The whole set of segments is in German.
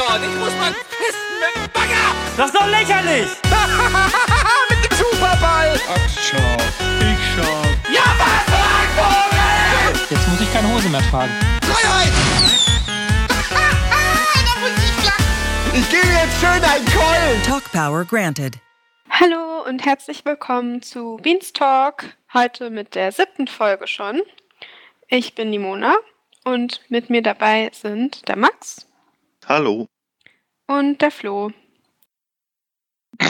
dort. Ich muss mal pissen mit dem Bagger. Das ist doch lächerlich! mit dem Superball. Ach, schau. Ich schau. Ja, was für ein Vogel. Jetzt muss ich keine Hose mehr tragen. Freiheit. Ich gebe jetzt schön einen Keulen. Talk Power granted. Hallo und herzlich willkommen zu Beanstalk. Heute mit der siebten Folge schon. Ich bin die Mona und mit mir dabei sind der Max Hallo. und der Flo.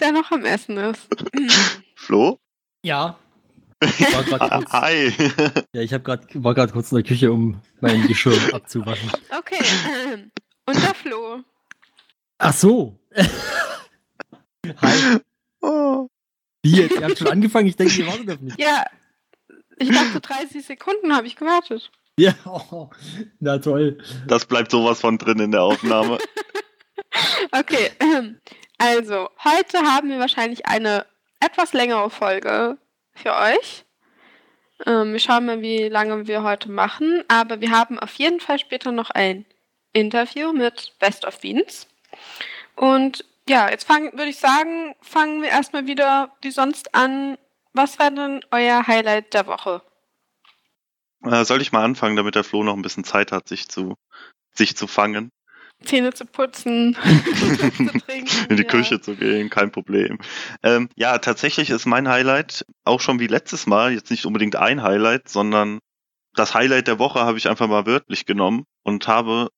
der noch am Essen ist. Flo? Ja. Ich war grad kurz, Hi. ja, ich hab grad, war gerade kurz in der Küche, um mein Geschirr abzuwaschen. Okay. ähm, Und der Flo. Ach so. Hi. Oh. Wie jetzt? Ihr habt schon angefangen? Ich denke, ihr wartet auf mich. Ja, ich dachte 30 Sekunden habe ich gewartet. Ja, oh, na toll. Das bleibt sowas von drin in der Aufnahme. Okay, ähm, also heute haben wir wahrscheinlich eine etwas längere Folge für euch. Ähm, wir schauen mal, wie lange wir heute machen, aber wir haben auf jeden Fall später noch ein Interview mit Best of Beans. Und ja, jetzt fangen, würde ich sagen, fangen wir erstmal wieder wie sonst an. Was war denn euer Highlight der Woche? Äh, soll ich mal anfangen, damit der Flo noch ein bisschen Zeit hat, sich zu, sich zu fangen, Zähne zu putzen, zu trinken. in die ja. Küche zu gehen, kein Problem. Ähm, ja, tatsächlich ist mein Highlight auch schon wie letztes Mal jetzt nicht unbedingt ein Highlight, sondern das Highlight der Woche habe ich einfach mal wörtlich genommen und habe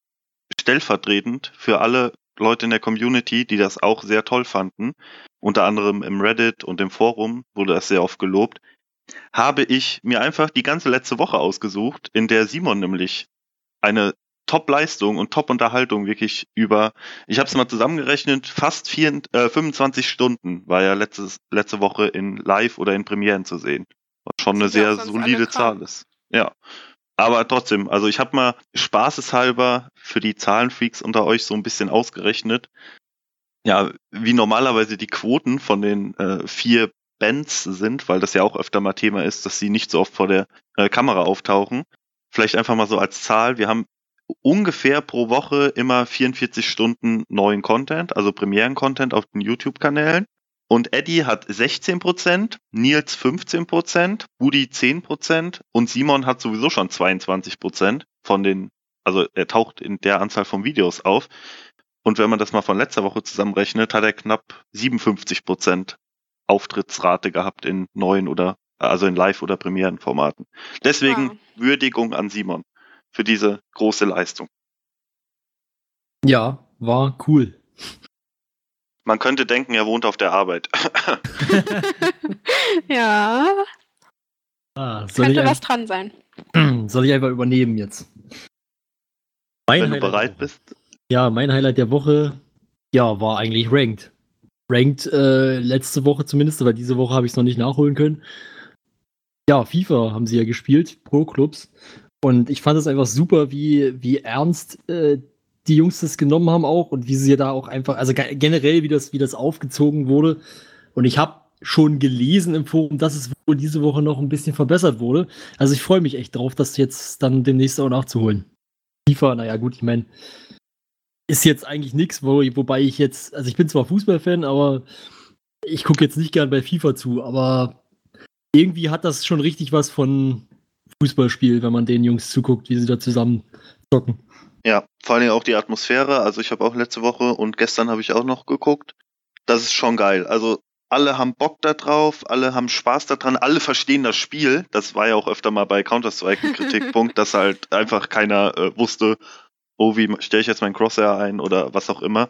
stellvertretend für alle Leute in der Community, die das auch sehr toll fanden, unter anderem im Reddit und im Forum wurde das sehr oft gelobt, habe ich mir einfach die ganze letzte Woche ausgesucht, in der Simon nämlich eine Top-Leistung und Top-Unterhaltung wirklich über, ich habe es mal zusammengerechnet, fast vier, äh, 25 Stunden war ja letztes, letzte Woche in Live oder in Premieren zu sehen. Was schon eine sehr solide. Zahl ist. Ja. Aber trotzdem, also ich habe mal spaßeshalber für die Zahlenfreaks unter euch so ein bisschen ausgerechnet, ja, wie normalerweise die Quoten von den äh, vier Bands sind, weil das ja auch öfter mal Thema ist, dass sie nicht so oft vor der äh, Kamera auftauchen. Vielleicht einfach mal so als Zahl. Wir haben ungefähr pro Woche immer 44 Stunden neuen Content, also Premieren-Content auf den YouTube-Kanälen. Und Eddie hat 16%, Nils 15%, Budi 10% und Simon hat sowieso schon 22% von den, also er taucht in der Anzahl von Videos auf. Und wenn man das mal von letzter Woche zusammenrechnet, hat er knapp 57% Auftrittsrate gehabt in neuen oder, also in Live- oder Premierenformaten. Deswegen Wow. Würdigung an Simon für diese große Leistung. Ja, war cool. Man könnte denken, er wohnt auf der Arbeit. Ja, Ah, könnte was dran sein. soll ich einfach übernehmen jetzt? Mein Wenn du Highlight der bereit bist. Ja, mein Highlight der Woche, ja, war eigentlich Ranked. Ranked äh, letzte Woche zumindest, weil diese Woche habe ich es noch nicht nachholen können. Ja, FIFA haben sie ja gespielt, Pro-Clubs. Und ich fand es einfach super, wie, wie ernst äh, die Jungs das genommen haben auch und wie sie da auch einfach, also ge- generell, wie das, wie das aufgezogen wurde. Und ich habe schon gelesen im Forum, dass es wohl diese Woche noch ein bisschen verbessert wurde. Also ich freue mich echt drauf, das jetzt dann demnächst auch nachzuholen. FIFA, naja gut, ich meine, ist jetzt eigentlich nichts, wo, wobei ich jetzt, also ich bin zwar Fußballfan, aber ich gucke jetzt nicht gern bei FIFA zu, aber irgendwie hat das schon richtig was von Fußballspiel, wenn man den Jungs zuguckt, wie sie da zusammen zocken. Ja, vor allem auch die Atmosphäre. Also ich habe auch letzte Woche und gestern habe ich auch noch geguckt. Das ist schon geil. Also alle haben Bock da drauf, alle haben Spaß daran, alle verstehen das Spiel. Das war ja auch öfter mal bei Counter-Strike ein Kritikpunkt, dass halt einfach keiner äh, wusste, oh, wie stelle ich jetzt mein Crosshair ein oder was auch immer.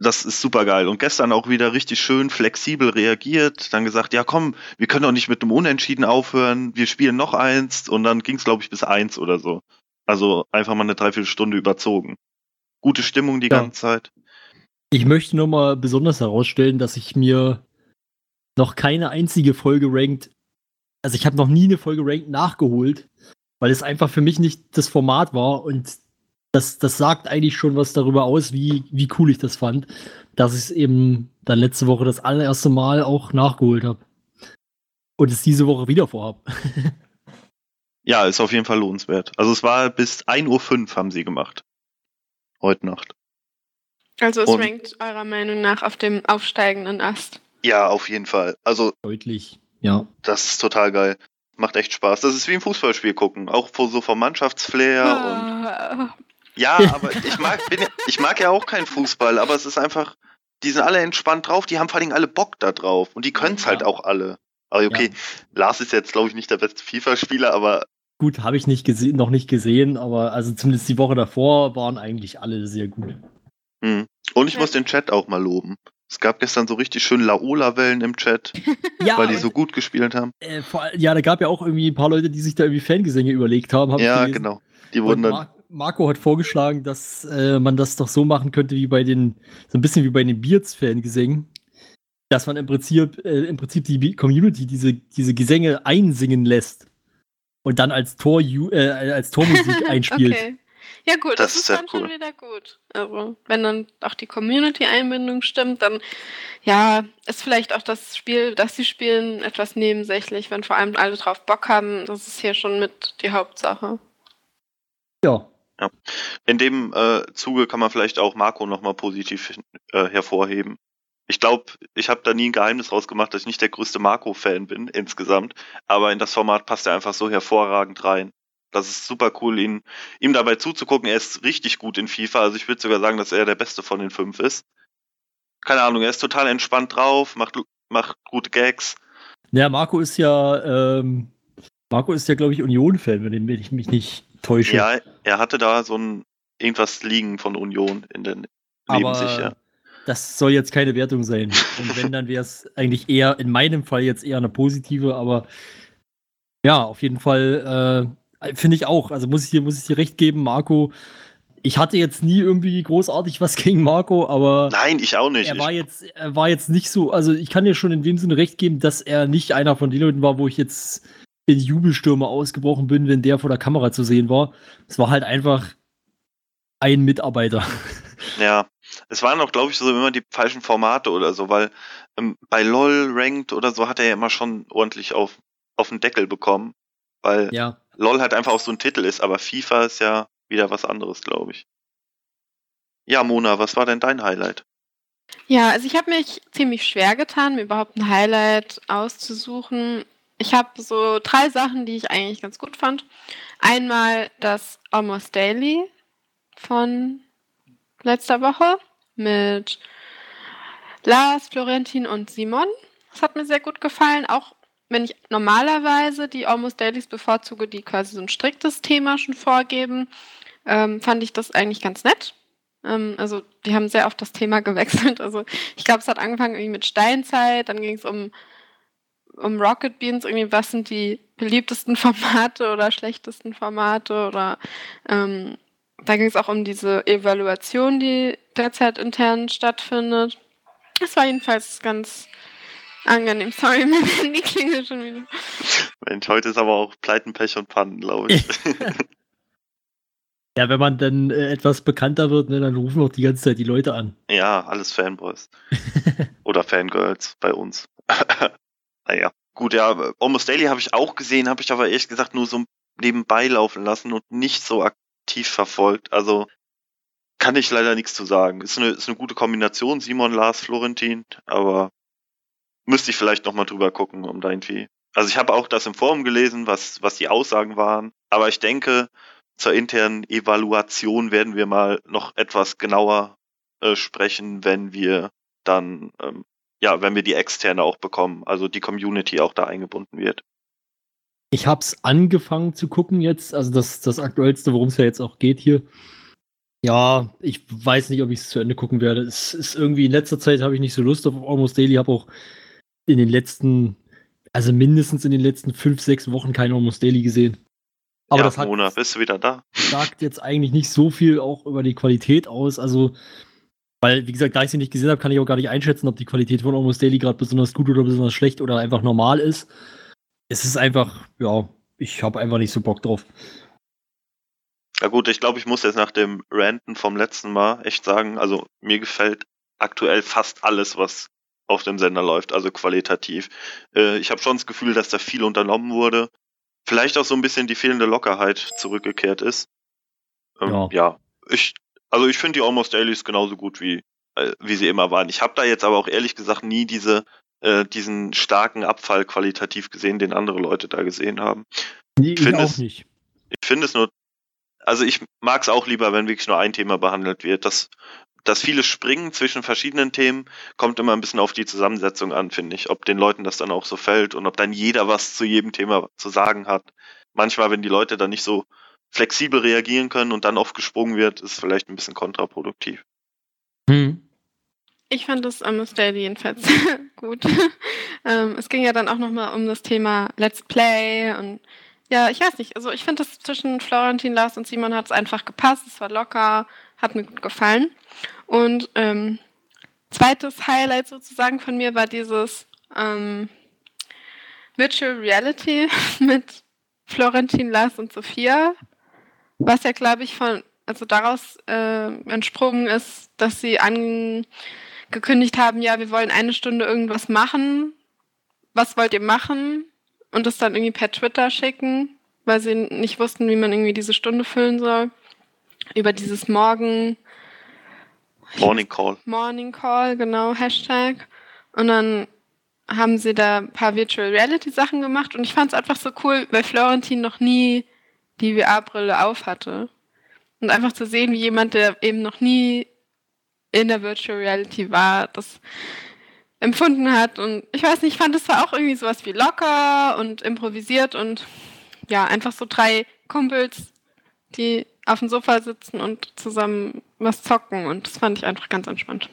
Das ist super geil. Und gestern auch wieder richtig schön flexibel reagiert. Dann gesagt, ja komm, wir können doch nicht mit einem Unentschieden aufhören. Wir spielen noch eins. Und dann ging es, glaube ich, bis eins oder so. Also einfach mal eine Dreiviertelstunde überzogen. Gute Stimmung die Ja. ganze Zeit. Ich möchte nur mal besonders herausstellen, dass ich mir noch keine einzige Folge Ranked, also ich habe noch nie eine Folge Ranked nachgeholt, weil es einfach für mich nicht das Format war und das, das sagt eigentlich schon was darüber aus, wie, wie cool ich das fand, dass ich es eben dann letzte Woche das allererste Mal auch nachgeholt habe. Und es diese Woche wieder vorhab. Ja, ist auf jeden Fall lohnenswert. Also es war bis 1.05 Uhr haben sie gemacht. Heute Nacht. Also es Und- rankt eurer Meinung nach auf dem aufsteigenden Ast. Ja, auf jeden Fall. Also Deutlich. Ja. das ist total geil. Macht echt Spaß. Das ist wie ein Fußballspiel gucken. Auch vor- so vom Mannschaftsflair und Ah, Ja, aber ich mag, bin, ja- ich mag ja auch keinen Fußball, aber es ist einfach, die sind alle entspannt drauf, die haben vor allem alle Bock da drauf und die können es halt Ja. auch alle. Aber okay, Lars ist jetzt, glaube ich, nicht der beste FIFA-Spieler, aber Gut, habe ich nicht gesehen, noch nicht gesehen, aber also zumindest die Woche davor waren eigentlich alle sehr gut. hm. und ich Ja. muss den Chat auch mal loben. Es gab gestern so richtig schön Laola-Wellen im Chat, Ja, weil die so gut gespielt haben. äh, ja, da gab ja auch irgendwie ein paar Leute, die sich da irgendwie Fangesänge überlegt haben. hab Ja, genau. Die wurden dann, Mar Marco hat vorgeschlagen, dass äh, man das doch so machen könnte wie bei den, so ein bisschen wie bei den Beards-Fangesängen. Dass man im Prinzip, äh, im Prinzip die Community diese, diese Gesänge einsingen lässt. Und dann als, Tor, äh, als Tormusik einspielt. Okay. Ja gut, Das das, ist dann schon cool. wieder gut. Also wenn dann auch die Community-Einbindung stimmt, dann ja, ist vielleicht auch das Spiel, das sie spielen, etwas nebensächlich, wenn vor allem alle drauf Bock haben. Das ist hier schon mit die Hauptsache. Ja. In dem äh, Zuge kann man vielleicht auch Marco nochmal positiv äh, hervorheben. Ich glaube, ich habe da nie ein Geheimnis rausgemacht, dass ich nicht der größte Marco-Fan bin insgesamt, aber in das Format passt er einfach so hervorragend rein. Das ist super cool, ihn, ihm dabei zuzugucken. Er ist richtig gut in FIFA, also ich würde sogar sagen, dass er der Beste von den fünf ist. Keine Ahnung, er ist total entspannt drauf, macht, macht gute Gags. Ja, Marco ist ja, ähm, Marco ist ja, glaube ich, Union-Fan, wenn ich mich nicht täusche. Ja, er hatte da so ein irgendwas liegen von Union in den neben aber sich, ja. das soll jetzt keine Wertung sein. Und wenn, dann wäre es eigentlich eher, in meinem Fall jetzt eher eine positive, aber ja, auf jeden Fall äh, finde ich auch. Also muss ich dir, muss ich dir recht geben, Marco. Ich hatte jetzt nie irgendwie großartig was gegen Marco, aber Nein, ich auch nicht. er war jetzt, er war jetzt nicht so, also ich kann dir schon in dem Sinne recht geben, dass er nicht einer von den Leuten war, wo ich jetzt in Jubelstürme ausgebrochen bin, wenn der vor der Kamera zu sehen war. Es war halt einfach ein Mitarbeiter. Ja, es waren auch, glaube ich, so immer die falschen Formate oder so, weil ähm, bei LOL Ranked oder so hat er ja immer schon ordentlich auf, auf den Deckel bekommen, weil Ja. LOL halt einfach auch so ein Titel ist, aber FIFA ist ja wieder was anderes, glaube ich. Ja, Mona, was war denn dein Highlight? Ja, also ich habe mich ziemlich schwer getan, mir überhaupt ein Highlight auszusuchen. Ich habe so drei Sachen, die ich eigentlich ganz gut fand. Einmal das Almost Daily von letzter Woche mit Lars, Florentin und Simon. Das hat mir sehr gut gefallen, auch wenn ich normalerweise die Almost Dailies bevorzuge, die quasi so ein striktes Thema schon vorgeben, ähm, fand ich das eigentlich ganz nett. Ähm, also die haben sehr oft das Thema gewechselt. Also ich glaube, es hat angefangen irgendwie mit Steinzeit, dann ging es um, um Rocket Beans, irgendwie was sind die beliebtesten Formate oder schlechtesten Formate oder ähm, da ging es auch um diese Evaluation, die derzeit intern stattfindet. Das war jedenfalls ganz angenehm. Sorry, mein Handy klingelt schon wieder. Mensch, heute ist aber auch Pleiten, Pech und Pannen, glaube ich. Ja, wenn man dann äh, etwas bekannter wird, ne, dann rufen auch die ganze Zeit die Leute an. ja, alles Fanboys. Oder Fangirls bei uns. Naja. Gut, ja, Almost Daily habe ich auch gesehen, habe ich aber ehrlich gesagt nur so nebenbei laufen lassen und nicht so aktiv verfolgt. Also kann ich leider nichts zu sagen. Ist eine, ist eine gute Kombination, Simon, Lars, Florentin, aber müsste ich vielleicht nochmal drüber gucken, um da irgendwie. Also ich habe auch das im Forum gelesen, was, was die Aussagen waren, aber ich denke, zur internen Evaluation werden wir mal noch etwas genauer äh, sprechen, wenn wir dann, ähm, ja, wenn wir die externe auch bekommen, also die Community auch da eingebunden wird. Ich hab's angefangen zu gucken jetzt, also das, das aktuellste, worum es ja jetzt auch geht hier. Ja, ich weiß nicht, ob ich es zu Ende gucken werde. Es ist irgendwie in letzter Zeit habe ich nicht so Lust auf Almost Daily, habe auch in den letzten, also mindestens in den letzten fünf, sechs Wochen kein Almost Daily gesehen. Aber ja, das hat, Mona, bist du wieder da? sagt jetzt eigentlich nicht so viel auch über die Qualität aus. Also, weil, wie gesagt, da ich sie nicht gesehen habe, kann ich auch gar nicht einschätzen, ob die Qualität von Almost Daily gerade besonders gut oder besonders schlecht oder einfach normal ist. Es ist einfach, ja, ich habe einfach nicht so Bock drauf. Ja gut, ich glaube, ich muss jetzt nach dem Ranten vom letzten Mal echt sagen, also mir gefällt aktuell fast alles, was auf dem Sender läuft, also qualitativ. Äh, ich habe schon das Gefühl, dass da viel unternommen wurde. vielleicht auch so ein bisschen die fehlende Lockerheit zurückgekehrt ist. Ähm, Ja. ja. ich, also ich finde die Almost Dailies genauso gut wie, äh, wie sie immer waren. Ich habe da jetzt aber auch ehrlich gesagt nie diese, äh, diesen starken Abfall qualitativ gesehen, den andere Leute da gesehen haben. Nee, ich finde es- nicht. Ich finde es nur, also ich mag es auch lieber, wenn wirklich nur ein Thema behandelt wird. Das, das viele Springen zwischen verschiedenen Themen kommt immer ein bisschen auf die Zusammensetzung an, finde ich. Ob den Leuten das dann auch so fällt und ob dann jeder was zu jedem Thema zu sagen hat. Manchmal, wenn die Leute dann nicht so flexibel reagieren können und dann oft gesprungen wird, ist vielleicht ein bisschen kontraproduktiv. Hm. Ich fand das Daily jedenfalls gut. ähm, es ging ja dann auch nochmal um das Thema Let's Play und ja, ich weiß nicht. Also ich finde das zwischen Florentin, Lars und Simon hat es einfach gepasst. Es war locker, hat mir gut gefallen. Und ähm, zweites Highlight sozusagen von mir war dieses ähm, Virtual Reality mit Florentin, Lars und Sophia, was ja glaube ich von also daraus äh, entsprungen ist, dass sie angekündigt haben, ja, wir wollen eine Stunde irgendwas machen. Was wollt ihr machen? Und das dann irgendwie per Twitter schicken, weil sie nicht wussten, wie man irgendwie diese Stunde füllen soll. Über dieses Morgen, Morning Call. Morning Call, genau, Hashtag. Und dann haben sie da ein paar Virtual Reality Sachen gemacht und ich fand es einfach so cool, weil Florentin noch nie die VR-Brille auf hatte. Und einfach zu sehen, wie jemand, der eben noch nie in der Virtual Reality war, das empfunden hat. Und ich weiß nicht, ich fand es war auch irgendwie sowas wie locker und improvisiert und ja, einfach so drei Kumpels, die auf dem Sofa sitzen und zusammen was zocken. Und das fand ich einfach ganz entspannt.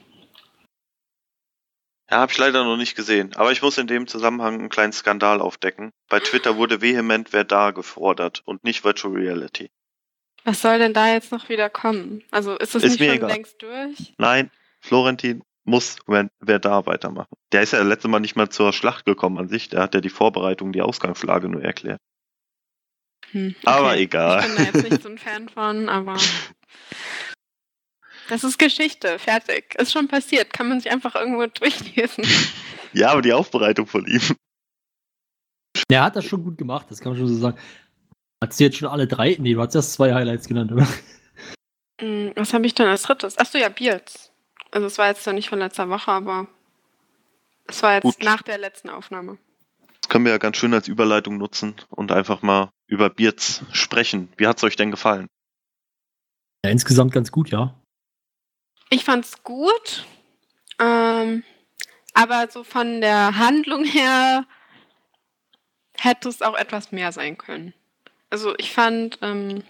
Ja, habe ich leider noch nicht gesehen. Aber ich muss in dem Zusammenhang einen kleinen Skandal aufdecken. Bei Twitter wurde vehement wer da gefordert und nicht Virtual Reality. Was soll denn da jetzt noch wieder kommen? Also ist das Ist nicht mir schon egal. längst durch? Nein, Florentin muss da weitermachen. Der ist ja letztes Mal nicht mal zur Schlacht gekommen an sich. Der hat ja die Vorbereitung, die Ausgangslage nur erklärt. Hm, Aber okay. egal. Ich bin da jetzt nicht so ein Fan von, aber das ist Geschichte, fertig. Ist schon passiert, kann man sich einfach irgendwo durchlesen. Ja, aber die Aufbereitung von ihm. Der hat das schon gut gemacht, das kann man schon so sagen. Hast du jetzt schon alle drei? Nee, du hast erst zwei Highlights genannt, oder? Hm, Was habe ich denn als drittes? Achso, ja, Beards. Also es war jetzt zwar nicht von letzter Woche, aber es war jetzt Gut. nach der letzten Aufnahme. Das können wir ja ganz schön als Überleitung nutzen und einfach mal über Beards sprechen. Wie hat's euch denn gefallen? Ja, insgesamt ganz gut, ja. Ich fand's gut, ähm, aber so von der Handlung her hätte es auch etwas mehr sein können. Also ich fand, ähm,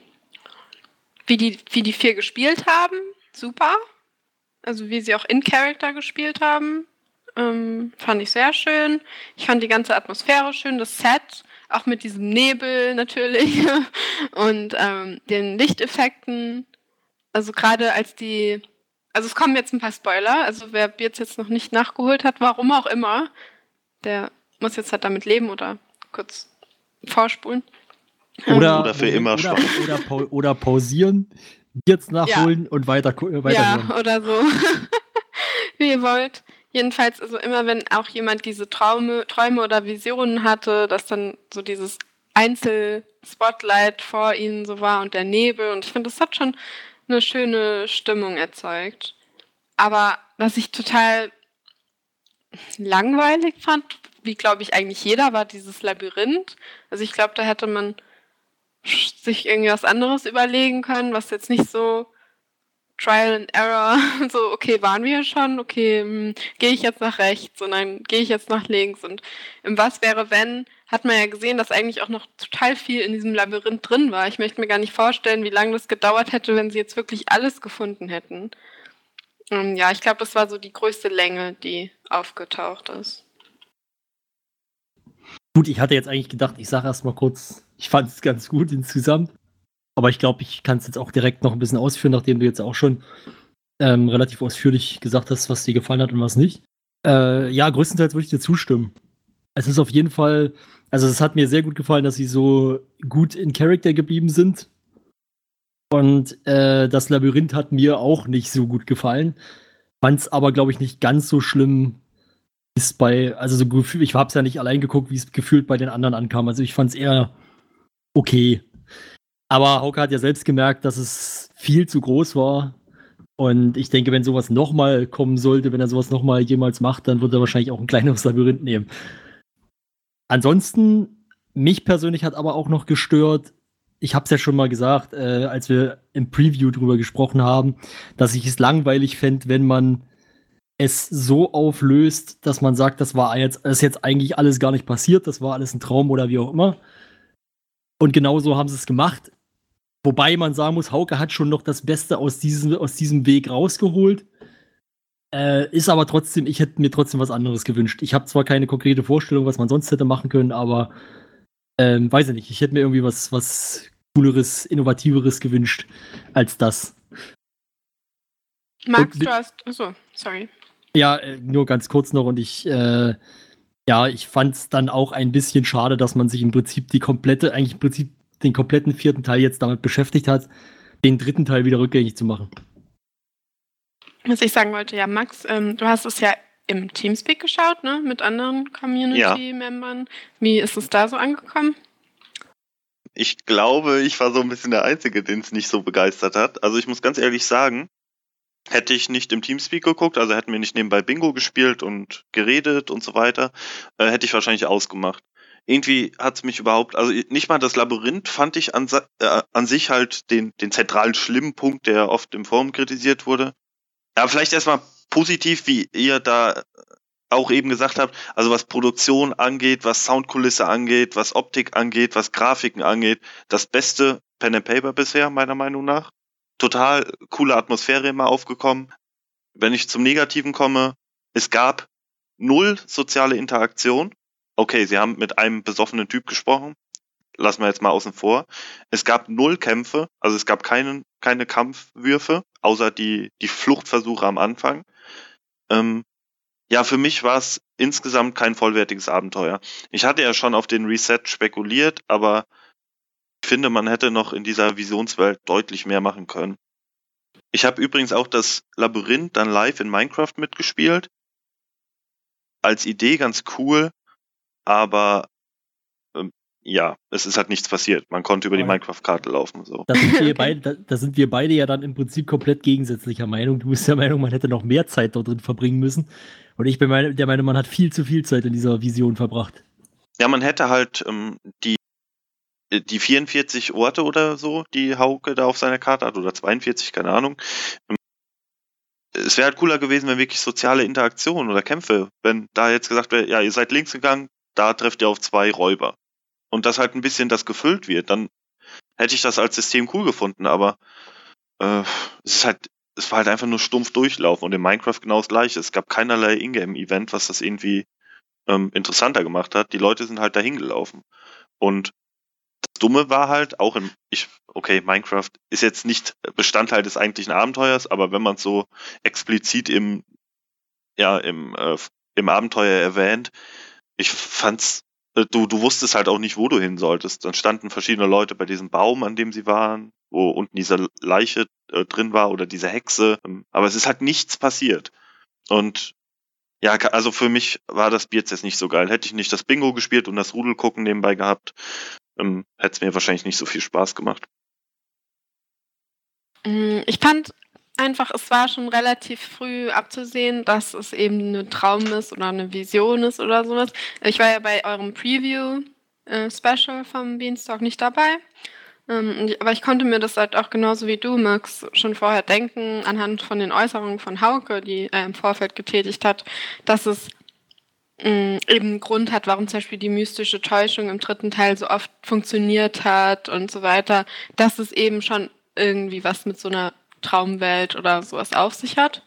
wie, die, wie die vier gespielt haben, super. Also wie sie auch in Character gespielt haben, ähm, fand ich sehr schön. Ich fand die ganze Atmosphäre schön, das Set, auch mit diesem Nebel natürlich und ähm, den Lichteffekten. Also gerade als die also es kommen jetzt ein paar Spoiler. Also wer jetzt jetzt noch nicht nachgeholt hat, warum auch immer, der muss jetzt halt damit leben oder kurz vorspulen. Oder, Oder für immer oder, oder, pau- oder pausieren, jetzt nachholen und weiter, weiter ja, hören. oder so. Wie ihr wollt. Jedenfalls, also immer wenn auch jemand diese Traume, Träume oder Visionen hatte, dass dann so dieses Einzel-Spotlight vor ihnen so war und der Nebel. Und ich finde, das hat schon eine schöne Stimmung erzeugt. Aber was ich total langweilig fand, wie glaube ich eigentlich jeder, war dieses Labyrinth. Also ich glaube, da hätte man sich irgendwie was anderes überlegen können, was jetzt nicht so Trial and Error, so, okay, waren wir schon, okay, hm, gehe ich jetzt nach rechts und dann gehe ich jetzt nach links und im Was wäre wenn, hat man ja gesehen, dass eigentlich auch noch total viel in diesem Labyrinth drin war. Ich möchte mir gar nicht vorstellen, wie lange das gedauert hätte, wenn sie jetzt wirklich alles gefunden hätten. Ähm, ja, ich glaube, das war so die größte Länge, die aufgetaucht ist. Gut, ich hatte jetzt eigentlich gedacht, ich sage erst mal kurz, ich fand es ganz gut insgesamt. Aber ich glaube, ich kann es jetzt auch direkt noch ein bisschen ausführen, nachdem du jetzt auch schon ähm, relativ ausführlich gesagt hast, was dir gefallen hat und was nicht. Äh, ja, größtenteils würde ich dir zustimmen. Es ist auf jeden Fall, also es hat mir sehr gut gefallen, dass sie so gut in Charakter geblieben sind. Und äh, das Labyrinth hat mir auch nicht so gut gefallen. Fand es aber, glaube ich, nicht ganz so schlimm, wie es bei, also so ich habe es ja nicht allein geguckt, wie es gefühlt bei den anderen ankam. Also ich fand es eher okay. Aber Hauke hat ja selbst gemerkt, dass es viel zu groß war. Und ich denke, wenn sowas nochmal kommen sollte, wenn er sowas nochmal jemals macht, dann wird er wahrscheinlich auch ein kleineres Labyrinth nehmen. Ansonsten, mich persönlich hat aber auch noch gestört, ich habe es ja schon mal gesagt, äh, als wir im Preview drüber gesprochen haben, dass ich es langweilig fände, wenn man es so auflöst, dass man sagt, das war jetzt, das ist jetzt eigentlich alles gar nicht passiert, das war alles ein Traum oder wie auch immer. Und genau so haben sie es gemacht. Wobei man sagen muss, Hauke hat schon noch das Beste aus diesem, aus diesem Weg rausgeholt. Äh, ist aber trotzdem, ich hätte mir trotzdem was anderes gewünscht. Ich habe zwar keine konkrete Vorstellung, was man sonst hätte machen können, aber ähm, weiß ich nicht, ich hätte mir irgendwie was, was cooleres, innovativeres gewünscht als das. Max, du hast. Achso, sorry. Ja, äh, nur ganz kurz noch und ich, äh, ja, ich fand es dann auch ein bisschen schade, dass man sich im Prinzip die komplette, eigentlich im Prinzip den kompletten vierten Teil jetzt damit beschäftigt hat, den dritten Teil wieder rückgängig zu machen. Was ich sagen wollte, ja, Max, ähm, du hast es ja im Teamspeak geschaut, ne, mit anderen Community-Membern. Ja. Wie ist es da so angekommen? Ich glaube, ich war so ein bisschen der Einzige, den es nicht so begeistert hat. Also ich muss ganz ehrlich sagen, hätte ich nicht im Teamspeak geguckt, also hätten wir nicht nebenbei Bingo gespielt und geredet und so weiter, äh, hätte ich wahrscheinlich ausgemacht. Irgendwie hat es mich überhaupt, also nicht mal das Labyrinth fand ich an, äh, an sich halt den, den zentralen schlimmen Punkt, der oft im Forum kritisiert wurde. Ja, vielleicht erstmal positiv, wie ihr da auch eben gesagt habt, also was Produktion angeht, was Soundkulisse angeht, was Optik angeht, was Grafiken angeht, das beste Pen and Paper bisher, meiner Meinung nach. Total coole Atmosphäre immer aufgekommen. Wenn ich zum Negativen komme, es gab null soziale Interaktion. Okay, sie haben mit einem besoffenen Typ gesprochen. Lassen wir jetzt mal außen vor. Es gab null Kämpfe, also es gab keinen, keine Kampfwürfe, außer die, die Fluchtversuche am Anfang. Ähm, ja, für mich war es insgesamt kein vollwertiges Abenteuer. Ich hatte ja schon auf den Reset spekuliert, aber ich finde, man hätte noch in dieser Visionswelt deutlich mehr machen können. Ich habe übrigens auch das Labyrinth dann live in Minecraft mitgespielt. Als Idee ganz cool, aber ähm, ja, es ist halt nichts passiert. Man konnte über die Minecraft-Karte laufen. So. Da sind, wir beide, da, da sind wir beide ja dann im Prinzip komplett gegensätzlicher Meinung. Du bist der Meinung, man hätte noch mehr Zeit dort drin verbringen müssen. Und ich bin der Meinung, man hat viel zu viel Zeit in dieser Vision verbracht. Ja, man hätte halt ähm, die, die 44 Orte oder so, die Hauke da auf seiner Karte hat, oder 42, keine Ahnung. Ähm, es wäre halt cooler gewesen, wenn wirklich soziale Interaktionen oder Kämpfe, wenn da jetzt gesagt wäre, ja, ihr seid links gegangen, da trefft ihr auf zwei Räuber. Und das halt ein bisschen das gefüllt wird, dann hätte ich das als System cool gefunden, aber äh, es ist halt es war halt einfach nur stumpf durchlaufen und in Minecraft genau das gleiche. Es gab keinerlei Ingame-Event, was das irgendwie ähm, interessanter gemacht hat. Die Leute sind halt dahin gelaufen. Und das Dumme war halt auch in, ich, okay, Minecraft ist jetzt nicht Bestandteil des eigentlichen Abenteuers, aber wenn man es so explizit im, ja, im, äh, im Abenteuer erwähnt, ich fand's, äh, du, du wusstest halt auch nicht, wo du hin solltest. Dann standen verschiedene Leute bei diesem Baum, an dem sie waren wo unten diese Leiche äh, drin war oder diese Hexe. Ähm, aber es ist halt nichts passiert. Und ja, also für mich war das Bier jetzt nicht so geil. Hätte ich nicht das Bingo gespielt und das Rudel gucken nebenbei gehabt, ähm, hätte es mir wahrscheinlich nicht so viel Spaß gemacht. Mm, ich fand einfach, es war schon relativ früh abzusehen, dass es eben ein Traum ist oder eine Vision ist oder sowas. Ich war ja bei eurem Preview-Special äh, vom Beanstalk nicht dabei. Ähm, aber ich konnte mir das halt auch genauso wie du, Max, schon vorher denken, anhand von den Äußerungen von Hauke, die er im Vorfeld getätigt hat, dass es mh, mm, eben einen Grund hat, warum zum Beispiel die mystische Täuschung im dritten Teil so oft funktioniert hat und so weiter, dass es eben schon irgendwie was mit so einer Traumwelt oder sowas auf sich hat.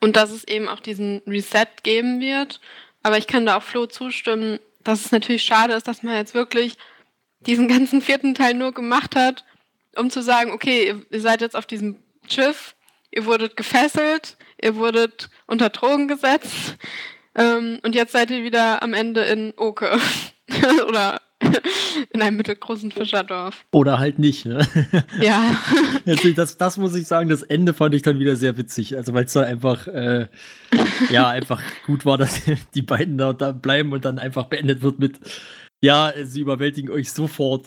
Und dass es eben auch diesen Reset geben wird. Aber ich kann da auch Flo zustimmen, dass es natürlich schade ist, dass man jetzt wirklich diesen ganzen vierten Teil nur gemacht hat, um zu sagen, okay, ihr, seid jetzt auf diesem Schiff, ihr wurdet gefesselt, ihr wurdet unter Drogen gesetzt ähm, und jetzt seid ihr wieder am Ende in Oke oder in einem mittelgroßen Fischerdorf. Oder halt nicht, ne? Ja. das, das muss ich sagen, das Ende fand ich dann wieder sehr witzig. Also weil es dann einfach, äh, ja, einfach gut war, dass die beiden da, da bleiben und dann einfach beendet wird mit, Ja, sie überwältigen euch sofort.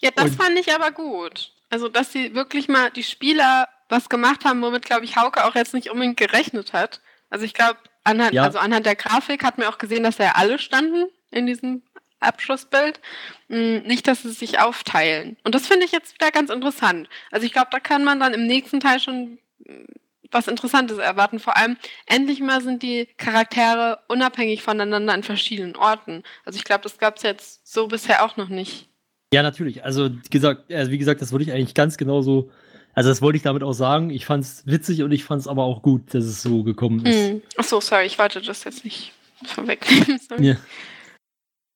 Ja, das Und- fand ich aber gut. Also, dass sie wirklich mal die Spieler was gemacht haben, womit, glaube ich, Hauke auch jetzt nicht unbedingt gerechnet hat. Also ich glaube, anhand, Ja. also anhand der Grafik hat man auch gesehen, dass ja alle standen in diesem Abschussbild. Mm, Nicht, dass sie sich aufteilen. Und das finde ich jetzt wieder ganz interessant. Also ich glaube, da kann man dann im nächsten Teil schon mm, was Interessantes erwarten. Vor allem, endlich mal sind die Charaktere unabhängig voneinander an verschiedenen Orten. Also ich glaube, das gab es jetzt so bisher auch noch nicht. Ja, natürlich. Also, wie gesagt, also wie gesagt, das wollte ich eigentlich ganz genauso. Also, das wollte ich damit auch sagen. Ich fand es witzig und ich fand es aber auch gut, dass es so gekommen ist. Hm. Ach so, sorry, ich wollte das jetzt nicht vorwegnehmen. Ja.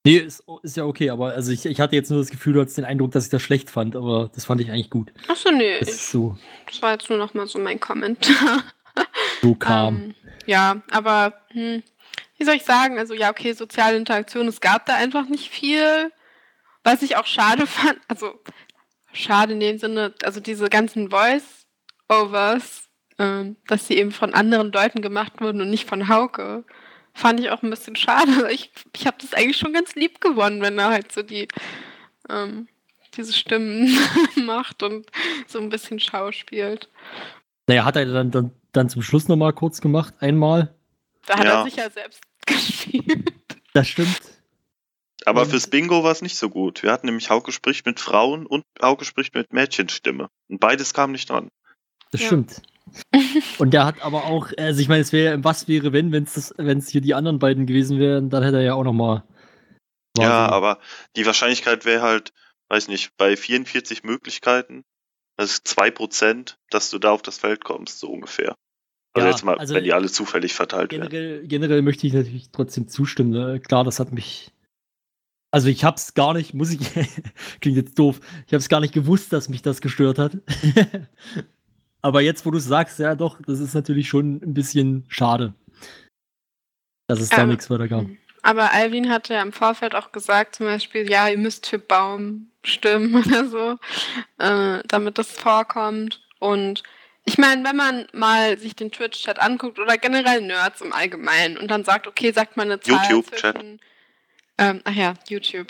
Nee, ist, ist ja okay, aber also ich, ich hatte jetzt nur das Gefühl, du hattest den Eindruck, dass ich das schlecht fand, aber das fand ich eigentlich gut. Ach so, nee, Das ist so, das war jetzt nur noch mal so mein Kommentar. so kam. Ähm, ja, aber hm, wie soll ich sagen? Also ja, okay, soziale Interaktion, es gab da einfach nicht viel. Was ich auch schade fand, also schade in dem Sinne, also diese ganzen Voice-Overs, ähm, dass sie eben von anderen Leuten gemacht wurden und nicht von Hauke, fand ich auch ein bisschen schade. Ich, ich habe das eigentlich schon ganz lieb gewonnen, wenn er halt so die ähm, diese Stimmen macht und so ein bisschen schauspielt. Naja, hat er dann, dann, dann zum Schluss nochmal kurz gemacht, einmal. Da hat Ja. er sich ja selbst gespielt. Das stimmt. Aber Und- fürs Bingo war es nicht so gut. Wir hatten nämlich Hauke spricht mit Frauen und Hauke spricht mit Mädchenstimme. Und beides kam nicht dran. Das Ja. stimmt. Und der hat aber auch, also ich meine, es wäre, was wäre, wenn, wenn es hier die anderen beiden gewesen wären, dann hätte er ja auch nochmal. Ja, aber die Wahrscheinlichkeit wäre halt, weiß nicht, bei 44 Möglichkeiten, das ist 2%, dass du da auf das Feld kommst, so ungefähr. Also Ja, jetzt mal, also wenn die alle zufällig verteilt werden. Generell, generell möchte ich natürlich trotzdem zustimmen. Ne? Klar, das hat mich. Also ich hab's gar nicht, muss ich, klingt jetzt doof, ich hab's gar nicht gewusst, dass mich das gestört hat. Aber jetzt, wo du sagst, ja doch, das ist natürlich schon ein bisschen schade. Dass es da Ähm, nichts weiter gab. Aber Alvin hatte ja im Vorfeld auch gesagt, zum Beispiel, ja, ihr müsst für Baum stimmen oder so, äh, damit das vorkommt. Und ich meine, wenn man mal sich den Twitch-Chat anguckt oder generell Nerds im Allgemeinen und dann sagt, okay, sagt mal eine Zahl YouTube-Chat. zwischen... Ähm, ach ja, YouTube.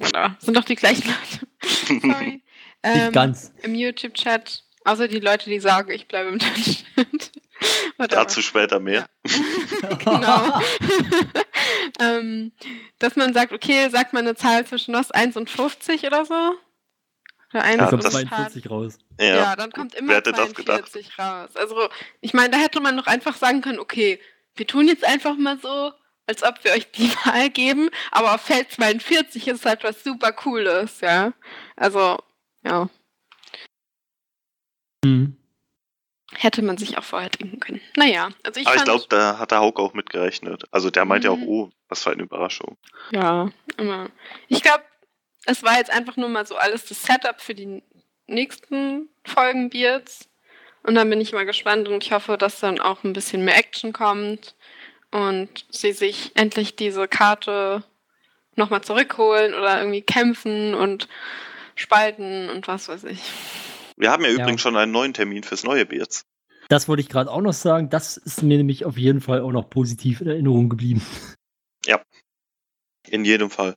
Oder, sind doch die gleichen Leute. Sorry. Nicht Ähm, ganz. Im YouTube-Chat, außer die Leute, die sagen, ich bleibe im. Whatever. Dazu später mehr. genau. ähm, dass man sagt, okay, sagt man eine Zahl zwischen was, 1 und 50 oder so? Oder 1 Ja, das- 42 raus. Ja, Ja, dann kommt immer Wer hätte das gedacht? 42 raus. Also, ich meine, da hätte man doch einfach sagen können, okay, wir tun jetzt einfach mal so, als ob wir euch die Wahl geben, aber auf Feld 42 ist halt was super Cooles, ja. Also, ja, Mhm. hätte man sich auch vorher denken können. Naja, also ich aber ich glaube, da hat der Hauke auch mitgerechnet. Also der meint ja auch, Mhm. oh, was für eine Überraschung. Ja, immer. Ich glaube, es war jetzt einfach nur mal so alles das Setup für die nächsten Folgen Beards. Und dann bin ich mal gespannt und ich hoffe, dass dann auch ein bisschen mehr Action kommt und sie sich endlich diese Karte nochmal zurückholen oder irgendwie kämpfen und spalten und was weiß ich. Wir haben ja, Ja. übrigens schon einen neuen Termin fürs neue Beards. Das wollte ich gerade auch noch sagen. Das ist mir nämlich auf jeden Fall auch noch positiv in Erinnerung geblieben. In jedem Fall.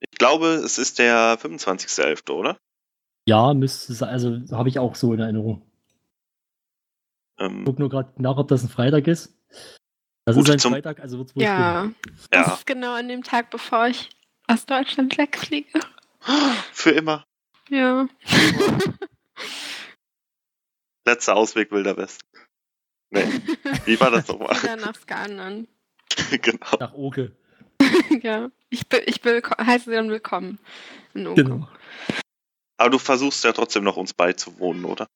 Ich glaube, es ist der 25.11., oder? Ja, müsste sein. Also habe ich auch so in Erinnerung. Ähm, guck nur gerade nach, ob das ein Freitag ist. Das Gut, ist ein Freitag, also wird es wohl Ja, das ja, ist genau an dem Tag, bevor ich aus Deutschland wegfliege. für immer. Ja. Letzter Ausweg Wilder West. Nee, wie war das nochmal? Wieder nach Skanern. genau. nach Oke. ja, ich, bin, ich heiße sie dann willkommen. In Oka. Genau. Aber du versuchst ja trotzdem noch uns beizuwohnen, oder?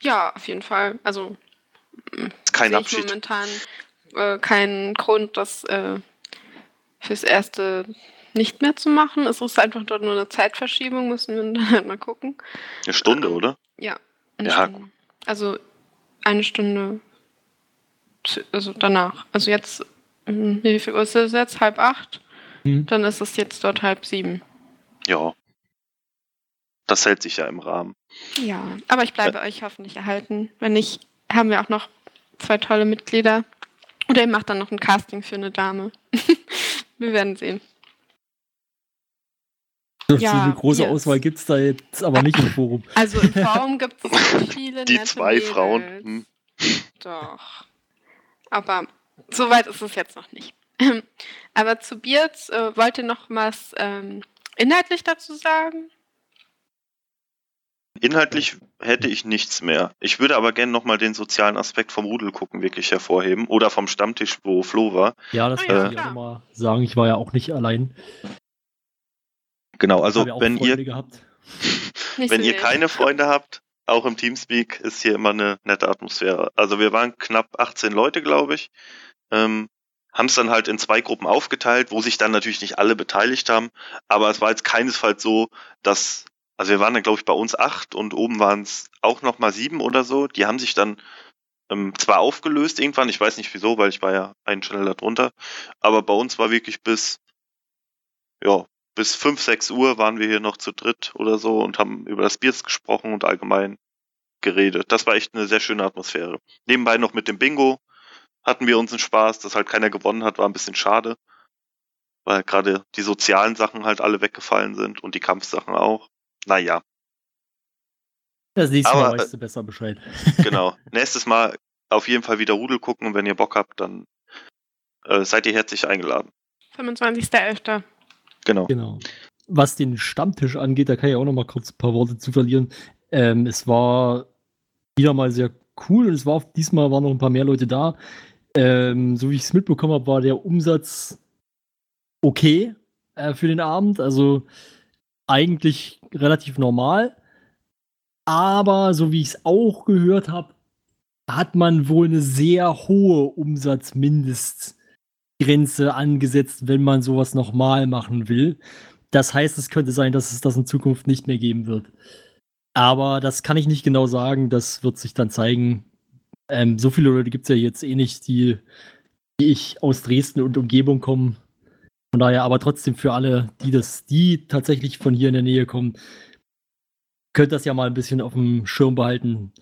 Ja, auf jeden Fall. Also Ist kein sehe ich Abschied. momentan äh, keinen Grund, das äh, fürs Erste nicht mehr zu machen. Es ist einfach dort nur eine Zeitverschiebung, müssen wir dann halt mal gucken. Eine Stunde, Ähm, oder? Ja. eine Ja, Stunde. Also eine Stunde, also danach. Also jetzt, ähm, wie viel Uhr ist es jetzt? Halb acht? Hm. Dann ist es jetzt dort halb sieben. Ja. Das hält sich ja im Rahmen. Ja, aber ich bleibe euch hoffentlich erhalten. Wenn nicht, haben wir auch noch zwei tolle Mitglieder. Oder ihr macht dann noch ein Casting für eine Dame. wir werden sehen. So Ja, eine große jetzt. Auswahl gibt es da jetzt aber nicht im Forum. Also im Forum gibt es viele Die nette zwei Mädels. Frauen. Hm. Doch. Aber so weit ist es jetzt noch nicht. Aber zu Beards, äh, wollt ihr noch was ähm, inhaltlich dazu sagen? Inhaltlich hätte ich nichts mehr. Ich würde aber gerne nochmal den sozialen Aspekt vom Rudel gucken wirklich hervorheben. Oder vom Stammtisch, wo Flo war. Ja, das Oh kann ja, ich auch nochmal sagen. Ich war ja auch nicht allein. Genau, also wenn Freunde ihr, gehabt. Wenn ihr keine Freunde habt, auch im Teamspeak ist hier immer eine nette Atmosphäre. Also wir waren knapp 18 Leute, glaube ich. Ähm, haben es dann halt in zwei Gruppen aufgeteilt, wo sich dann natürlich nicht alle beteiligt haben. Aber es war jetzt keinesfalls so, dass, also wir waren dann, glaube ich, bei uns acht und oben waren es auch noch mal sieben oder so. Die haben sich dann ähm, zwar aufgelöst irgendwann, ich weiß nicht wieso, weil ich war ja einen schneller drunter, aber bei uns war wirklich bis, ja, bis fünf, sechs Uhr waren wir hier noch zu dritt oder so und haben über das Biers gesprochen und allgemein geredet. Das war echt eine sehr schöne Atmosphäre. Nebenbei noch mit dem Bingo hatten wir unseren Spaß, dass halt keiner gewonnen hat, war ein bisschen schade, weil gerade die sozialen Sachen halt alle weggefallen sind und die Kampfsachen auch. Naja, Das nächste Mal Aber, weißt du besser Bescheid. genau. Nächstes Mal auf jeden Fall wieder Rudel gucken und wenn ihr Bock habt, dann äh, seid ihr herzlich eingeladen. 25.11. Genau. Genau. Was den Stammtisch angeht, da kann ich auch noch mal kurz ein paar Worte zu verlieren. Ähm, es war wieder mal sehr cool und es war diesmal waren noch ein paar mehr Leute da. Ähm, so wie ich es mitbekommen habe, war der Umsatz okay äh, für den Abend. Also eigentlich relativ normal. Aber so wie ich es auch gehört habe, hat man wohl eine sehr hohe Umsatzmindestgrenze angesetzt, wenn man sowas nochmal machen will. Das heißt, es könnte sein, dass es das in Zukunft nicht mehr geben wird. Aber das kann ich nicht genau sagen. Das wird sich dann zeigen. Ähm, so viele Leute gibt es ja jetzt eh nicht, die, die ich aus Dresden und Umgebung kommen. Von daher aber trotzdem für alle, die das, die tatsächlich von hier in der Nähe kommen, könnt das ja mal ein bisschen auf dem Schirm behalten.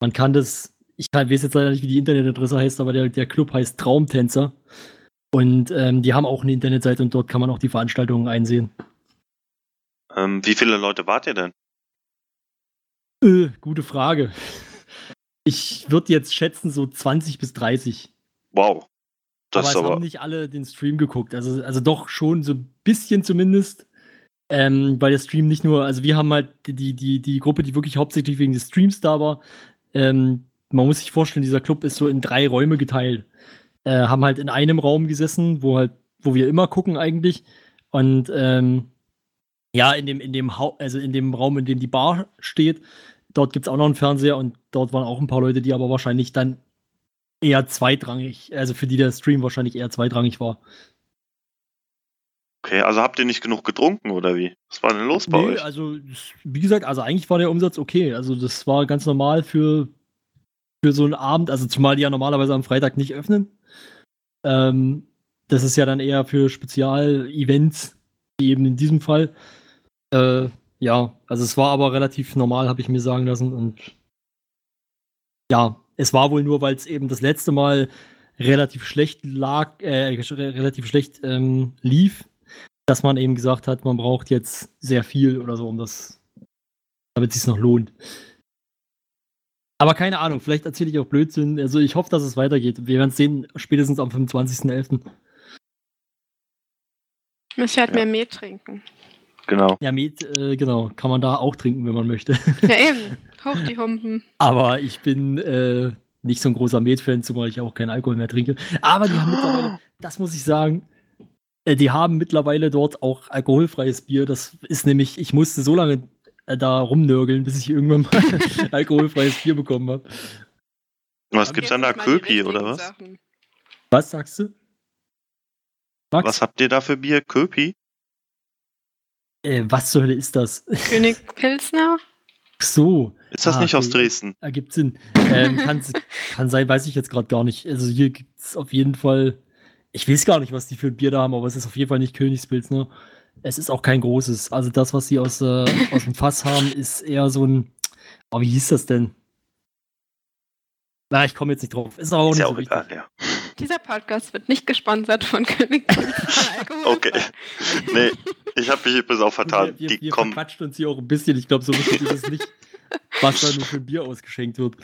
Man kann das, ich weiß jetzt leider nicht, wie die Internetadresse heißt, aber der, der Club heißt Traumtänzer. Und ähm, die haben auch eine Internetseite und dort kann man auch die Veranstaltungen einsehen. Ähm, wie viele Leute wart ihr denn? Äh, gute Frage. Ich würde jetzt schätzen, so 20 bis 30. Wow. Das aber es aber. haben nicht alle den Stream geguckt. Also, also doch schon so ein bisschen zumindest. Ähm, weil der Stream nicht nur, also wir haben halt die, die, die Gruppe, die wirklich hauptsächlich wegen des Streams da war. Ähm, man muss sich vorstellen, dieser Club ist so in drei Räume geteilt. Äh, haben halt in einem Raum gesessen, wo halt, wo wir immer gucken eigentlich. Und ähm, ja, in dem, in dem Hau also in dem Raum, in dem die Bar steht, dort gibt es auch noch einen Fernseher und dort waren auch ein paar Leute, die aber wahrscheinlich dann eher zweitrangig, also für die der Stream wahrscheinlich eher zweitrangig war. Okay, also habt ihr nicht genug getrunken oder wie? Was war denn los bei Nee, euch? also wie gesagt, also eigentlich war der Umsatz okay. Also das war ganz normal für, für so einen Abend, also zumal die ja normalerweise am Freitag nicht öffnen. Ähm, das ist ja dann eher für Spezial-Events, wie eben in diesem Fall. Äh, ja, also es war aber relativ normal, habe ich mir sagen lassen. Und ja, es war wohl nur, weil es eben das letzte Mal relativ schlecht lag, äh, relativ schlecht ähm, lief, dass man eben gesagt hat, man braucht jetzt sehr viel oder so, um das, damit es sich noch lohnt. Aber keine Ahnung, vielleicht erzähle ich auch Blödsinn. Also ich hoffe, dass es weitergeht. Wir werden es sehen, spätestens am 25.11. Ich muss halt Ja. mehr Met trinken. Genau. Ja, Met, äh, genau, kann man da auch trinken, wenn man möchte. Ja, eben. Hoch die Humpen. Aber ich bin äh, nicht so ein großer Met-Fan, zumal ich auch keinen Alkohol mehr trinke. Aber die haben mittlerweile, das muss ich sagen, äh, die haben mittlerweile dort auch alkoholfreies Bier. Das ist nämlich, ich musste so lange da rumnörgeln, bis ich irgendwann mal alkoholfreies Bier bekommen habe. Was gibt's Jetzt an da? Köpi oder was? Sachen. Was sagst du? Max, Was habt ihr da für Bier? Köpi? äh, was zur Hölle ist das? König Pilsner? So, Ist das Ah, nicht aus. Dresden? ergibt Sinn. Ähm, kann, kann sein, weiß ich jetzt gerade gar nicht. Also hier gibt es auf jeden Fall, ich weiß gar nicht, was die für ein Bier da haben, aber es ist auf jeden Fall nicht Königspilsner. Es ist auch kein großes. Also das, was sie aus, äh, aus dem Fass haben, ist eher so ein, oh, wie hieß das denn? Na, ich komme jetzt nicht drauf. Ist auch Ist nicht ja so auch egal, ja. Dieser Podcast wird nicht gesponsert von König Alkohol. Okay. Nee, ich habe mich übrigens auch vertan. Wir, wir, Die wir kommen, uns hier auch ein bisschen. Ich glaube, so wichtig ist es nicht, was da nur für ein Bier ausgeschenkt wird.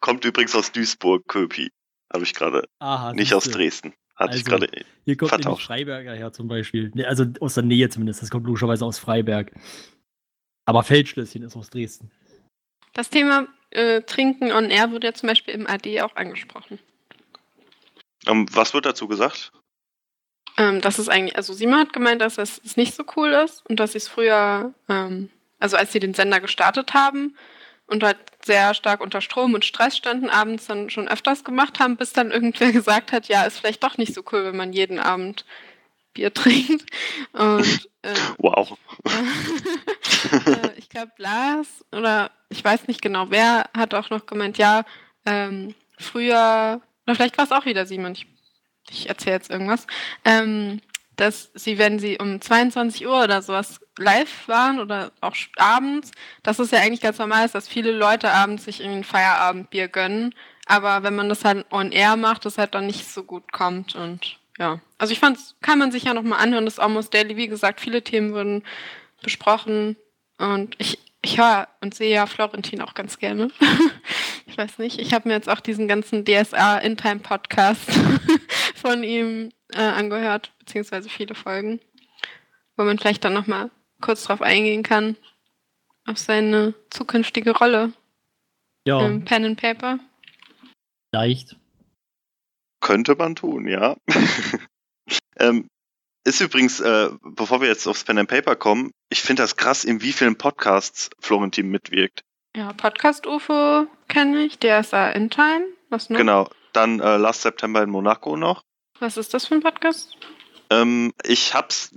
kommt übrigens aus Duisburg, Köpi. Habe ich gerade. Aha. Nicht aus. Dresden. Hatte ich Also, gerade. Hier kommt nämlich. Freiberger her zum Beispiel. Also aus der Nähe zumindest. Das kommt logischerweise aus Freiberg. Aber Feldschlösschen ist aus Dresden. Das Thema äh, Trinken on Air wurde ja zum Beispiel im AD auch angesprochen. Ähm, was wird dazu gesagt? Ähm, das ist eigentlich, also Simon hat gemeint, dass es es nicht so cool ist und dass sie es früher, ähm, also als sie den Sender gestartet haben und halt sehr stark unter Strom und Stress standen, abends dann schon öfters gemacht haben, bis dann irgendwer gesagt hat, ja, ist vielleicht doch nicht so cool, wenn man jeden Abend Bier trinkt. Und äh, Wow. äh, ich glaube, Lars oder ich weiß nicht genau, wer hat auch noch gemeint, ja, ähm, früher, oder vielleicht war es auch wieder Simon, ich, ich erzähle jetzt irgendwas, ähm, dass sie, wenn sie um 22 Uhr oder sowas live waren oder auch abends, dass es ja eigentlich ganz normal ist, dass viele Leute abends sich irgendwie ein Feierabendbier gönnen, aber wenn man das halt on air macht, das halt dann nicht so gut kommt und ja. Also ich fand's, kann man sich ja nochmal anhören, das Almost Daily, wie gesagt, viele Themen wurden besprochen und ich, ich höre und sehe ja Florentin auch ganz gerne. ich weiß nicht, ich habe mir jetzt auch diesen ganzen DSA In Time Podcast von ihm äh, angehört, beziehungsweise viele Folgen, wo man vielleicht dann nochmal kurz drauf eingehen kann, auf seine zukünftige Rolle Ja, im Pen and Paper. leicht. Könnte man tun, ja. ähm, ist übrigens, äh, bevor wir jetzt aufs Pen and Paper kommen, ich finde das krass, in wie vielen Podcasts Florentin mitwirkt. Ja, Podcast UFO kenne ich, DSA In Time. Was noch? Genau. Dann äh, Last September in Monaco noch. Was ist das für ein Podcast? Ähm, ich hab's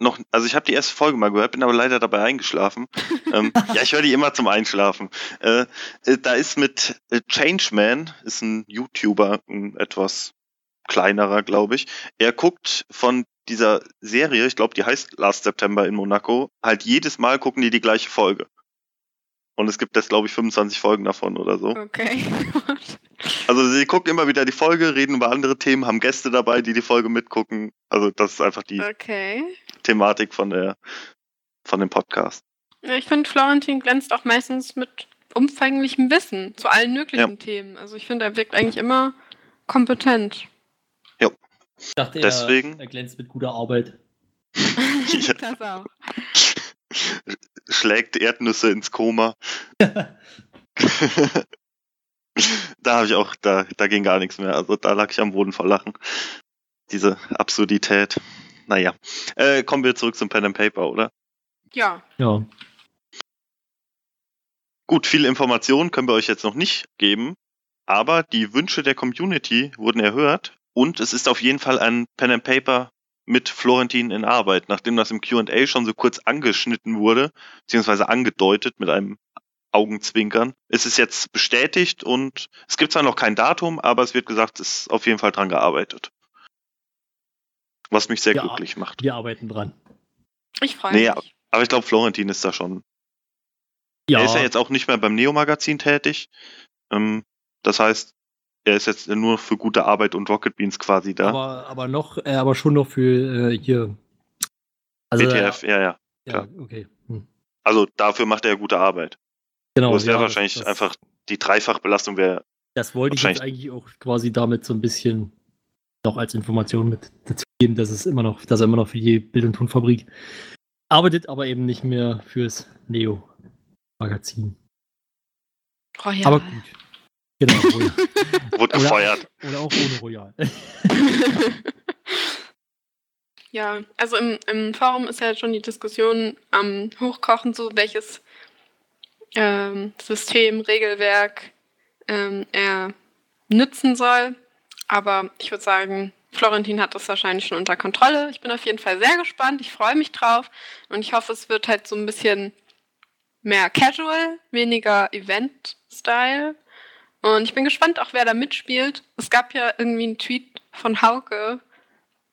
noch, also ich habe die erste Folge mal gehört, bin aber leider dabei eingeschlafen. ähm, ja, ich höre die immer zum Einschlafen. Äh, äh, da ist mit äh, Changeman, ist ein YouTuber, ein etwas kleinerer, glaube ich. Er guckt von dieser Serie, ich glaube, die heißt Last September in Monaco, halt jedes Mal gucken die die gleiche Folge. Und es gibt jetzt, glaube ich, 25 Folgen davon oder so. Okay. Also sie gucken immer wieder die Folge, reden über andere Themen, haben Gäste dabei, die die Folge mitgucken. Also das ist einfach die okay. Thematik von der von dem Podcast. Ja, ich finde, Florentin glänzt auch meistens mit umfänglichem Wissen zu allen möglichen Themen. Also ich finde, er wirkt eigentlich immer kompetent. Ich dachte, er, Deswegen- er glänzt mit guter Arbeit. Ja. Das auch. Schlägt Erdnüsse ins Koma. da habe ich auch, da, da ging gar nichts mehr. Also da lag ich am Boden vor Lachen. Diese Absurdität. Naja. Äh, kommen wir zurück zum Pen and Paper, oder? Ja, Ja. Gut, viele Informationen können wir euch jetzt noch nicht geben, aber die Wünsche der Community wurden erhört und es ist auf jeden Fall ein Pen and Paper mit Florentin in Arbeit, nachdem das im Q&A schon so kurz angeschnitten wurde, beziehungsweise angedeutet mit einem Augenzwinkern. Es ist jetzt bestätigt und es gibt zwar noch kein Datum, aber es wird gesagt, es ist auf jeden Fall dran gearbeitet. Was mich sehr Ja. glücklich macht. Wir arbeiten dran. ich freue Nee, mich. Aber ich glaube, Florentin ist da schon Ja, Er ist ja jetzt auch nicht mehr beim Neo-Magazin tätig. Ähm, das heißt, er ist jetzt nur für gute Arbeit und Rocket Beans quasi da. aber, aber noch, äh, aber schon noch für äh, hier. Also, BTF, ja, ja. Ja, klar. okay. Hm. Also dafür macht er gute Arbeit. Genau. Aber es wäre ja, wahrscheinlich das, einfach, die Dreifachbelastung wäre, Das wollte ich jetzt eigentlich auch quasi damit so ein bisschen noch als Information mit dazu geben, dass es immer noch, dass er immer noch für die Bild- und Tonfabrik arbeitet, aber eben nicht mehr fürs Neo-Magazin. Royal. Aber gut. Genau, Royal. wurde gefeuert. Oder auch ohne Royal. Ja, also im, im Forum ist ja schon die Diskussion am Hochkochen, so welches ähm, System, Regelwerk ähm, er nützen soll. Aber ich würde sagen, Florentin hat das wahrscheinlich schon unter Kontrolle. Ich bin auf jeden Fall sehr gespannt. Ich freue mich drauf. Und ich hoffe, es wird halt so ein bisschen mehr casual, weniger Event-Style. Und ich bin gespannt auch, wer da mitspielt. Es gab ja irgendwie einen Tweet von Hauke,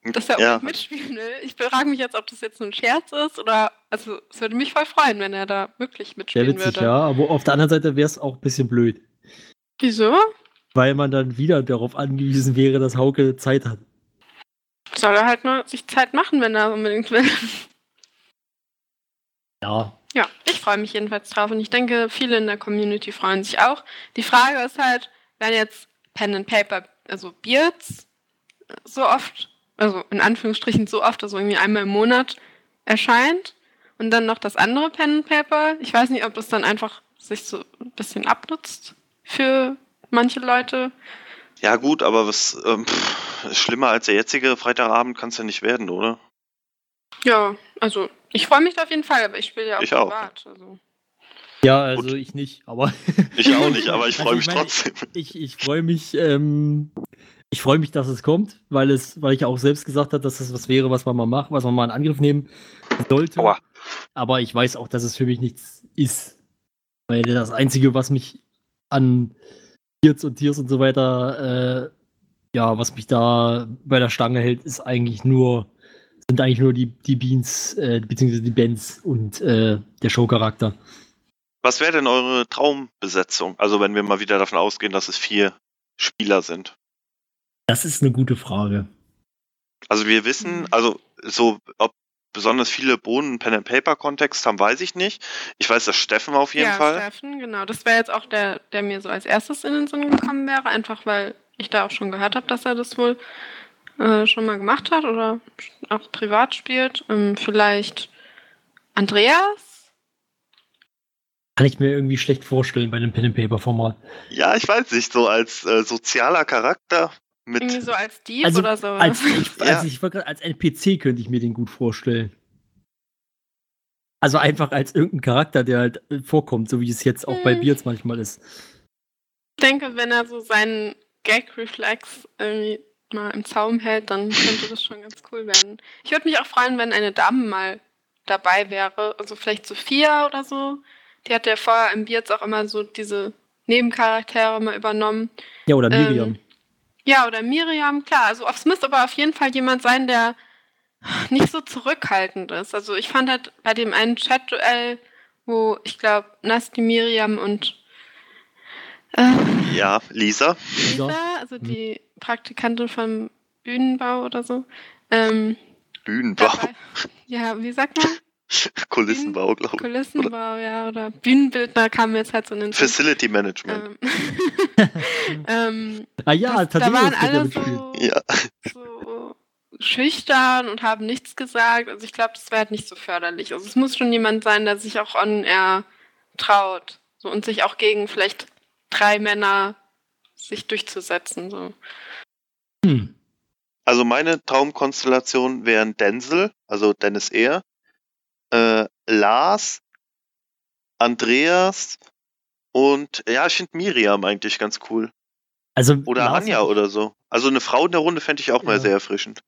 dass er Ja. auch mitspielen will. Ich frage mich jetzt, ob das jetzt nur ein Scherz ist oder, also es würde mich voll freuen, wenn er da wirklich Sehr mitspielen witzig, würde. ja. Aber auf der anderen Seite wäre es auch ein bisschen blöd. Wieso? weil man dann wieder darauf angewiesen wäre, dass Hauke Zeit hat. Soll er halt nur sich Zeit machen, wenn er unbedingt will. Ja, Ja, ich freue mich jedenfalls drauf und ich denke, viele in der Community freuen sich auch. Die Frage ist halt, wenn jetzt Pen and Paper, also Beards, so oft, also in Anführungsstrichen so oft, also irgendwie einmal im Monat erscheint und dann noch das andere Pen and Paper. Ich weiß nicht, ob das dann einfach sich so ein bisschen abnutzt für manche Leute. Ja, gut, aber was ähm, pff, schlimmer als der jetzige Freitagabend kann es ja nicht werden, oder? Ja, also ich freue mich da auf jeden Fall, aber ich spiele ja auch Ich auch. privat. Also. ja also Gut. ich nicht, aber Ich auch nicht, aber ich Also freue ich mich meine, trotzdem. ich, ich freue mich, ähm, ich freue mich, dass es kommt, weil es, weil ich auch selbst gesagt habe, dass das was wäre, was man mal macht, was man mal in Angriff nehmen sollte. Aua. Aber ich weiß auch, dass es für mich nichts ist. Weil das Einzige, was mich an Tiers und Tiers und so weiter, äh, ja, was mich da bei der Stange hält, ist eigentlich nur, sind eigentlich nur die, die Beans, äh, beziehungsweise die Bands und äh, der Showcharakter. Was wäre denn eure Traumbesetzung? Also wenn wir mal wieder davon ausgehen, dass es vier Spieler sind. Das ist eine gute Frage. Also wir wissen, also so, ob besonders viele Bohnen einen Pen and Paper Kontext haben, weiß ich nicht. Ich weiß, dass Steffen auf jeden ja, Fall. Steffen, genau. Das wäre jetzt auch der, der mir so als erstes in den Sinn gekommen wäre, einfach weil ich da auch schon gehört habe, dass er das wohl äh, schon mal gemacht hat oder auch privat spielt. Ähm, vielleicht Andreas? Kann ich mir irgendwie schlecht vorstellen bei einem Pen-and-Paper-Format. Ja, ich weiß nicht, so als äh, sozialer Charakter mit. Irgendwie so als Dieb Also, oder so. Als, ich, Ja. als, ich, wollte gerade- als NPC könnte ich mir den gut vorstellen. Also einfach als irgendein Charakter, der halt äh, vorkommt, so wie es jetzt auch bei Hm. Beards manchmal ist. Ich denke, wenn er so seinen Gag-Reflex irgendwie mal im Zaum hält, dann könnte das schon ganz cool werden. Ich würde mich auch freuen, wenn eine Dame mal dabei wäre. Also vielleicht Sophia oder so. Die hat ja vorher im Beards auch immer so diese Nebencharaktere mal übernommen. Ja, oder Ähm, Miriam. Ja, oder Miriam, klar. Also es müsste aber auf jeden Fall jemand sein, der nicht so zurückhaltend ist. Also ich fand halt bei dem einen Chat-Duell, wo ich glaube, Nasti, Miriam und äh, Ja, Lisa. Lisa, also die Praktikantin vom Bühnenbau oder so. Ähm, Bühnenbau. dabei, ja, wie sagt man? Kulissenbau, glaube ich. Kulissenbau, ja, oder Bühnenbildner kam jetzt halt so in den Sinn. Facility Management. Ähm, ähm, Ah ja, das, da waren alle so, Ja. so schüchtern und haben nichts gesagt. Also ich glaube, das wäre halt nicht so förderlich. Also es muss schon jemand sein, der sich auch on air traut. So, und sich auch gegen vielleicht drei Männer sich durchzusetzen. So. Hm. Also meine Traumkonstellation wären Denzel, also Dennis Ehr, äh, Lars, Andreas und ja, ich finde Miriam eigentlich ganz cool. Also, Oder Lars Anja oder so. Also eine Frau in der Runde fände ich auch mal Ja. sehr erfrischend.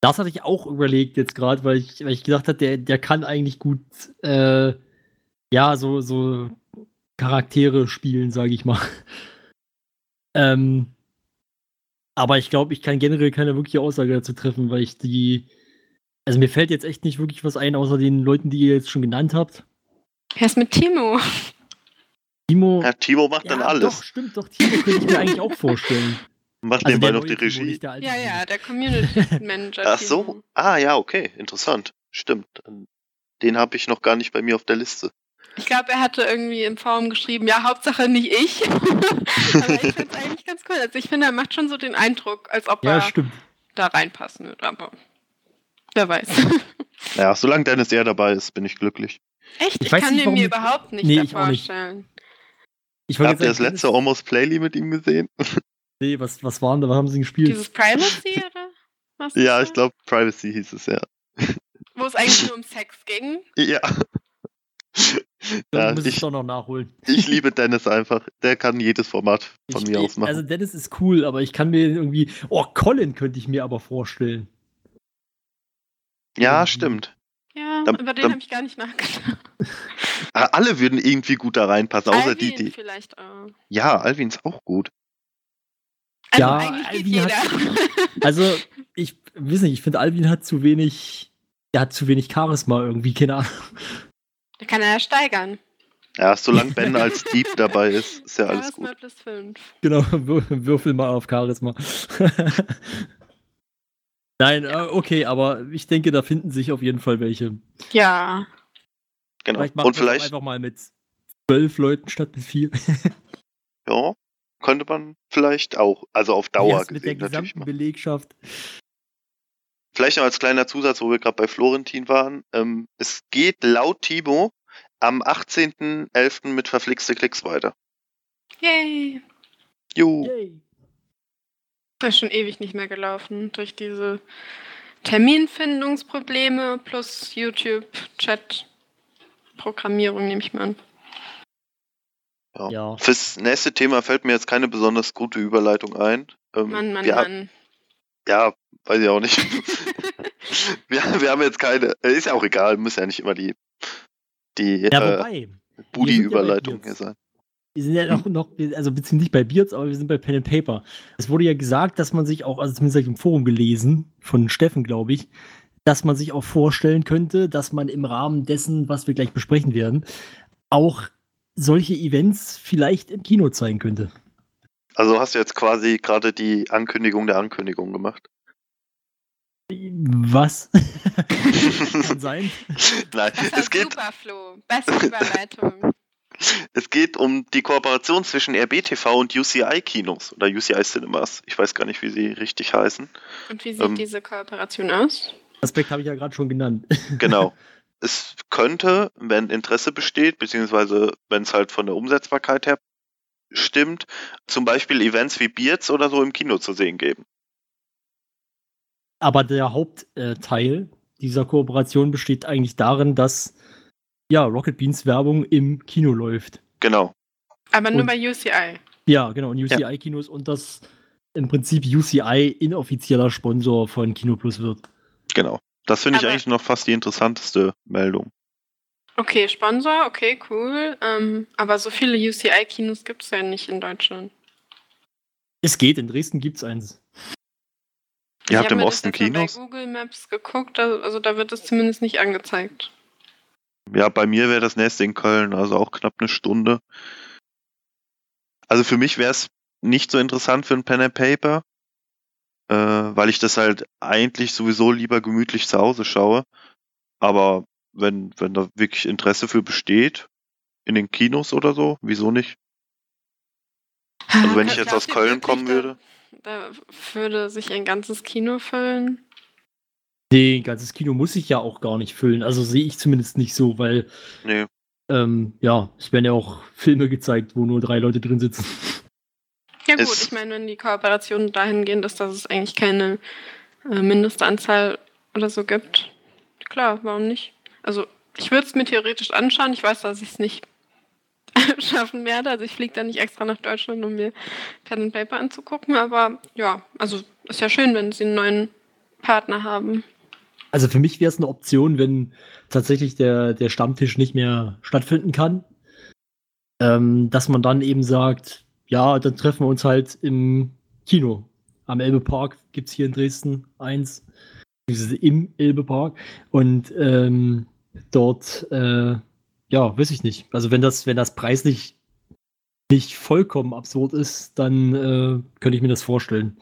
Das hatte ich auch überlegt jetzt gerade, weil ich, weil ich gedacht habe, der, der kann eigentlich gut, äh, ja, so, so Charaktere spielen, sage ich mal. ähm, aber ich glaube, ich kann generell keine wirkliche Aussage dazu treffen, weil ich die, also mir fällt jetzt echt nicht wirklich was ein, außer den Leuten, die ihr jetzt schon genannt habt. Wer ist mit Timo? Timo. Ja, Timo macht dann ja, alles. Doch, stimmt, doch, Timo könnte ich mir eigentlich auch vorstellen. Macht Also nebenbei noch die Timo, Regie. alte Ja, Timo. ja, der Community Manager. Ach Timo. so. Ah ja, okay. Interessant. Stimmt. Den habe ich noch gar nicht bei mir auf der Liste. Ich glaube, er hatte irgendwie im Forum geschrieben, ja, Hauptsache nicht ich. Aber ich finde es eigentlich ganz cool. Also ich finde, er macht schon so den Eindruck, als ob Ja, er stimmt. da reinpassen würde. Aber wer weiß. Ja, solange Dennis Ehr dabei ist, bin ich glücklich. Echt? Ich Ich, kann nicht, den mir warum- überhaupt nicht Nee, ich auch nicht. vorstellen. Ich Habt ihr das letzte Almost Playly mit ihm gesehen? Nee, was, was waren da? Was haben sie gespielt? Dieses Privacy oder was? Ja, ich glaube Privacy hieß es, ja. Wo es eigentlich nur um Sex ging. Ja. Dann ja muss ich ich, doch noch nachholen. ich liebe Dennis einfach. Der kann jedes Format von Ich- mir aus machen. Also Dennis ist cool, aber ich kann mir irgendwie. Oh, Colin könnte ich mir aber vorstellen. ja, irgendwie- stimmt. Ja, Dann- über den habe ich gar nicht nachgedacht. Ah, Alle würden irgendwie gut da reinpassen, außer die, Alvin die. vielleicht auch. Ja, Alvin ist auch gut. Also Ja, eigentlich geht Alvin jeder. Also, ich weiß nicht, ich finde, Alvin hat zu wenig. Er hat zu wenig Charisma irgendwie, keine Ahnung. Da kann er ja steigern. Ja, solange Ben als Dieb dabei ist, ist ja alles Charisma gut. plus 5. Genau, wür- würfel mal auf Charisma. Nein, äh, okay, aber ich denke, da finden sich auf jeden Fall welche. Ja. Genau. Vielleicht machen Und vielleicht, einfach mal mit zwölf Leuten statt mit vier. ja, könnte man vielleicht auch, also auf Dauer Erst mit der gesehen natürlich gesamten. Belegschaft. Vielleicht noch als kleiner Zusatz, wo wir gerade bei Florentin waren. Ähm, es geht laut Timo am 18.11. mit verflixte Klicks weiter. Yay. Juhu. Yay. Das ist schon ewig nicht mehr gelaufen. Durch diese Terminfindungsprobleme plus YouTube-Chat-Programmierung, nehme ich mal an. Ja. Ja. Fürs nächste Thema fällt mir jetzt keine besonders gute Überleitung ein. Ähm, Mann, Mann, Mann. Ja, weiß ich auch nicht. wir, wir haben jetzt keine, äh, ist ja auch egal, muss ja nicht immer die, die Ja, äh, wir hier sein. Wir sind ja noch, noch, also beziehungsweise nicht bei Beards, aber wir sind bei Pen and Paper. Es wurde ja gesagt, dass man sich auch, also zumindest habe ich im Forum gelesen, von Steffen, glaube ich, dass man sich auch vorstellen könnte, dass man im Rahmen dessen, was wir gleich besprechen werden, auch solche Events vielleicht im Kino zeigen könnte. Also hast du jetzt quasi gerade die Ankündigung der Ankündigung gemacht. Was? Kann sein. Nein, es geht, super, Flo. Beste Überleitung. es geht um die Kooperation zwischen RBTV und UCI-Kinos oder UCI Cinemas. Ich weiß gar nicht, wie sie richtig heißen. Und wie sieht Ähm. diese Kooperation aus? Aspekt habe ich ja gerade schon genannt. Genau. es könnte, wenn Interesse besteht, beziehungsweise wenn es halt von der Umsetzbarkeit her stimmt, zum Beispiel Events wie Beards oder so im Kino zu sehen geben. Aber der Hauptteil dieser Kooperation besteht eigentlich darin, dass ja, Rocket Beans Werbung im Kino läuft. Genau. Aber nur Und- bei UCI. Ja, genau, in UCI-Kinos und dass im Prinzip UCI inoffizieller Sponsor von Kino Plus wird. Genau. Das finde ich eigentlich noch fast die interessanteste Meldung. Okay, Sponsor, okay, cool. Ähm, aber so viele UCI-Kinos gibt es ja nicht in Deutschland. Es geht, in Dresden gibt's eins. Ihr Ich habt hab im mir das Osten jetzt mal Kinos? bei Google Maps geguckt, also, also da wird es zumindest nicht angezeigt. Ja, bei mir wäre das nächste in Köln, also auch knapp eine Stunde. Also für mich wäre es nicht so interessant für ein Pen and Paper, äh, weil ich das halt eigentlich sowieso lieber gemütlich zu Hause schaue. Aber wenn, wenn da wirklich Interesse für besteht, in den Kinos oder so, wieso nicht? Also wenn ich jetzt aus Köln kommen würde? Da würde sich ein ganzes Kino füllen. Nee, ein ganzes Kino muss ich ja auch gar nicht füllen. Also sehe ich zumindest nicht so, weil, Nee. ähm, ja, es werden ja auch Filme gezeigt, wo nur drei Leute drin sitzen. Ja gut, Es- ich meine, wenn die Kooperation dahin gehen, dass das es eigentlich keine äh, Mindestanzahl oder so gibt. Klar, warum nicht? Also ich würde es mir theoretisch anschauen. Ich weiß, dass ich es nicht schaffen werde. Also ich fliege da nicht extra nach Deutschland, um mir Pen and Paper anzugucken. Aber ja, also ist ja schön, wenn sie einen neuen Partner haben. Also für mich wäre es eine Option, wenn tatsächlich der, der Stammtisch nicht mehr stattfinden kann, ähm, dass man dann eben sagt, ja, dann treffen wir uns halt im Kino. Am Elbe Park gibt es hier in Dresden eins, im Elbe Park. Und ähm, dort, äh, ja, weiß ich nicht. Also wenn das, wenn das preislich nicht vollkommen absurd ist, dann äh, könnte ich mir das vorstellen.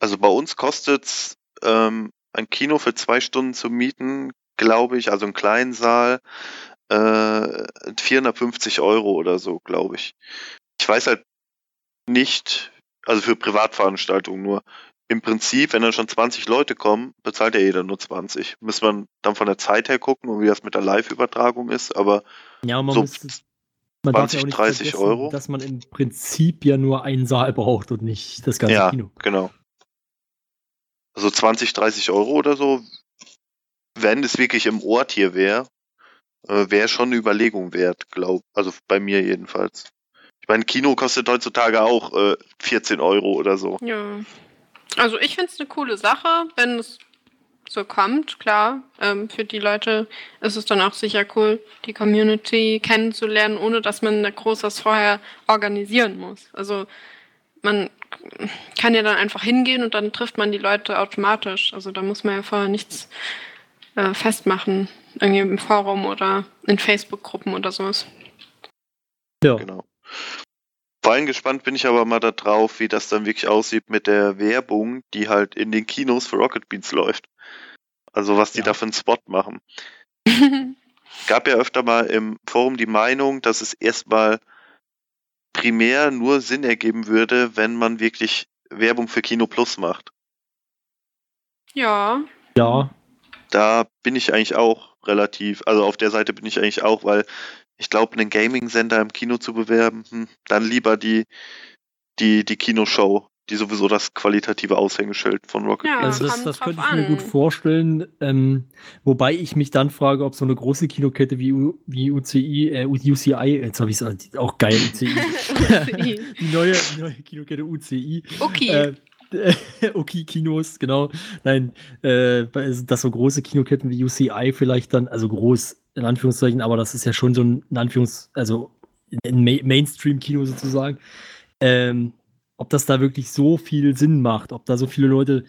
Also bei uns kostet's ähm, ein Kino für zwei Stunden zu mieten, glaube ich, also einen kleinen Saal, äh, 450 Euro oder so, glaube ich. Ich weiß halt nicht, also für Privatveranstaltungen nur. Im Prinzip, wenn dann schon 20 Leute kommen, bezahlt ja jeder nur 20. Muss man dann von der Zeit her gucken und wie das mit der Live-Übertragung ist, aber Ja, man so muss man darf ja 20, auch nicht 30 vergessen, Euro. dass man im Prinzip ja nur einen Saal braucht und nicht das ganze ja, Kino. genau. Also 20, 30 Euro oder so, wenn es wirklich im Ort hier wäre, äh, wäre schon eine Überlegung wert, glaub, also bei mir jedenfalls. Ich meine, Kino kostet heutzutage auch äh, 14 Euro oder so. Ja. Also ich finde es eine coole Sache, wenn es so kommt, klar. Ähm, für die Leute ist es dann auch sicher cool, die Community kennenzulernen, ohne dass man da groß was vorher organisieren muss. Also man kann ja dann einfach hingehen und dann trifft man die Leute automatisch. Also da muss man ja vorher nichts äh, festmachen, irgendwie im Forum oder in Facebook-Gruppen oder sowas. Ja. Genau. Vor allem gespannt bin ich aber mal darauf, wie das dann wirklich aussieht mit der Werbung, die halt in den Kinos für Rocket Beans läuft. Also was die Ja. da für einen Spot machen. Gab ja öfter mal im Forum die Meinung, dass es erstmal primär nur Sinn ergeben würde, wenn man wirklich Werbung für Kino Plus macht. ja. Ja, Da bin ich eigentlich auch relativ, also auf der Seite bin ich eigentlich auch, weil ich glaube, einen Gaming-Sender im Kino zu bewerben, hm, dann lieber die, die, die Kinoshow, die sowieso das qualitative Aushängeschild von Rocket Ja, also ist. das, das könnte ich mir an. gut vorstellen. Ähm, wobei ich mich dann frage, ob so eine große Kinokette wie, U, wie UCI, äh, UCI, jetzt habe ich es auch geil, UCI, die neue, die neue Kinokette UCI, Okay. äh, okay, Kinos, genau. Nein, äh, dass so große Kinoketten wie UCI vielleicht dann, also groß in Anführungszeichen, aber das ist ja schon so ein, in Anführungs-, also ein Ma Mainstream-Kino sozusagen. Ähm, ob das da wirklich so viel Sinn macht, ob da so viele Leute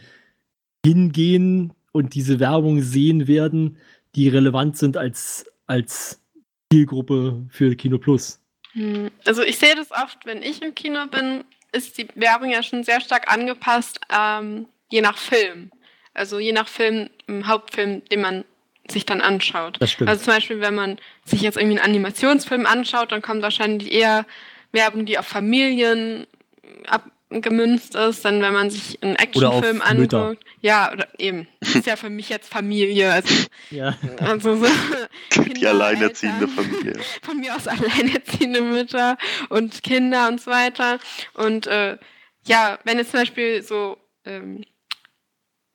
hingehen und diese Werbung sehen werden, die relevant sind als, als Zielgruppe für Kino Plus. Hm, Also ich sehe das oft, wenn ich im Kino bin, ist die Werbung ja schon sehr stark angepasst, ähm, je nach Film. Also je nach Film, im Hauptfilm, den man sich dann anschaut. Das stimmt. Also zum Beispiel, wenn man sich jetzt irgendwie einen Animationsfilm anschaut, dann kommt wahrscheinlich eher Werbung, die auf Familien abgemünzt ist, dann wenn man sich einen Actionfilm Mütter. Ja, oder eben. Ist ja für mich jetzt Familie. Also, ja. also so Die alleinerziehende Eltern. Familie. von mir aus alleinerziehende Mütter und Kinder und so weiter. Und äh, ja, wenn jetzt zum Beispiel so ähm,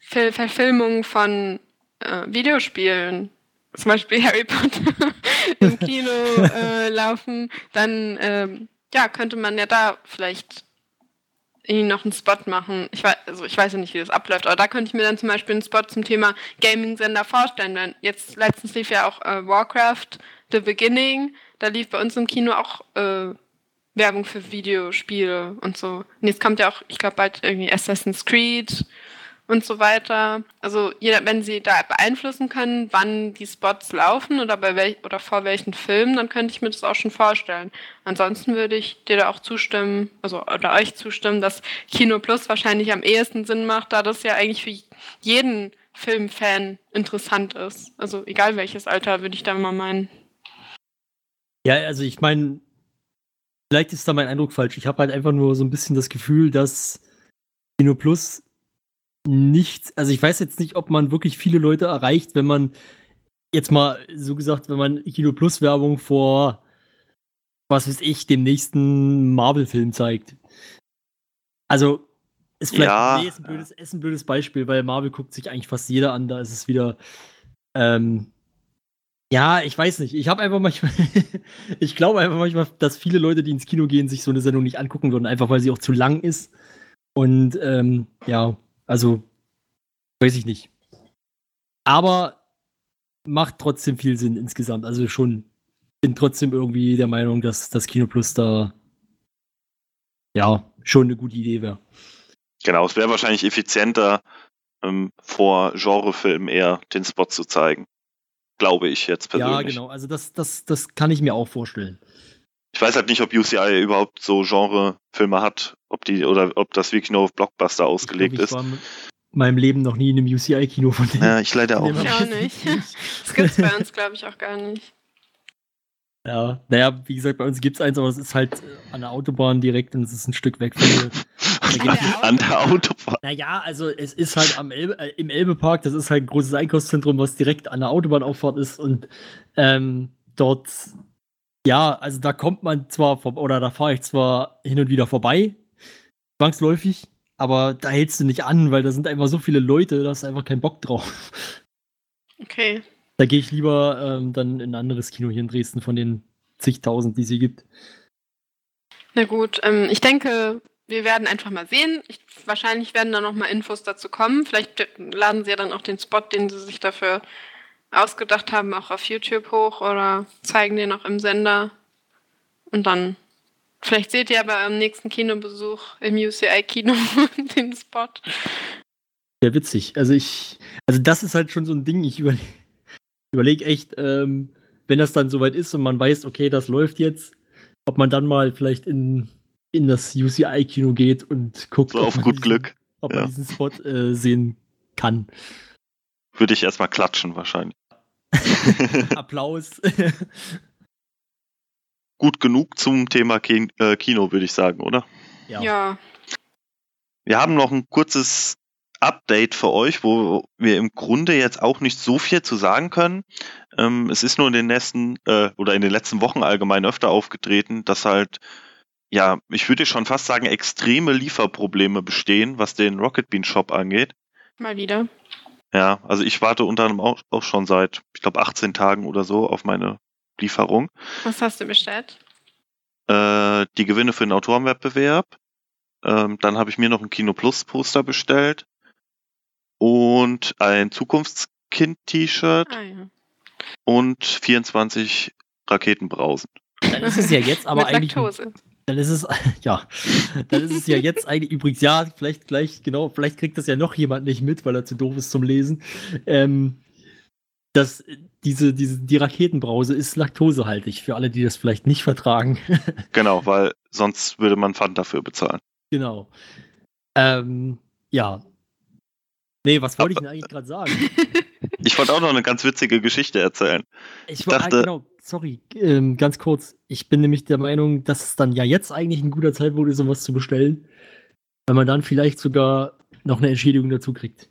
Ver Verfilmungen von äh, Videospielen, zum Beispiel Harry Potter im Kino äh, laufen, dann ähm, ja, könnte man ja da vielleicht irgendwie noch einen Spot machen. Ich weiß, also ich weiß ja nicht, wie das abläuft, aber da könnte ich mir dann zum Beispiel einen Spot zum Thema Gaming-Sender vorstellen. Denn jetzt letztens lief ja auch äh, Warcraft The Beginning, da lief bei uns im Kino auch äh, Werbung für Videospiele und so. Und jetzt kommt ja auch, ich glaube, bald irgendwie Assassin's Creed und so weiter. Also jeder, wenn sie da beeinflussen können, wann die Spots laufen oder bei welch oder vor welchen Filmen, dann könnte ich mir das auch schon vorstellen. Ansonsten würde ich dir da auch zustimmen, also oder euch zustimmen, dass Kino Plus wahrscheinlich am ehesten Sinn macht, da das ja eigentlich für jeden Filmfan interessant ist. Also egal welches Alter, würde ich da mal meinen. Ja, also ich meine, vielleicht ist da mein Eindruck falsch. Ich habe halt einfach nur so ein bisschen das Gefühl, dass Kino Plus nicht, also ich weiß jetzt nicht, ob man wirklich viele Leute erreicht, wenn man jetzt mal so gesagt, wenn man Kino Plus Werbung vor, was weiß ich, dem nächsten Marvel-Film zeigt. Also ist vielleicht Ja. nee, ist, ein blödes, ist ein blödes Beispiel, weil Marvel guckt sich eigentlich fast jeder an, da ist es wieder ähm, ja, ich weiß nicht. Ich habe einfach manchmal, ich glaube einfach manchmal, dass viele Leute, die ins Kino gehen, sich so eine Sendung nicht angucken würden, einfach weil sie auch zu lang ist. Und ähm, ja, also weiß ich nicht. Aber macht trotzdem viel Sinn insgesamt. Also schon bin trotzdem irgendwie der Meinung, dass das Kino Plus da ja schon eine gute Idee wäre. Genau, es wäre wahrscheinlich effizienter, ähm, vor Genrefilmen eher den Spot zu zeigen. Glaube ich jetzt persönlich. Ja, genau. Also das, das, das kann ich mir auch vorstellen. Ich weiß halt nicht, ob UCI überhaupt so Genrefilme hat, ob die oder ob das wirklich nur auf Blockbuster ausgelegt ich glaub, ist. ich war in meinem Leben noch nie in einem UCI-Kino von denen. Ja, ich leider auch dem Ich nicht. auch nicht. Das gibt's bei uns, glaube ich, auch gar nicht. Ja, naja, wie gesagt, bei uns gibt es eins, aber es ist halt äh, an der Autobahn direkt und es ist ein Stück weg von der An der Autobahn. Naja, also es ist halt am Elbe, äh, im Elbepark, das ist halt ein großes Einkaufszentrum, was direkt an der Autobahnauffahrt ist und ähm, dort, ja, also da kommt man zwar, vor, oder da fahre ich zwar hin und wieder vorbei, zwangsläufig, aber da hältst du nicht an, weil da sind einfach so viele Leute, da hast du einfach keinen Bock drauf. Okay. Da gehe ich lieber ähm, dann in ein anderes Kino hier in Dresden von den zigtausend, die es hier gibt. Na gut, ähm, ich denke, wir werden einfach mal sehen. Ich, wahrscheinlich werden da noch mal Infos dazu kommen. Vielleicht laden sie ja dann auch den Spot, den sie sich dafür ausgedacht haben, auch auf YouTube hoch oder zeigen den auch im Sender. Und dann, vielleicht seht ihr aber am nächsten Kinobesuch im UCI-Kino den Spot. Ja, witzig. Also ich, also das ist halt schon so ein Ding, ich überlege überleg echt, ähm, wenn das dann soweit ist und man weiß, okay, das läuft jetzt ob man dann mal vielleicht in, in das UCI-Kino geht und guckt, So ob auf man gut diesen, Glück. ob ja. man diesen Spot äh, sehen kann. Würde ich erstmal klatschen wahrscheinlich. Applaus. Gut genug zum Thema äh, Kino, würde ich sagen, oder? ja. Ja. Wir haben noch ein kurzes Update für euch, wo wir im Grunde jetzt auch nicht so viel zu sagen können. Ähm, es ist nur in den letzten äh, oder in den letzten Wochen allgemein öfter aufgetreten, dass halt ja, ich würde schon fast sagen, extreme Lieferprobleme bestehen, was den Rocket Bean Shop angeht. Mal wieder. Ja, also ich warte unter anderem auch, auch schon seit, ich glaube, 18 Tagen oder so auf meine Lieferung. Was hast du bestellt? Äh, die Gewinne für den Autorenwettbewerb. Ähm, dann habe ich mir noch ein Kino Plus Poster bestellt und ein Zukunftskind-T-Shirt Ah ja. und 24 Raketenbrausen. Dann ist es ja jetzt aber Mit eigentlich. Laktose. Dann ist es, ja, dann ist es ja jetzt eigentlich übrigens, ja, vielleicht gleich, genau, vielleicht kriegt das ja noch jemand nicht mit, weil er zu doof ist zum Lesen. Ähm, dass diese, diese, die Raketenbrause ist laktosehaltig, für alle, die das vielleicht nicht vertragen. Genau, weil sonst würde man Pfand dafür bezahlen. genau. Ähm, ja. Nee, was wollte ich denn eigentlich gerade sagen? Ich wollte auch noch eine ganz witzige Geschichte erzählen. Ich war, dachte- ah, genau, sorry, ähm, ganz kurz. Ich bin nämlich der Meinung, dass es dann ja jetzt eigentlich ein guter Zeitpunkt ist, um was zu bestellen, weil man dann vielleicht sogar noch eine Entschädigung dazu kriegt.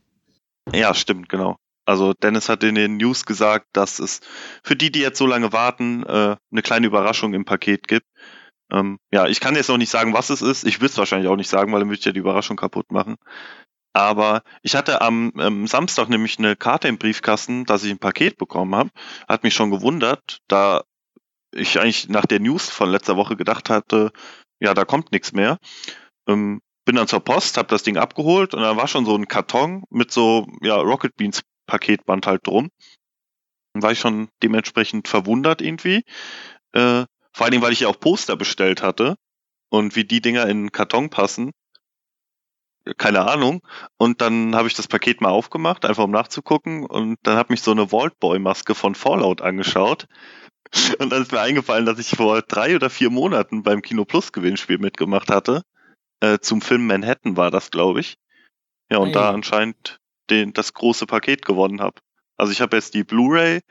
Ja, stimmt, genau. Also Dennis hat in den News gesagt, dass es für die, die jetzt so lange warten, äh, eine kleine Überraschung im Paket gibt. Ähm, ja, ich kann jetzt noch nicht sagen, was es ist. Ich will es wahrscheinlich auch nicht sagen, weil dann würde ich ja die Überraschung kaputt machen. Aber ich hatte am ähm, Samstag nämlich eine Karte im Briefkasten, dass ich ein Paket bekommen habe. Hat mich schon gewundert, da ich eigentlich nach der News von letzter Woche gedacht hatte, ja, da kommt nichts mehr. Ähm, bin dann zur Post, habe das Ding abgeholt und da war schon so ein Karton mit so ja Rocket Beans Paketband halt drum. Dann war ich schon dementsprechend verwundert irgendwie. Äh, vor allen Dingen, weil ich ja auch Poster bestellt hatte und wie die Dinger in den Karton passen. Keine Ahnung. Und dann habe ich das Paket mal aufgemacht, einfach um nachzugucken. Und dann hat mich so eine Vault Boy Maske von Fallout angeschaut. Und dann ist mir eingefallen, dass ich vor drei oder vier Monaten beim Kino Plus Gewinnspiel mitgemacht hatte. Äh, zum Film Manhattan war das, glaube ich. Ja, und Ah, da anscheinend den, das große Paket gewonnen habe. Also ich habe jetzt die Blu-ray,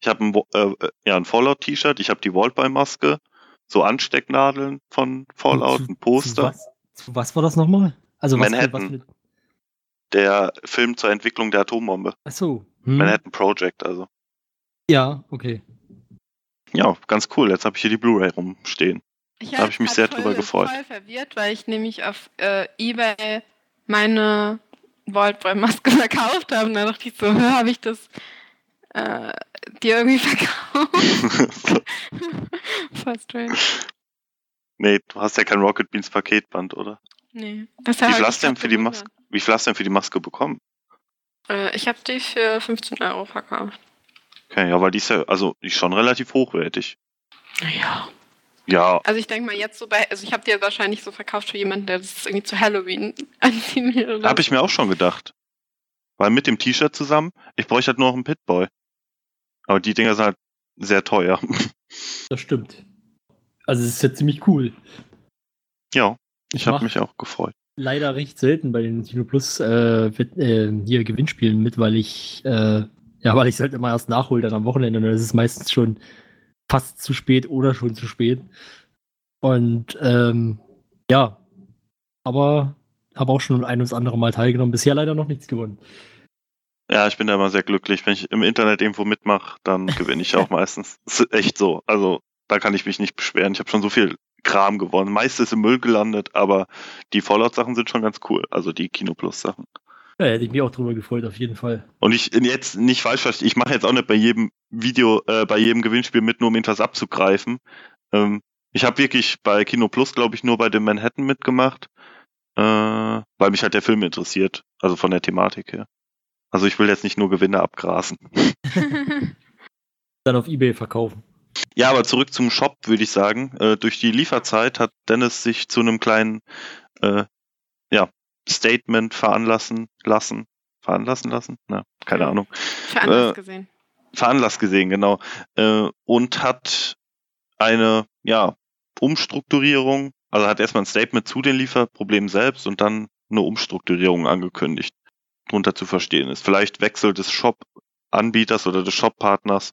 ich habe ein, äh, äh, ja, ein Fallout-T-Shirt, ich habe die Vault-Boy-Maske, so Anstecknadeln von Fallout, Zu- ein Zu Poster, was, zu was war das nochmal? Also was, Manhattan. was mit. der Film zur Entwicklung der Atombombe. Achso. Hm. Manhattan Project, also. Ja, okay. Ja, ganz cool. Jetzt habe ich hier die Blu-ray rumstehen. Ich Da hab ich mich sehr voll, drüber gefreut. voll verwirrt, weil ich nämlich auf äh, Ebay meine Vaultboy-Maske verkauft habe. Und dann dachte ich so, habe ich das äh, dir irgendwie verkauft? Voll strange. nee, du hast ja kein Rocket Beans Paketband, oder? Nee. Das Wie viel hast du denn für die Maske? Wie viel hast du denn für die Maske bekommen? Äh, ich habe die für 15 Euro verkauft. Okay, ja, weil die ist ja, also die ist schon relativ hochwertig. Ja. Ja, Also ich denke mal jetzt so bei, also ich habe die ja wahrscheinlich so verkauft für jemanden, der das irgendwie zu Halloween anziehen will. Habe ich mir auch schon gedacht. Weil mit dem T-Shirt zusammen, ich bräuchte halt nur noch einen Pitboy. Aber die Dinger sind halt sehr teuer. Das stimmt. Also es ist ja ziemlich cool. ja, ich habe mich auch gefreut. leider recht selten bei den Kino Plus äh, äh, hier Gewinnspielen mit, weil ich äh, ja, weil ich es halt immer erst nachhole dann am Wochenende und dann ist es meistens schon fast zu spät oder schon zu spät. Und ähm, ja, aber habe auch schon ein und das andere Mal teilgenommen. Bisher leider noch nichts gewonnen. Ja, ich bin da immer sehr glücklich. Wenn ich im Internet irgendwo mitmache, dann gewinne ich auch meistens. Das ist echt so. Also da kann ich mich nicht beschweren. Ich habe schon so viel Kram gewonnen. Meist ist im Müll gelandet, aber die Fallout-Sachen sind schon ganz cool. Also die Kino Plus-Sachen. Ja, hätte ich mich auch drüber gefreut, auf jeden Fall. Und ich jetzt nicht falsch verstehen, ich mache jetzt auch nicht bei jedem Video, äh, bei jedem Gewinnspiel mit, nur um irgendwas abzugreifen. Ähm, ich habe wirklich bei Kino Plus, glaube ich, nur bei dem Manhattan mitgemacht, äh, weil mich halt der Film interessiert, also von der Thematik her. Also ich will jetzt nicht nur Gewinne abgrasen. Dann auf Ebay verkaufen. Ja, aber zurück zum Shop, würde ich sagen. Äh, durch die Lieferzeit hat Dennis sich zu einem kleinen äh, ja, Statement veranlassen lassen. Veranlassen lassen? Na, keine Ja. Ahnung. Anders Äh, gesehen. veranlasst gesehen, genau. Äh, und hat eine, ja, Umstrukturierung. Also hat erstmal ein Statement zu den Lieferproblemen selbst und dann eine Umstrukturierung angekündigt. Drunter zu verstehen ist. Vielleicht Wechsel des Shop-Anbieters oder des Shop-Partners.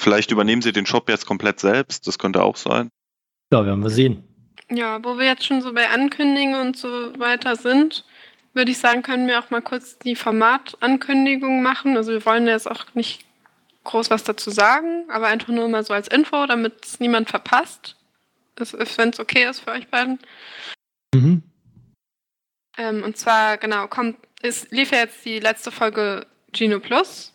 Vielleicht übernehmen sie den Shop jetzt komplett selbst. Das könnte auch sein. Ja, werden wir sehen. Ja, wo wir jetzt schon so bei Ankündigungen und so weiter sind, würde ich sagen, können wir auch mal kurz die Formatankündigung machen. Also wir wollen jetzt auch nicht groß was dazu sagen, aber einfach nur mal so als Info, damit es niemand verpasst. Wenn es okay ist für euch beiden. Mhm. Ähm, und zwar, genau, kommt, es lief ja jetzt die letzte Folge Gino Plus.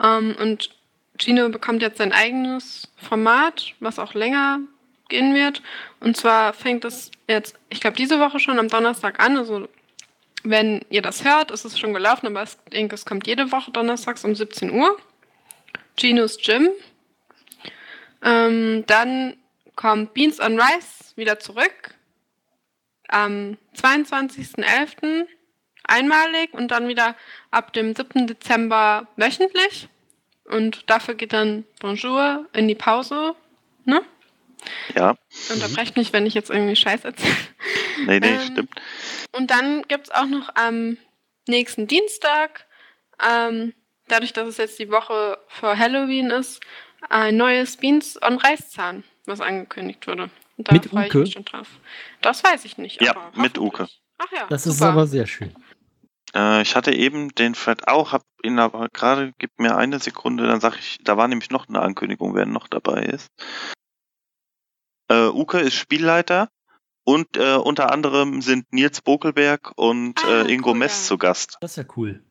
Ähm, und Gino bekommt jetzt sein eigenes Format, was auch länger gehen wird. Und zwar fängt es jetzt, ich glaube, diese Woche schon am Donnerstag an. Also, wenn ihr das hört, ist es schon gelaufen, aber ich denke, es kommt jede Woche donnerstags um 17 Uhr. Gino's Gym. Ähm, dann kommt Beans on Rice wieder zurück. Am 22.11. einmalig und dann wieder ab dem 7. Dezember wöchentlich. Und dafür geht dann Bonjour in die Pause. Ne? Ja. Unterbrecht mich, wenn ich jetzt irgendwie Scheiß erzähle. Nee, nee, Ähm, stimmt. Und dann gibt es auch noch am nächsten Dienstag, ähm, dadurch, dass es jetzt die Woche vor Halloween ist, ein neues Beans on Reiszahn, was angekündigt wurde. Und da freue ich mich schon drauf. Das weiß ich nicht. Ja, aber mit. Uke. Ach ja, Das ist super. aber sehr schön. Äh, ich hatte eben den Fred auch, hab ihn aber gerade, gib mir eine Sekunde, dann sag ich, da war nämlich noch eine Ankündigung, wer noch dabei ist. Äh, Uke ist Spielleiter und äh, unter anderem sind Nils Bokelberg und Ah, äh, Ingo cool, Mess ja. zu Gast. Das ist ja cool.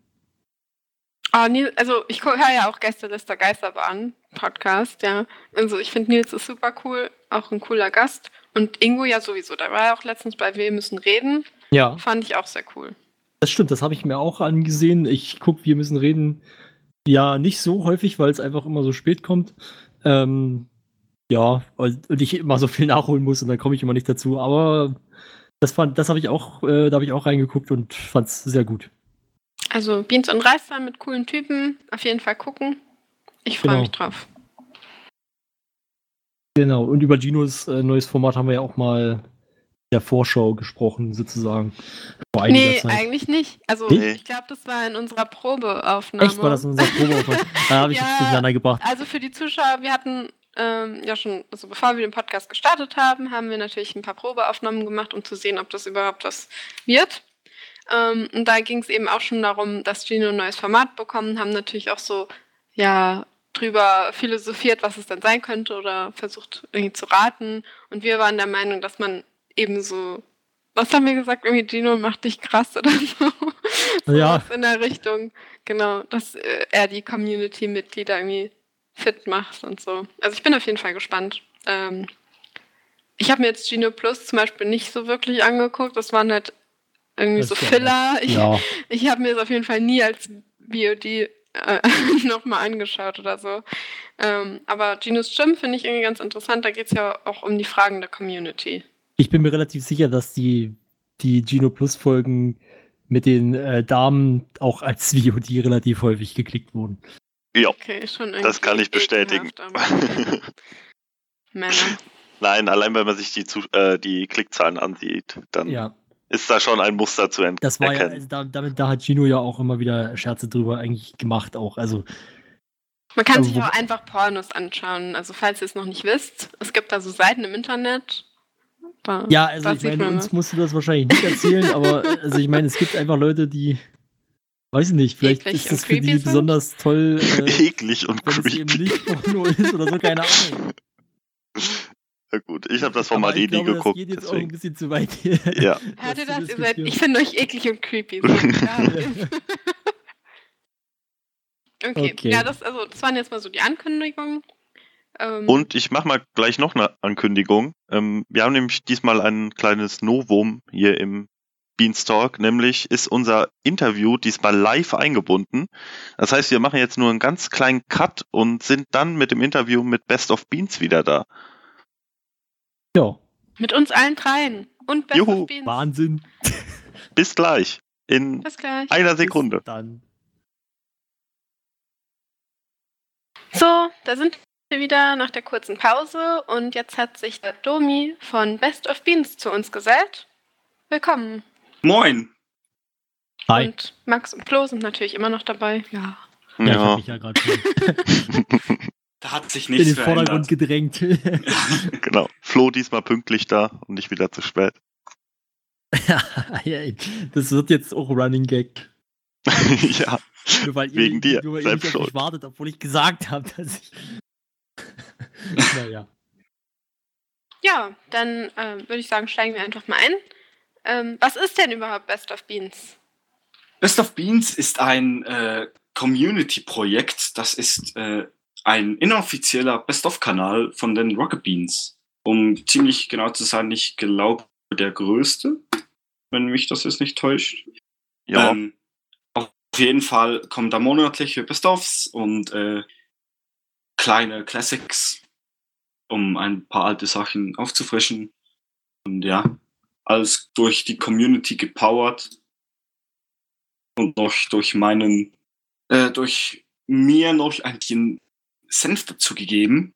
Ah, Nils, also ich höre ja auch Gästeliste Geisterbahn Podcast, ja. Also ich finde Nils ist super cool, auch ein cooler Gast. Und Ingo ja sowieso, da war er auch letztens bei Wir müssen reden. Ja, Fand ich auch sehr cool. Das stimmt. Das habe ich mir auch angesehen. Ich gucke, wir müssen reden. Ja, nicht so häufig, weil es einfach immer so spät kommt. Ähm, ja, und ich immer so viel nachholen muss und dann komme ich immer nicht dazu. Aber das fand, das habe ich auch, äh, da habe ich auch reingeguckt und fand es sehr gut. Also Beans und Reister mit coolen Typen, auf jeden Fall gucken. Ich freue Genau. mich drauf. Genau. Und über Ginos äh, neues Format haben wir ja auch mal der Vorschau gesprochen, sozusagen. Vor Nee, Zeit. eigentlich nicht. Also Nee. ich glaube, das war in unserer Probeaufnahme. Echt war das in unserer Probeaufnahme? Da habe ich Ja. es durcheinander gebracht. Also für die Zuschauer, wir hatten ähm, ja schon, also bevor wir den Podcast gestartet haben, haben wir natürlich ein paar Probeaufnahmen gemacht, um zu sehen, ob das überhaupt was wird. Ähm, und da ging es eben auch schon darum, dass Gino ein neues Format bekommen, haben natürlich auch so, ja, drüber philosophiert, was es dann sein könnte oder versucht irgendwie zu raten. Und wir waren der Meinung, dass man eben so, was haben wir gesagt, irgendwie Gino macht dich krass oder so. so Ja. in der Richtung, genau, dass äh, er die Community-Mitglieder irgendwie fit macht und so. Also ich bin auf jeden Fall gespannt. Ähm, ich habe mir jetzt Gino Plus zum Beispiel nicht so wirklich angeguckt. Das waren halt irgendwie Das so Filler. Ich, Ja, ich habe mir es auf jeden Fall nie als VOD äh, nochmal angeschaut oder so. Ähm, aber Ginos Gym finde ich irgendwie ganz interessant. Da geht es ja auch um die Fragen der Community. Ich bin mir relativ sicher, dass die, die Gino Plus Folgen mit den äh, Damen auch als VOD relativ häufig geklickt wurden. Ja, Okay, schon irgendwie das kann ich bestätigen. Männer. Nein, allein wenn man sich die, Zu äh, die Klickzahlen ansieht, dann Ja, ist da schon ein Muster zu ent- das war ja, also da, damit, da hat Gino ja auch immer wieder Scherze drüber eigentlich gemacht auch. Also, Man kann Aber sich auch einfach Pornos anschauen. Also falls ihr es noch nicht wisst, es gibt da so Seiten im Internet. Da, ja, also da ich meine, uns musst du das wahrscheinlich nicht erzählen, aber also ich meine, es gibt einfach Leute, die, weiß ich nicht, vielleicht Eklig ist das für die creepy sind? besonders toll, äh, Eklig und es eben creepy. nicht Porno ist oder so, keine Ahnung. Ja gut, ich habe das Format eh nie glaube, das geguckt. geht jetzt auch ein bisschen zu weit. Ja. Hört ihr zu das? Ihr seid, ich finde euch eklig und creepy. So, ja. okay. Okay. ja, das, also, das waren jetzt mal so die Ankündigungen. Ähm, Und ich mache mal gleich noch eine Ankündigung. Ähm, wir haben nämlich diesmal ein kleines Novum hier im Beanstalk, nämlich ist unser Interview diesmal live eingebunden. Das heißt, wir machen jetzt nur einen ganz kleinen Cut und sind dann mit dem Interview mit Best of Beans wieder da. Ja, mit uns allen dreien. Und Best Juhu, of Beans. Wahnsinn. Bis gleich. In Bis gleich. einer Sekunde. Bis dann. So, da sind wieder nach der kurzen Pause und jetzt hat sich der Domi von Best of Beans zu uns gesellt. Willkommen. Moin. Hi. Und Max und Flo sind natürlich immer noch dabei. Ja. Ja, ich Ja, habe mich ja gerade schon Da hat sich in nichts den Vordergrund gedrängt. genau. Flo diesmal pünktlich da und nicht wieder zu spät. Ja, das wird jetzt auch Running Gag. ja, Nur weil Wegen ihr, dir, nur weil ihr selbst nicht auf mich schuld. wartet, obwohl ich gesagt habe, dass ich. naja. Ja, dann ähm, würde ich sagen, steigen wir einfach mal ein. Ähm, was ist denn überhaupt Best of Beans? Best of Beans ist ein äh, Community-Projekt. Das ist äh, ein inoffizieller Best-of-Kanal von den Rocket Beans. Um ziemlich genau zu sein, ich glaube, der größte, wenn mich das jetzt nicht täuscht. ja. Ähm, auf jeden Fall kommen da monatliche Best-ofs und äh, kleine Classics, um ein paar alte Sachen aufzufrischen. Und ja, alles durch die Community gepowert und noch durch meinen, äh, durch mir noch ein bisschen Senf dazu gegeben.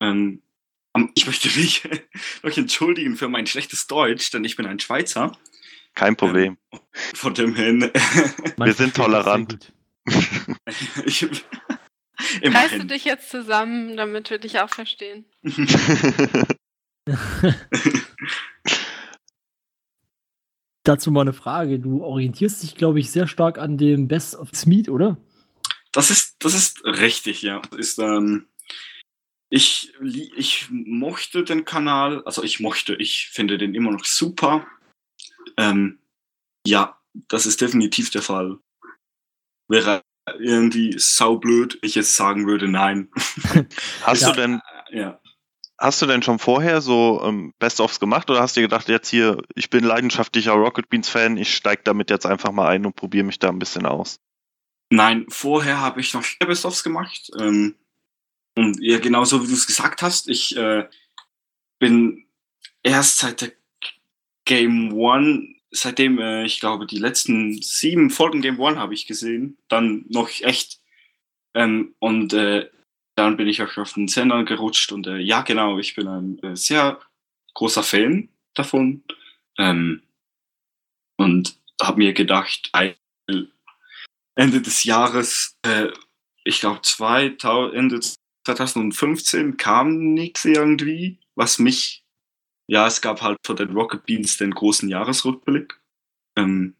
Ähm, ich möchte mich noch entschuldigen für mein schlechtes Deutsch, denn ich bin ein Schweizer. kein Problem. Von dem hin, Wir sind tolerant. gut. ich, Reißt du immerhin. dich jetzt zusammen, damit wir dich auch verstehen? Dazu mal eine Frage. Du orientierst dich, glaube ich, sehr stark an dem Best of Smeed, oder? Das ist, das ist richtig, ja. Das ist, ähm, ich, ich mochte den Kanal, also ich mochte, ich finde den immer noch super. Ähm, ja, das ist definitiv der Fall. Wäre irgendwie saublöd, ich jetzt sagen würde, nein. hast Ja. du denn, ja. hast du denn schon vorher so ähm, Best-ofs gemacht oder hast du dir gedacht, jetzt hier, ich bin leidenschaftlicher Rocket Beans Fan, ich steig damit jetzt einfach mal ein und probiere mich da ein bisschen aus? Nein, vorher habe ich noch Best-ofs gemacht. Ähm, und ja, genauso wie du es gesagt hast, ich äh, bin erst seit der Game One, seitdem äh, ich glaube, die letzten sieben Folgen Game One habe ich gesehen, dann noch echt. Ähm, und äh, dann bin ich auch auf den Sender gerutscht und äh, ja, genau, ich bin ein äh, sehr großer Fan davon. Ähm, und habe mir gedacht, Ende des Jahres, äh, ich glaube Ende 2015 kam nichts irgendwie, was mich, ja, es gab halt von den Rocket Beans den großen Jahresrückblick. Ähm,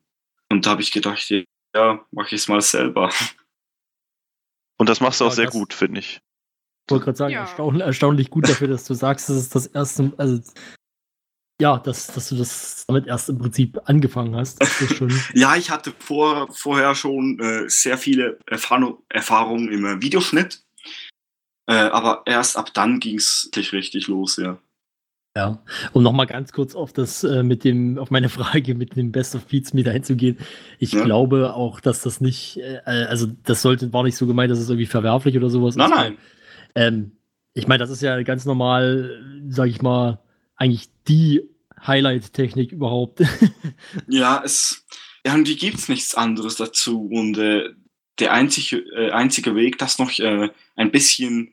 und da habe ich gedacht, ja, mache ich es mal selber. Und das machst du auch Ja, sehr gut, finde ich. Ich wollte gerade sagen, Ja. erstaun erstaunlich gut dafür, dass du sagst, das ist das erste, also ja, dass, dass du das damit erst im Prinzip angefangen hast. Das ist schon. Ja, ich hatte vor, vorher schon äh, sehr viele Erfahrung, Erfahrungen im äh, Videoschnitt. Äh, aber erst ab dann ging es richtig los, ja. Ja, um nochmal ganz kurz auf das äh, mit dem, auf meine Frage mit dem Best of Beats mit einzugehen. Ich Ja. glaube auch, dass das nicht, äh, also das sollte, war nicht so gemeint, dass es irgendwie verwerflich oder sowas Nein, ist. nein. Ähm, ich meine, das ist ja ganz normal, sag ich mal, eigentlich die Highlight-Technik überhaupt. Ja, es irgendwie gibt's nichts anderes dazu und äh, der einzige, äh, einzige Weg, das noch äh, ein bisschen äh,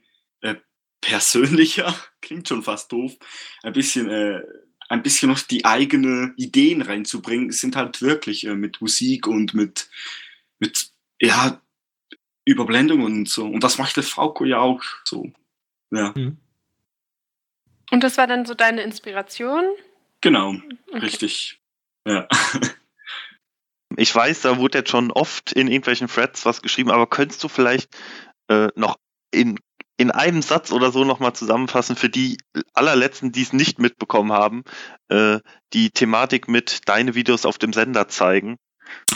persönlicher, klingt schon fast doof, ein bisschen, äh, ein bisschen noch die eigene Ideen reinzubringen, sind halt wirklich äh, mit Musik und mit, mit, ja, Überblendungen und so. Und das macht der Frauko ja auch so. Ja, Und das war dann so deine Inspiration? genau, Okay. richtig. Ja. Ich weiß, da wurde jetzt schon oft in irgendwelchen Threads was geschrieben, aber könntest du vielleicht äh, noch in, in einem Satz oder so nochmal zusammenfassen für die allerletzten, die es nicht mitbekommen haben, äh, die Thematik mit deine Videos auf dem Sender zeigen?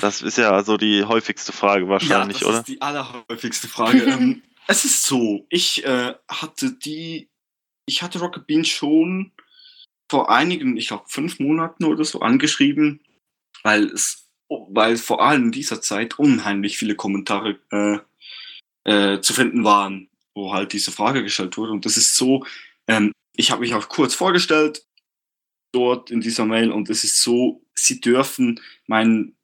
Das ist ja also die häufigste Frage wahrscheinlich, ja, das oder? ist die allerhäufigste Frage. ähm, es ist so, ich äh, hatte die, ich hatte Rocket Beans schon vor einigen, ich glaube fünf Monaten oder so angeschrieben, weil es, weil vor allem in dieser Zeit unheimlich viele Kommentare äh, äh, zu finden waren, wo halt diese Frage gestellt wurde. Und das ist so, ähm, ich habe mich auch kurz vorgestellt dort in dieser Mail und es ist so, sie dürfen mein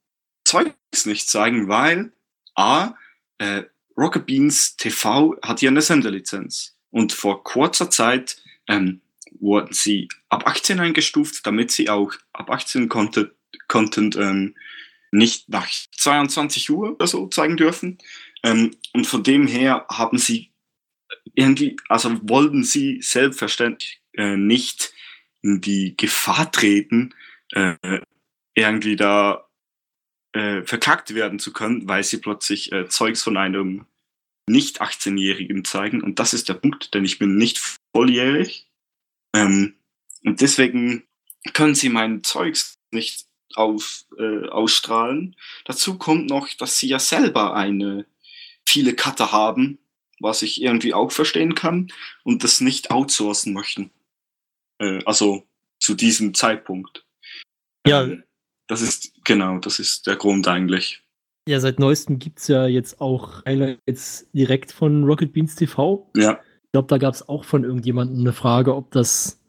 Zeugnis nicht zeigen, weil A, äh, Rocket Beans TV hat ja eine Senderlizenz. Und vor kurzer Zeit ähm, wurden sie ab 18 eingestuft, damit sie auch ab 18 Content, Content ähm, nicht nach 22 Uhr oder so zeigen dürfen. Ähm, und von dem her haben sie irgendwie, also wollten sie selbstverständlich äh, nicht in die Gefahr treten, äh, irgendwie da äh, verklagt werden zu können, weil sie plötzlich äh, Zeugs von einem nicht 18-Jährigen zeigen. Und das ist der Punkt, denn ich bin nicht volljährig. Ähm, und deswegen können sie mein Zeugs nicht auf, äh, ausstrahlen. Dazu kommt noch, dass sie ja selber eine viele Cutter haben, was ich irgendwie auch verstehen kann, und das nicht outsourcen möchten. Äh, also zu diesem Zeitpunkt. Ja. Ähm, das ist, genau, das ist der Grund eigentlich. Ja, seit neuestem gibt es ja jetzt auch Highlights direkt von Rocket Beans TV. Ja. Ich glaube, da gab es auch von irgendjemandem eine Frage, ob das,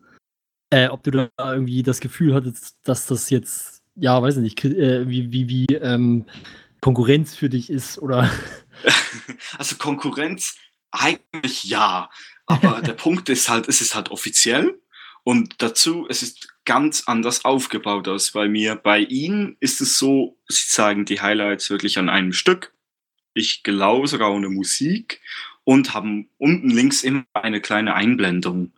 äh, ob du da irgendwie das Gefühl hattest, dass das jetzt, ja, weiß nicht, äh, wie, wie, wie ähm, Konkurrenz für dich ist oder. Also Konkurrenz eigentlich ja, aber der Punkt ist halt, es ist halt offiziell und dazu, es ist ganz anders aufgebaut als bei mir. Bei ihnen ist es so, sie zeigen die Highlights wirklich an einem Stück. Ich glaube sogar ohne Musik und haben unten links immer eine kleine Einblendung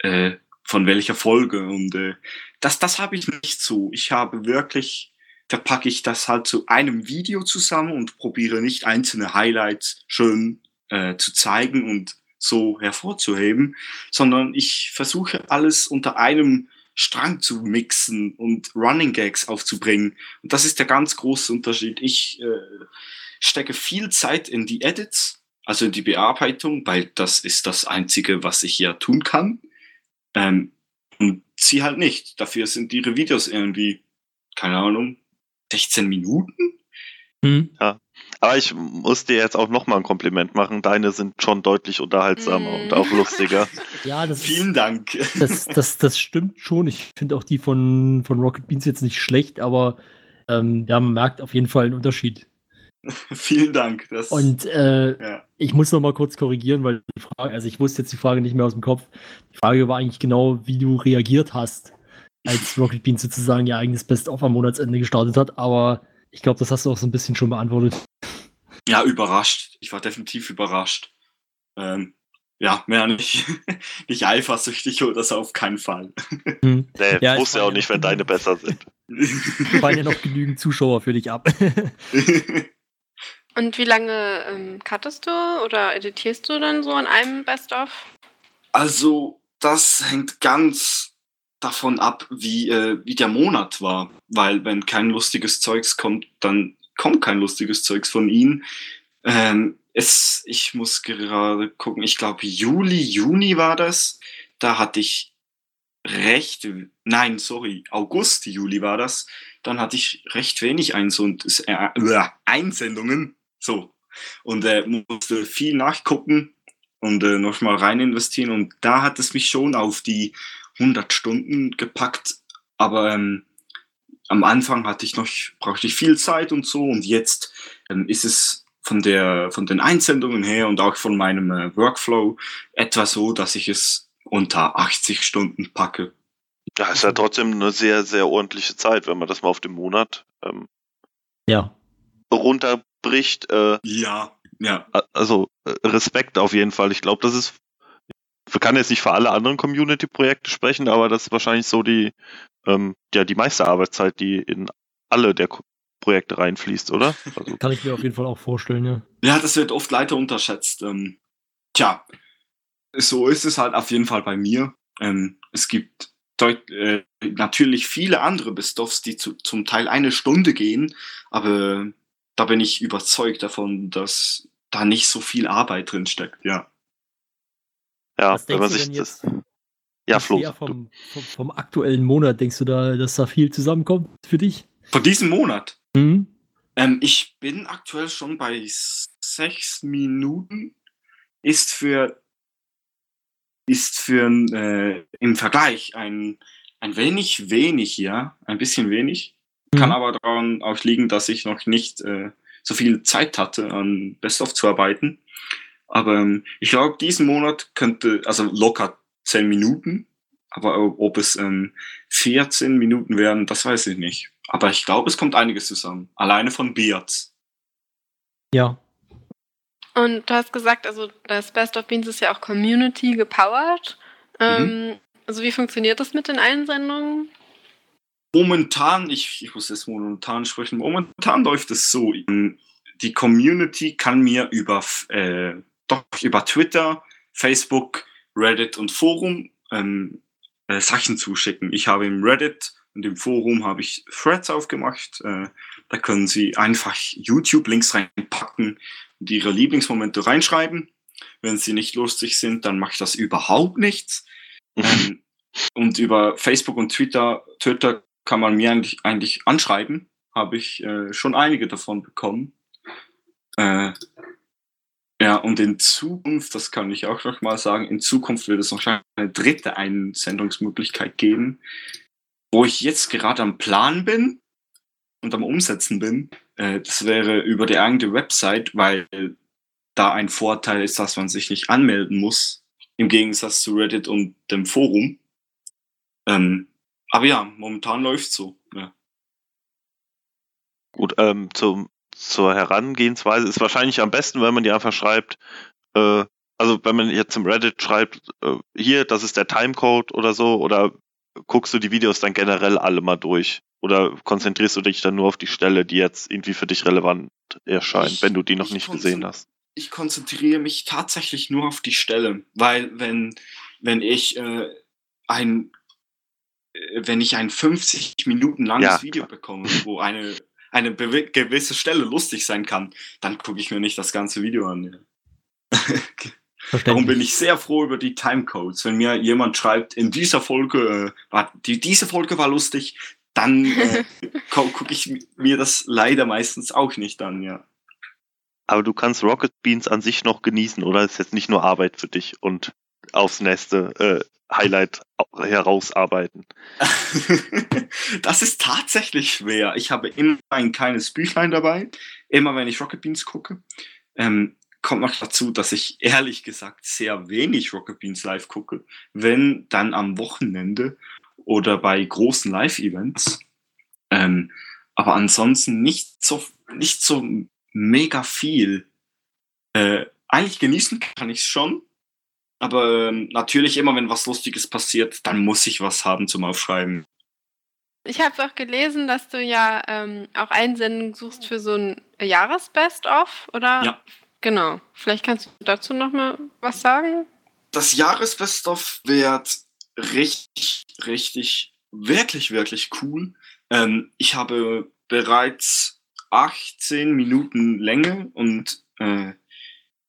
äh, von welcher Folge. Und äh, das, das habe ich nicht so. Ich habe wirklich, da packe ich das halt zu einem Video zusammen und probiere nicht einzelne Highlights schön äh, zu zeigen und so hervorzuheben, sondern ich versuche alles unter einem Strang zu mixen und Running Gags aufzubringen. Und das ist der ganz große Unterschied. Ich äh, stecke viel Zeit in die Edits, also in die Bearbeitung, weil das ist das Einzige, was ich ja tun kann. Ähm, und sie halt nicht. Dafür sind ihre Videos irgendwie, keine Ahnung, 16 Minuten? Hm. Aber ich muss dir jetzt auch nochmal ein Kompliment machen. Deine sind schon deutlich unterhaltsamer Mm. und auch lustiger. Ja, das, Vielen Dank. das, das, das stimmt schon. Ich finde auch die von, von Rocket Beans jetzt nicht schlecht, aber ähm, ja, man merkt auf jeden Fall einen Unterschied. Vielen Dank. Das, Und äh, ja. ich muss noch mal kurz korrigieren, weil die Frage, also ich wusste jetzt die Frage nicht mehr aus dem Kopf. Die Frage war eigentlich genau, wie du reagiert hast, als Rocket Beans sozusagen ihr eigenes Best-of am Monatsende gestartet hat. Aber ich glaube, das hast du auch so ein bisschen schon beantwortet. ja, überrascht. Ich war definitiv überrascht. Ähm, ja, mehr nicht, nicht eifersüchtig oder so auf keinen Fall. Hm. Nee, Ja, ich wusste ja auch nicht, wenn deine besser sind. fallen ja noch genügend Zuschauer für dich ab. Und wie lange ähm, cuttest du oder editierst du dann so an einem Best-of? Also, das hängt ganz davon ab, wie, äh, wie der Monat war. Weil wenn kein lustiges Zeugs kommt, dann kommt kein lustiges Zeugs von ihnen. Ähm, es, ich muss gerade gucken, ich glaube Juli, Juni war das. Da hatte ich recht, nein, sorry, August, Juli war das. Dann hatte ich recht wenig Eins und, äh, äh, Einsendungen. So. Und äh, musste viel nachgucken und äh, nochmal rein investieren. Und da hat es mich schon auf die 100 Stunden gepackt. Aber ähm, am Anfang hatte ich noch, brauchte ich viel Zeit und so. Und jetzt ähm, ist es von, der, von den Einsendungen her und auch von meinem äh, Workflow etwa so, dass ich es unter 80 Stunden packe. Ja, ist ja trotzdem eine sehr, sehr ordentliche Zeit, wenn man das mal auf den Monat ähm, ja. runterbricht. Äh, Ja, ja. also äh, Respekt auf jeden Fall. Ich glaube, das ist, kann jetzt nicht für alle anderen Community-Projekte sprechen, aber das ist wahrscheinlich so die, ähm, ja, die meiste Arbeitszeit, die in alle der Projekte reinfließt, oder? Also, Kann ich mir auf jeden Fall auch vorstellen, ja. Ja, das wird oft leider unterschätzt. Ähm, tja, so ist es halt auf jeden Fall bei mir. Ähm, es gibt äh, natürlich viele andere Bestoffs, die zu, zum Teil eine Stunde gehen, aber da bin ich überzeugt davon, dass da nicht so viel Arbeit drin steckt, ja. Ja, Was wenn man denkst sich du denn das. jetzt Ja, Flo. vom, vom, vom aktuellen Monat, denkst du da, dass da viel zusammenkommt für dich? Von diesem Monat. Hm? Ähm, ich bin aktuell schon bei sechs Minuten. Ist für ist für äh, im Vergleich ein ein wenig wenig, ja, ein bisschen wenig. Kann Mhm. aber daran auch liegen, dass ich noch nicht äh, so viel Zeit hatte, an Best-of zu arbeiten. Aber ähm, ich glaube, diesen Monat könnte, also locker 10 Minuten, aber ob es ähm, 14 Minuten werden, das weiß ich nicht. Aber ich glaube, es kommt einiges zusammen. Alleine von Beards. Ja. Und du hast gesagt, also das Best of Beans ist ja auch Community gepowered. Ähm, also wie funktioniert das mit den Einsendungen? Momentan, ich, ich muss jetzt momentan sprechen, momentan läuft es so. Die Community kann mir über, äh, doch, über Twitter, Facebook, Reddit und Forum ähm, äh, Sachen zuschicken. Ich habe im Reddit und im Forum habe ich Threads aufgemacht. Äh, da können Sie einfach YouTube-Links reinpacken und Ihre Lieblingsmomente reinschreiben. Wenn sie nicht lustig sind, dann macht das überhaupt nichts. ähm, und über Facebook und Twitter, Twitter kann man mir eigentlich, eigentlich anschreiben. Habe ich äh, schon einige davon bekommen. Äh, ja, und in Zukunft, das kann ich auch noch mal sagen, in Zukunft wird es noch eine dritte Einsendungsmöglichkeit geben, wo ich jetzt gerade am Plan bin und am Umsetzen bin. Äh, das wäre über die eigene Website, weil da ein Vorteil ist, dass man sich nicht anmelden muss, im Gegensatz zu Reddit und dem Forum. Ähm, aber ja, momentan läuft so. Ja. Gut, ähm, zum, zur Herangehensweise ist wahrscheinlich am besten, wenn man die einfach schreibt, äh, also wenn man jetzt im Reddit schreibt, äh, hier, das ist der Timecode oder so, oder guckst du die Videos dann generell alle mal durch? Oder konzentrierst du dich dann nur auf die Stelle, die jetzt irgendwie für dich relevant erscheint, Ich- wenn du die noch ich nicht gesehen hast? ich konzentriere mich tatsächlich nur auf die Stelle, weil wenn, wenn ich äh, ein äh, wenn ich ein 50 Minuten langes Ja, Video bekomme, wo eine, eine gewisse Stelle lustig sein kann, dann gucke ich mir nicht das ganze Video an. Ja. Darum bin ich sehr froh über die Timecodes. Wenn mir jemand schreibt, in dieser Folge, äh, war, die, diese Folge war lustig, dann äh, gucke ich mir das leider meistens auch nicht an, ja. Aber du kannst Rocket Beans an sich noch genießen, oder? Ist jetzt nicht nur Arbeit für dich und aufs nächste äh, Highlight au- herausarbeiten. das ist tatsächlich schwer. Ich habe immer ein kleines Büchlein dabei, immer wenn ich Rocket Beans gucke. Ähm, kommt noch dazu, dass ich ehrlich gesagt sehr wenig Rocket Beans live gucke, wenn dann am Wochenende oder bei großen Live-Events. Ähm, aber ansonsten nicht so, nicht so mega viel. Äh, eigentlich genießen kann ich es schon, aber ähm, natürlich immer, wenn was Lustiges passiert, dann muss ich was haben zum Aufschreiben. Ich habe auch gelesen, dass du ja ähm, auch Einsendungen suchst für so ein Jahresbest-of, oder? Ja. Genau. Vielleicht kannst du dazu noch mal was sagen? Das Jahresbest-of wird richtig, richtig, wirklich, wirklich cool. Ähm, ich habe bereits 18 Minuten Länge und äh,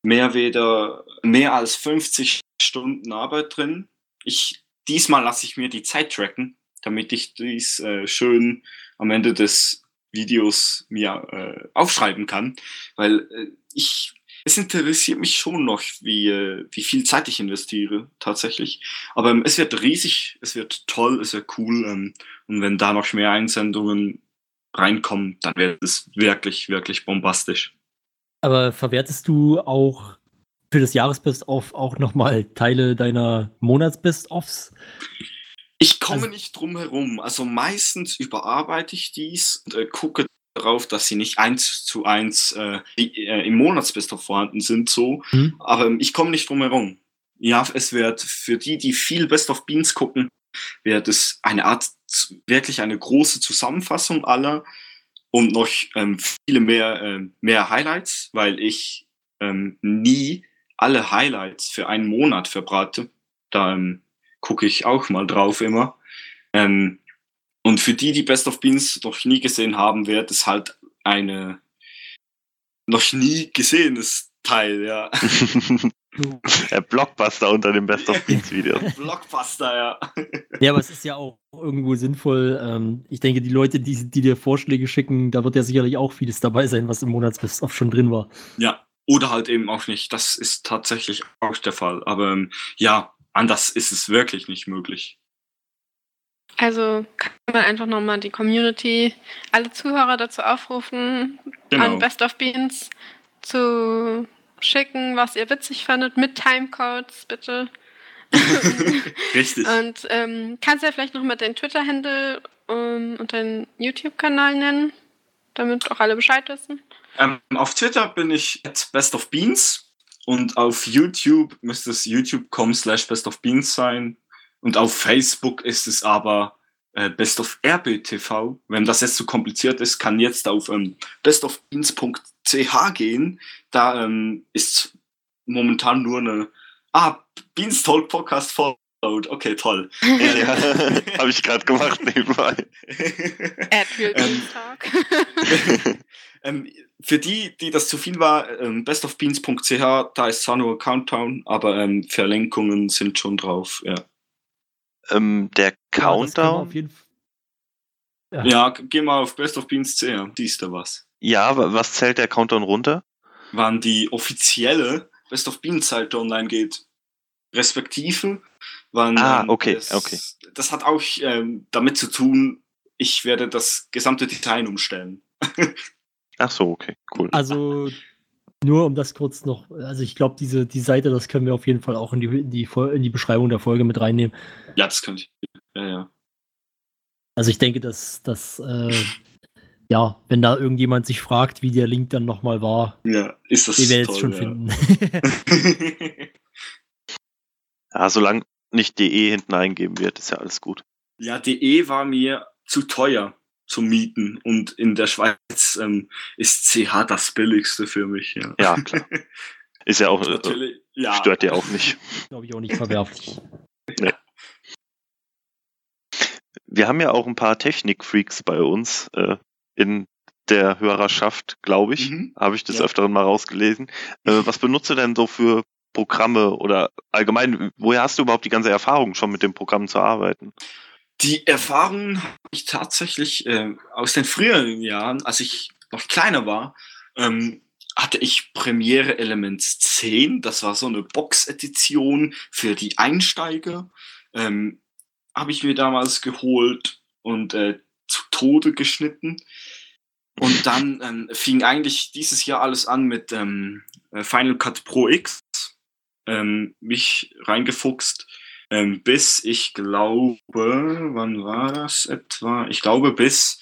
mehr, weder, mehr als 50 Stunden Arbeit drin. Ich, diesmal lasse ich mir die Zeit tracken, damit ich dies äh, schön am Ende des Videos mir äh, aufschreiben kann, weil äh, ich es interessiert mich schon noch, wie, äh, wie viel Zeit ich investiere, tatsächlich. Aber ähm, es wird riesig, es wird toll, es wird cool. Ähm, und wenn da noch mehr Einsendungen reinkommen, dann wird es wirklich, wirklich bombastisch. Aber verwertest du auch für das Jahresbest-of auch nochmal Teile deiner Monatsbest-ofs? Ich komme Also- nicht drum herum. Also meistens überarbeite ich dies und äh, gucke darauf, dass sie nicht eins zu eins äh, die, äh, im Monatsbest vorhanden sind, so. Hm? Aber ähm, ich komme nicht drum herum. Ja, es wird für die, die viel Best of Beans gucken, wird es eine Art, wirklich eine große Zusammenfassung aller und noch ähm, viele mehr, ähm, mehr Highlights, weil ich ähm, nie alle Highlights für einen Monat verbrate. Da ähm, gucke ich auch mal drauf immer. Ähm, und für die, die Best of Beans noch nie gesehen haben, wird es halt eine noch nie gesehenes Teil, ja. Der Blockbuster unter dem Best of Beans Video. Blockbuster, ja. Ja, aber es ist ja auch irgendwo sinnvoll. Ähm, ich denke, die Leute, die, die dir Vorschläge schicken, da wird ja sicherlich auch vieles dabei sein, was im Monatsbest-of schon drin war. Ja, oder halt eben auch nicht. Das ist tatsächlich auch der Fall. Aber ähm, ja, anders ist es wirklich nicht möglich. Also kann man einfach nochmal die Community, alle Zuhörer dazu aufrufen, Genau. an Best of Beans zu schicken, was ihr witzig fandet, mit Timecodes, bitte. Richtig. Und ähm, kannst du ja vielleicht nochmal deinen Twitter-Handle ähm, und deinen YouTube-Kanal nennen, damit auch alle Bescheid wissen. Ähm, auf Twitter bin ich at Best of Beans und auf YouTube müsste es youtube.com slash Best of Beans sein. Und auf Facebook ist es aber äh, Best of RBTV. Wenn das jetzt zu kompliziert ist, kann jetzt auf ähm, bestofbeans.ch gehen. Da ähm, ist momentan nur eine Ah, Beanstalk Podcast Followed. Okay, toll. ja, habe ich gerade gemacht nebenbei. Adriel Ähm, Beanstalk. ähm, für die, die das zu viel war, ähm, bestofbeans.ch, da ist zwar nur Countdown, aber ähm, Verlinkungen sind schon drauf. Ja, Ähm, der Ja, Countdown. auf jeden Fall. Ja. ja g- geh mal auf bestofbeans.ch, siehst du was. Ja, wa- was zählt der Countdown runter? Wann die offizielle Best of Beans Seite online geht, respektive wann. Ah, ähm, okay, das, okay. Das hat auch ähm, damit zu tun, ich werde das gesamte Design umstellen. Ach so, okay, cool. Also, nur um das kurz noch, also ich glaube, diese die Seite, das können wir auf jeden Fall auch in die, in die, in die Beschreibung der Folge mit reinnehmen. Ja, das könnte ich. Ja, ja. Also ich denke, dass, dass äh, ja, wenn da irgendjemand sich fragt, wie der Link dann nochmal war, Ja, ist das werdet toll, es schon ja. finden. Ja, solange nicht DE hinten eingeben wird, ist ja alles gut. Ja, DE war mir zu teuer zum Mieten und in der Schweiz ähm, ist CH das billigste für mich. Ja, Ja, klar. Ist ja auch, äh, ja. stört ja auch nicht. glaube ich auch nicht verwerflich. Wir haben ja auch ein paar Technikfreaks bei uns äh, in der Hörerschaft, glaube ich. Mhm. Habe ich des Ja. Öfteren mal rausgelesen. Äh, was benutzt du denn so für Programme oder allgemein, woher hast du überhaupt die ganze Erfahrung schon mit dem Programm zu arbeiten? Die Erfahrungen habe ich tatsächlich äh, aus den früheren Jahren, als ich noch kleiner war, ähm, hatte ich Premiere Elements 10. Das war so eine Box-Edition für die Einsteiger. Ähm, habe ich mir damals geholt und äh, zu Tode geschnitten. Und dann ähm, fing eigentlich dieses Jahr alles an mit ähm, äh, Final Cut Pro X. Ähm, mich reingefuchst ähm, bis ich glaube, wann war das etwa? Ich glaube bis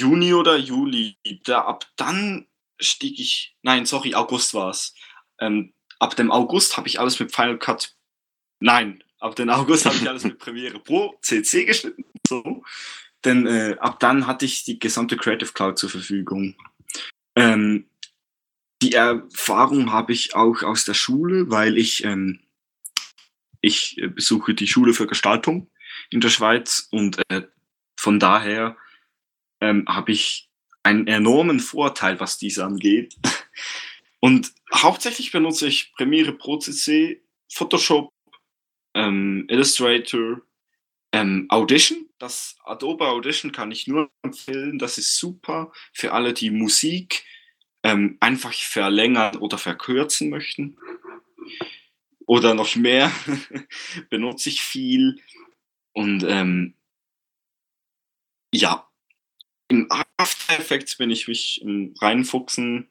Juni oder Juli. Da, ab dann stieg ich, nein, sorry, August war es. Ähm, ab dem August habe ich alles mit Final Cut, nein, ab dem August habe ich alles mit Premiere Pro CC geschnitten. So. Denn äh, ab dann hatte ich die gesamte Creative Cloud zur Verfügung. Ähm, die Erfahrung habe ich auch aus der Schule, weil ich ähm, ich äh, besuche die Schule für Gestaltung in der Schweiz und äh, von daher ähm, habe ich einen enormen Vorteil, was dies angeht. Und hauptsächlich benutze ich Premiere Pro CC, Photoshop, ähm, Illustrator, ähm, Audition. Das Adobe Audition kann ich nur empfehlen. Das ist super für alle, die Musik ähm, einfach verlängern oder verkürzen möchten oder noch mehr benutze ich viel. Und ähm, ja, im After Effects bin ich mich im reinfuchsen,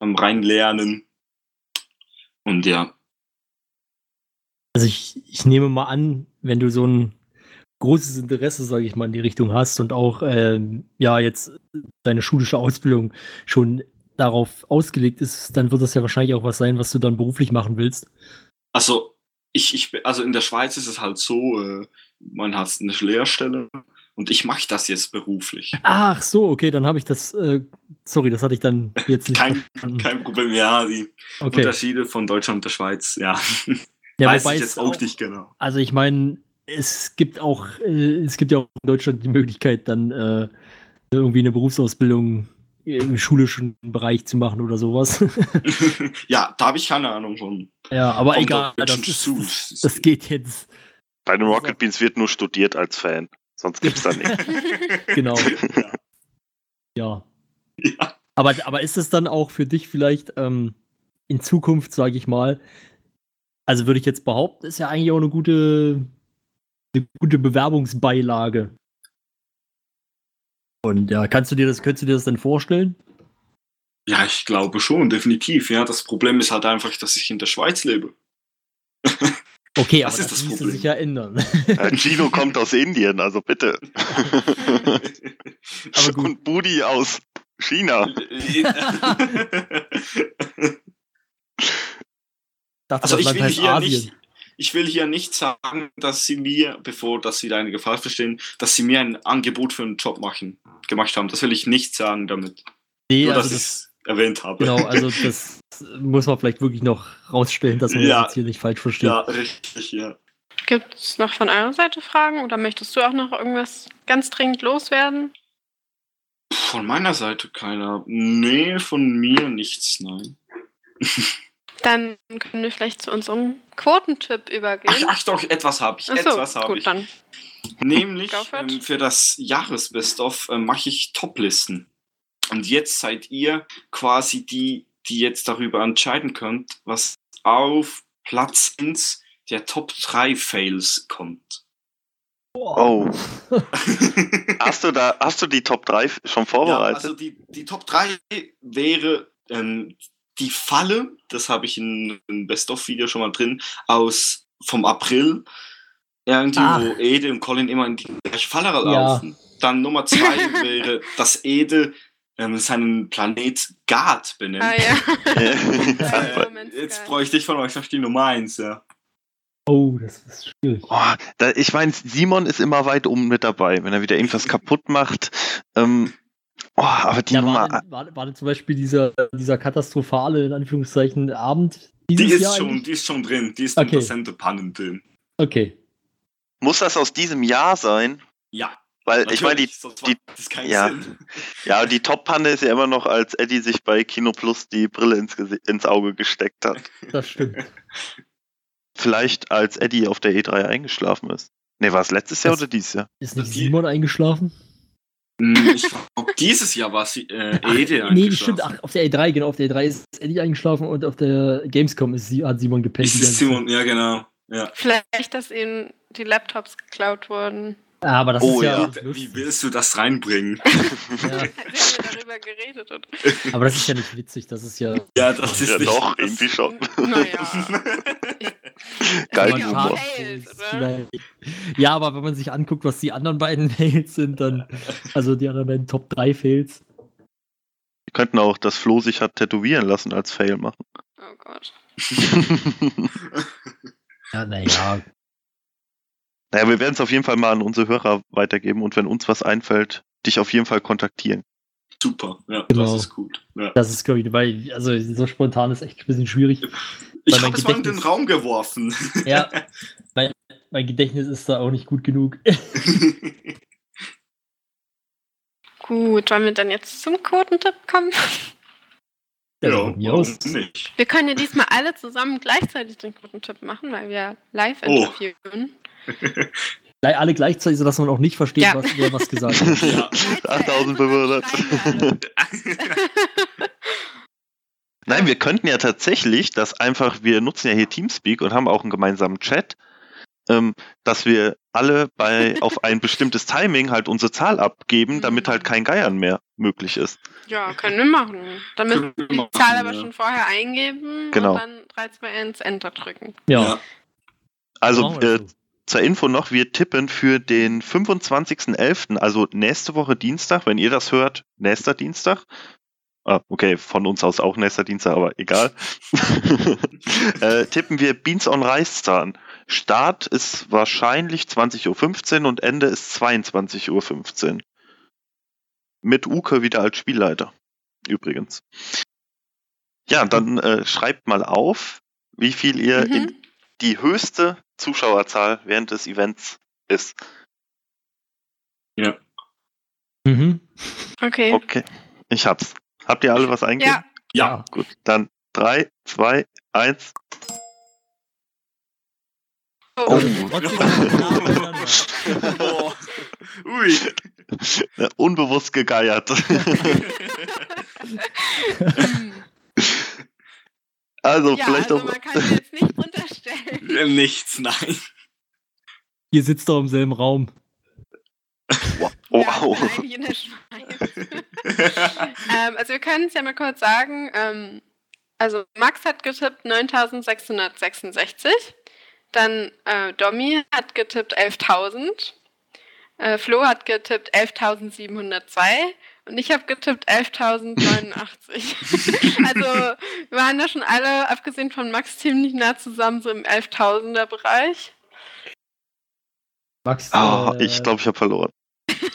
am reinlernen. Und ja, Also ich, ich nehme mal an, wenn du so ein großes Interesse, sage ich mal, in die Richtung hast und auch ähm, ja jetzt deine schulische Ausbildung schon darauf ausgelegt ist, dann wird das ja wahrscheinlich auch was sein, was du dann beruflich machen willst. Also ich, ich, also in der Schweiz ist es halt so, äh, man hat eine Lehrstelle und ich mache das jetzt beruflich. Ach so, okay, dann habe ich das, äh, sorry, das hatte ich dann jetzt nicht Kein, verstanden. kein Problem, ja, die okay. Unterschiede von Deutschland und der Schweiz, ja, Ja, weiß ich jetzt auch nicht genau. Also ich meine, es gibt auch, äh, es gibt ja auch in Deutschland die Möglichkeit, dann äh, irgendwie eine Berufsausbildung im schulischen Bereich zu machen oder sowas. ja, da habe ich keine Ahnung von. ja, aber Vom egal, das, ist, das geht jetzt. Bei den Also- Rocket Beans wird nur studiert als Fan. Sonst gibt's da nichts. Genau. Ja. Ja. Ja. Aber, aber ist es dann auch für dich vielleicht ähm, in Zukunft, sage ich mal, also würde ich jetzt behaupten, ist ja eigentlich auch eine gute, eine gute Bewerbungsbeilage. Und ja, kannst du dir das, könntest du dir das denn vorstellen? Ja, ich glaube schon, definitiv. Ja, das Problem ist halt einfach, dass ich in der Schweiz lebe. Okay, Das aber ist das, Problem. sich ja ändern. Äh, Gino kommt aus Indien, also bitte. Aber gut. Und Budi aus China. dachte, Also ich will hier Asien. nicht, ich will hier nicht sagen, dass sie mir, bevor dass sie da eine Gefahr verstehen, dass sie mir ein Angebot für einen Job machen, gemacht haben. Das will ich nicht sagen damit. Nee, Nur, also dass ich das, es erwähnt habe. genau, also das muss man vielleicht wirklich noch rausstellen, dass man Ja. das jetzt hier nicht falsch versteht. ja, richtig, ja. Gibt es noch von eurer Seite Fragen oder möchtest du auch noch irgendwas ganz dringend loswerden? Von meiner Seite keiner. Nee, von mir nichts, nein. Dann können wir vielleicht zu unserem Quotentipp Ach, übergehen. ach doch, etwas habe ich. Ach so, etwas habe ich. dann. Nämlich ähm, für das Jahresbest-of äh, mache ich Toplisten. Und jetzt seid ihr quasi die, die jetzt darüber entscheiden könnt, was auf Platz 1 der Top 3 Fails kommt. Oh. Hast du da, hast du die Top 3 schon ja, vorbereitet? also die, die Top 3 wäre ähm, die Falle, das habe ich in einem Best-of-Video schon mal drin, aus vom April. Irgendwie, Ach. wo Ede und Colin immer in die gleiche Falle Ja. laufen. Dann Nummer zwei wäre, dass Ede ähm, seinen Planet Gard benennt. Ah ja. Äh, jetzt bräuchte ich von euch noch die Nummer eins, ja. Oh, das ist schwierig. Oh, da, ich meine, Simon ist immer weit oben mit dabei, wenn er wieder irgendwas kaputt macht. Ähm, oh, aber die Ja, Nummer. war, denn, war, war zum Beispiel dieser, dieser katastrophale, in Anführungszeichen, Abend Die dieses ist, Jahr schon, eigentlich? die ist schon drin. Die ist Okay. unter Sendepannen drin. Okay. Muss das aus diesem Jahr sein? Ja. Weil ich meine, die, natürlich, die- ja. Sinn. ja, die Top-Panne ist ja immer noch, als Eddie sich bei Kino Plus die Brille ins, ins Auge gesteckt hat. Das stimmt. Vielleicht als Eddie auf der E3 eingeschlafen ist. Ne, war es letztes Jahr Das- oder dieses Jahr? Ist nicht Simon eingeschlafen? Hm, Ich glaube, dieses Jahr war sie äh, Ede Nee, eingeschlafen. stimmt. Ach, auf der E3, genau. Auf der E3 ist Eddie eingeschlafen und auf der Gamescom ist sie, hat Simon gepennt. Ist es. Simon, ja genau. Ja. Vielleicht, dass ihnen die Laptops geklaut wurden. Aber das Oh, ist ja. ja. nicht Wie willst du das reinbringen? ja. Sie haben ja darüber geredet. Und, Aber das ist ja nicht witzig. Das ist ja. Ja, das ist Ja, nicht. doch, das, irgendwie schon. naja. Geil, um Humor. Ja, aber wenn man sich anguckt, was die anderen beiden Fails sind, dann. Also die anderen beiden Top 3 Fails. Wir könnten auch das Flo sich hat tätowieren lassen als Fail machen. Oh Gott. Ja, naja. Naja, wir werden es auf jeden Fall mal an unsere Hörer weitergeben und wenn uns was einfällt, dich auf jeden Fall kontaktieren. Super, ja, Genau. das ist gut. Ja. Das ist, glaube ich, weil, also so spontan ist echt ein bisschen schwierig. Ich habe es mal in den Raum geworfen. Ja, mein, mein Gedächtnis ist da auch nicht gut genug. Gut, wollen wir dann jetzt zum Quotentipp kommen? Aus. warum nicht? Wir können ja diesmal alle zusammen gleichzeitig den Quotentipp machen, weil wir live Oh. interviewen. Gleich- Alle gleichzeitig, sodass man auch nicht versteht, Ja. was, wer was gesagt hat. Ja. 8500. Nein, wir könnten ja tatsächlich, dass einfach, wir nutzen ja hier Teamspeak und haben auch einen gemeinsamen Chat, ähm, dass wir alle bei auf ein bestimmtes Timing halt unsere Zahl abgeben, damit halt kein Geiern mehr möglich ist. Ja, können wir machen. Dann müssen wir die machen, Zahl aber ja. schon vorher eingeben Genau. und dann 3, 2, 1 Enter drücken. Ja. Also äh. Zur Info noch, wir tippen für den 25.11., also nächste Woche Dienstag, wenn ihr das hört, nächster Dienstag. Ah, okay, von uns aus auch nächster Dienstag, aber egal. äh, tippen wir Beans on Reiszahn. Start ist wahrscheinlich 20.15 Uhr und Ende ist 22.15 Uhr. Mit Uke wieder als Spielleiter. Übrigens. Ja, dann äh, schreibt mal auf, wie viel ihr in Mhm. Die höchste Zuschauerzahl während des Events ist. Mhm. Okay. Okay, ich hab's. Habt ihr alle was eingegeben? Ja, Ja. Gut, dann 3, 2, 1. oh. Boah. Ui. Unbewusst gegeiert. also ja, vielleicht also auch. man kann jetzt nichts unterstellen. Nichts, nein. Ihr sitzt doch im selben Raum. Wow. Ja, eigentlich in der ähm, also wir können es ja mal kurz sagen. Ähm, also Max hat getippt 9666. Dann äh, Domi hat getippt 11.000. Äh, Flo hat getippt 11.702. Und ich habe getippt 11.089. also wir waren da schon alle, abgesehen von Max, ziemlich nah zusammen, so im 11.000er Bereich. Max, Ah, äh, ich glaube, ich habe verloren.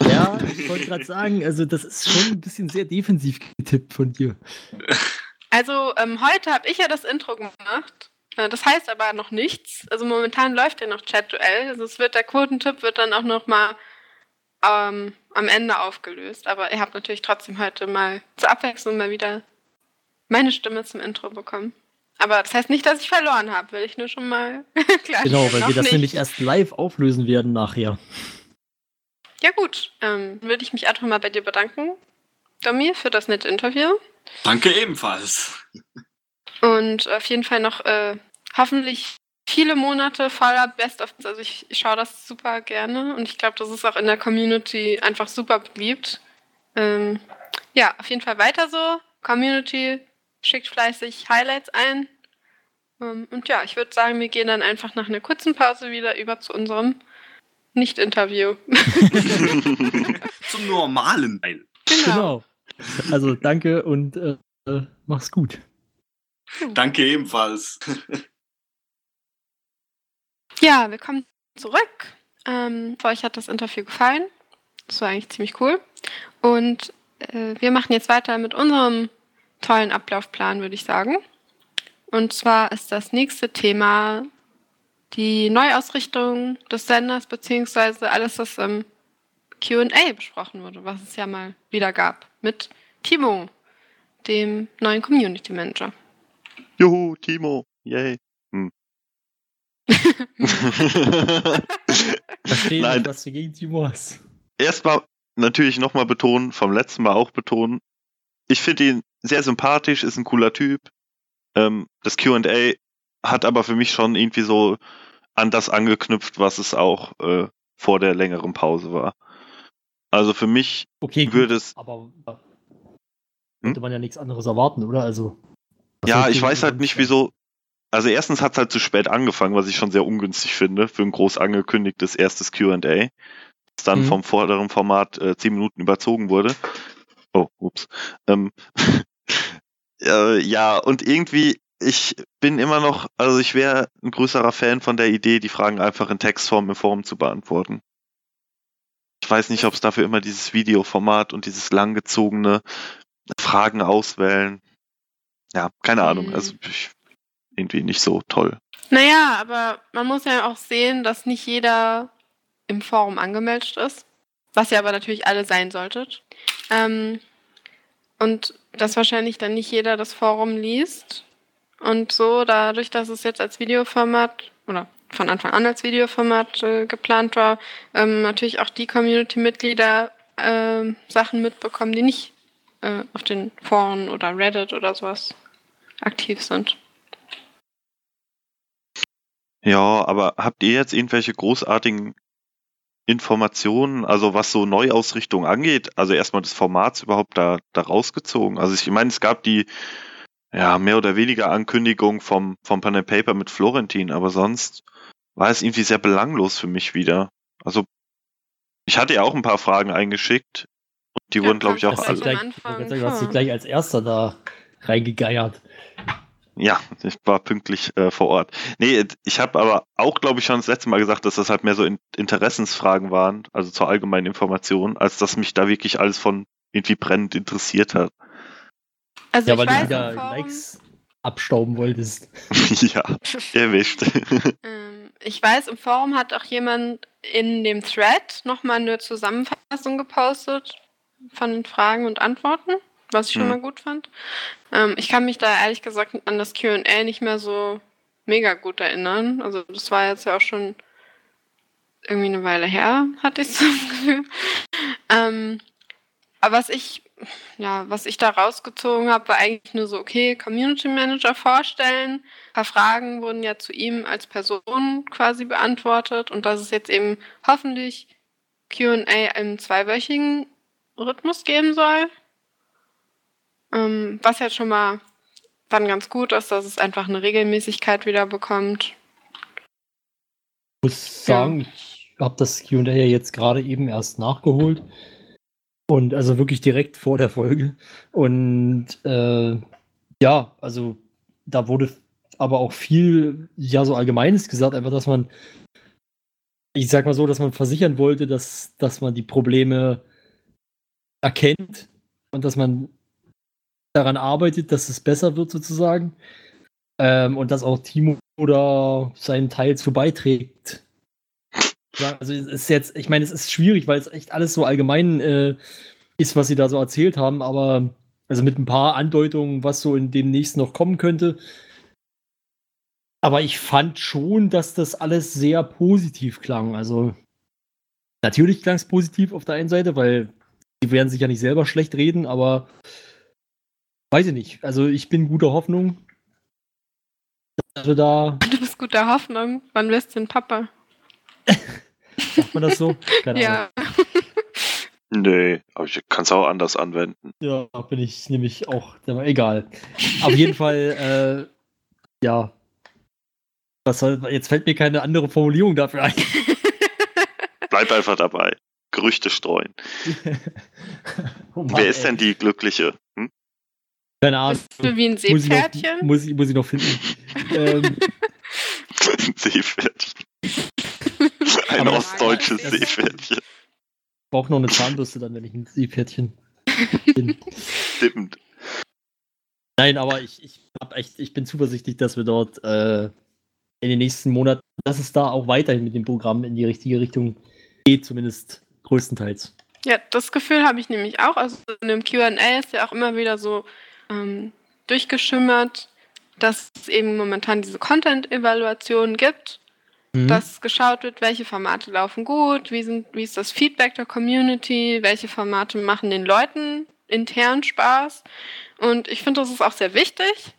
Ja, ich wollte gerade sagen, also das ist schon ein bisschen sehr defensiv getippt von dir. Also ähm, heute habe ich ja das Intro gemacht. Äh, das heißt aber noch nichts. Also momentan läuft ja noch Chat-Duell. Also es wird der Quotentipp wird dann auch noch mal ähm, am Ende aufgelöst. Aber ihr habt natürlich trotzdem heute mal zur Abwechslung mal wieder meine Stimme zum Intro bekommen. Aber das heißt nicht, dass ich verloren habe, will ich nur schon mal klar. Genau, weil wir das nicht. nämlich erst live auflösen werden nachher. Ja gut, ähm, würde ich mich einfach mal bei dir bedanken, Domi, für das nette Interview. Danke ebenfalls. Und auf jeden Fall noch äh, hoffentlich viele Monate voller Best of. Also ich, ich schaue das super gerne und ich glaube, das ist auch in der Community einfach super beliebt. Ähm, ja, auf jeden Fall weiter so. Community schickt fleißig Highlights ein. Ähm, und ja, ich würde sagen, wir gehen dann einfach nach einer kurzen Pause wieder über zu unserem Nicht-Interview. Zum normalen Teil. Genau. Also danke und äh, mach's gut. Danke ebenfalls. Ja, willkommen zurück. Ähm, euch hat das Interview gefallen. Das war eigentlich ziemlich cool. Und äh, wir machen jetzt weiter mit unserem tollen Ablaufplan, würde ich sagen. Und zwar ist das nächste Thema die Neuausrichtung des Senders, beziehungsweise alles, was im QA besprochen wurde, was es ja mal wieder gab, mit Timo, dem neuen Community Manager. Juhu, Timo. Yay. Hm. Verstehen, Nein. was du gegen Timo hast. Erstmal natürlich nochmal betonen, vom letzten Mal auch betonen. Ich finde ihn sehr sympathisch, ist ein cooler Typ. Ähm, das QA hat aber für mich schon irgendwie so an das angeknüpft, was es auch äh, vor der längeren Pause war. Also für mich Okay, würde es, aber könnte man ja nichts anderes erwarten, oder? Also. ja, ich weiß halt nicht, wieso. Also erstens hat es halt zu spät angefangen, was ich schon sehr ungünstig finde für ein groß angekündigtes erstes Q&A, das dann Mhm. vom vorderen Format äh, zehn Minuten überzogen wurde. Oh, ups. Ähm, äh, ja, und irgendwie, ich bin immer noch, also ich wäre ein größerer Fan von der Idee, die Fragen einfach in Textform im Forum zu beantworten. Ich weiß nicht, ob es dafür immer dieses Videoformat und dieses langgezogene Fragen auswählen. Ja, keine Ahnung. Mhm. Also ich, irgendwie nicht so toll. Naja, aber man muss ja auch sehen, dass nicht jeder im Forum angemeldet ist, was ihr aber natürlich alle sein solltet. Ähm, und dass wahrscheinlich dann nicht jeder das Forum liest. Und so, dadurch, dass es jetzt als Videoformat oder von Anfang an als Videoformat äh, geplant war, ähm, natürlich auch die Community-Mitglieder ähm, Sachen mitbekommen, die nicht äh, auf den Foren oder Reddit oder sowas aktiv sind. Ja, aber habt ihr jetzt irgendwelche großartigen Informationen, also was so Neuausrichtung angeht, also erstmal des Formats überhaupt da, da rausgezogen? Also ich meine, es gab die ja mehr oder weniger Ankündigung vom, vom Pen and Paper mit Florentin, aber sonst war es irgendwie sehr belanglos für mich wieder. Also ich hatte ja auch ein paar Fragen eingeschickt und die Ja, wurden, glaube ich, auch kannst Hast du alle. gleich, du hast dich gleich als erster da reingegeiert. Ja, ich war pünktlich äh, vor Ort. Nee, ich habe aber auch, glaube ich, schon das letzte Mal gesagt, dass das halt mehr so in Interessensfragen waren, also zur allgemeinen Information, als dass mich da wirklich alles von irgendwie brennend interessiert hat. Also Ja, ich weil du wieder Likes abstauben wolltest. ja, erwischt. ähm, ich weiß, im Forum hat auch jemand in dem Thread nochmal eine Zusammenfassung gepostet von den Fragen und Antworten, was ich schon Hm. mal gut fand. Ähm, ich kann mich da ehrlich gesagt an das QA nicht mehr so mega gut erinnern. Also das war jetzt ja auch schon irgendwie eine Weile her, hatte ich so das Gefühl. Ähm, aber was ich ja, was ich da rausgezogen habe, war eigentlich nur so, okay, Community Manager vorstellen. Ein paar Fragen wurden ja zu ihm als Person quasi beantwortet und dass es jetzt eben hoffentlich QA im zweiwöchigen Rhythmus geben soll. Ähm, was jetzt schon mal dann ganz gut ist, dass es einfach eine Regelmäßigkeit wieder bekommt. Ich muss sagen, ich habe das QA ja jetzt gerade eben erst nachgeholt. Und also wirklich direkt vor der Folge. Und äh, ja, also da wurde aber auch viel, ja, so Allgemeines gesagt, einfach, dass man, ich sag mal so, dass man versichern wollte, dass, dass man die Probleme erkennt und dass man daran arbeitet, dass es besser wird, sozusagen. Ähm, und dass auch Timo da seinen Teil zu beiträgt. Ja, also es ist jetzt, ich meine, es ist schwierig, weil es echt alles so allgemein äh, ist, was sie da so erzählt haben, aber also mit ein paar Andeutungen, was so in demnächst noch kommen könnte. Aber ich fand schon, dass das alles sehr positiv klang. Also natürlich klang es positiv auf der einen Seite, weil sie werden sich ja nicht selber schlecht reden, aber weiß ich nicht. Also ich bin guter Hoffnung. Also da. Du bist guter Hoffnung. Wann wirst du denn Papa? Sagt man das so? Keine ja. Nee, aber ich kann es auch anders anwenden. Ja, bin ich nämlich auch, egal. Auf jeden Fall, äh, ja. Was soll, jetzt fällt mir keine andere Formulierung dafür ein. Bleib einfach dabei. Gerüchte streuen. oh Mann, Wer ist ey. denn die Glückliche? Hm? Keine Ahnung. Bist du wie ein Seepferdchen? Muss ich, noch, muss, muss ich noch finden. ähm, ein Seepferdchen. Ein Aber ostdeutsches Seepferdchen. Ich brauche noch eine Zahnbürste dann, wenn ich ein Seepferdchen bin. Stimmt. Nein, aber ich, ich, hab echt, ich bin zuversichtlich, dass wir dort äh, in den nächsten Monaten, dass es da auch weiterhin mit dem Programm in die richtige Richtung geht, zumindest größtenteils. Ja, das Gefühl habe ich nämlich auch. Also in dem QA ist ja auch immer wieder so ähm, durchgeschimmert, dass es eben momentan diese Content-Evaluation gibt, mhm. dass geschaut wird, welche Formate laufen gut, wie, sind, wie ist das Feedback der Community, welche Formate machen den Leuten intern Spaß. Und ich finde, das ist auch sehr wichtig.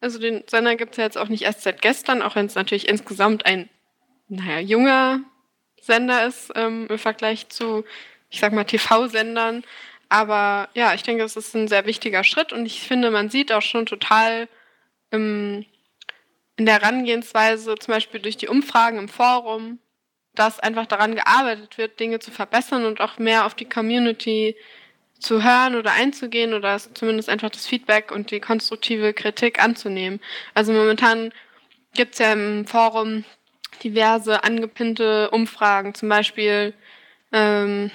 Also den Sender gibt es ja jetzt auch nicht erst seit gestern, auch wenn es natürlich insgesamt ein, naja, junger Sender ist ähm, im Vergleich zu, ich sag mal, TV-Sendern. Aber ja, ich denke, es ist ein sehr wichtiger Schritt und ich finde, man sieht auch schon total im, in der Herangehensweise, zum Beispiel durch die Umfragen im Forum, dass einfach daran gearbeitet wird, Dinge zu verbessern und auch mehr auf die Community zu hören oder einzugehen oder zumindest einfach das Feedback und die konstruktive Kritik anzunehmen. Also momentan gibt es ja im Forum diverse angepinnte Umfragen, zum Beispiel ähm,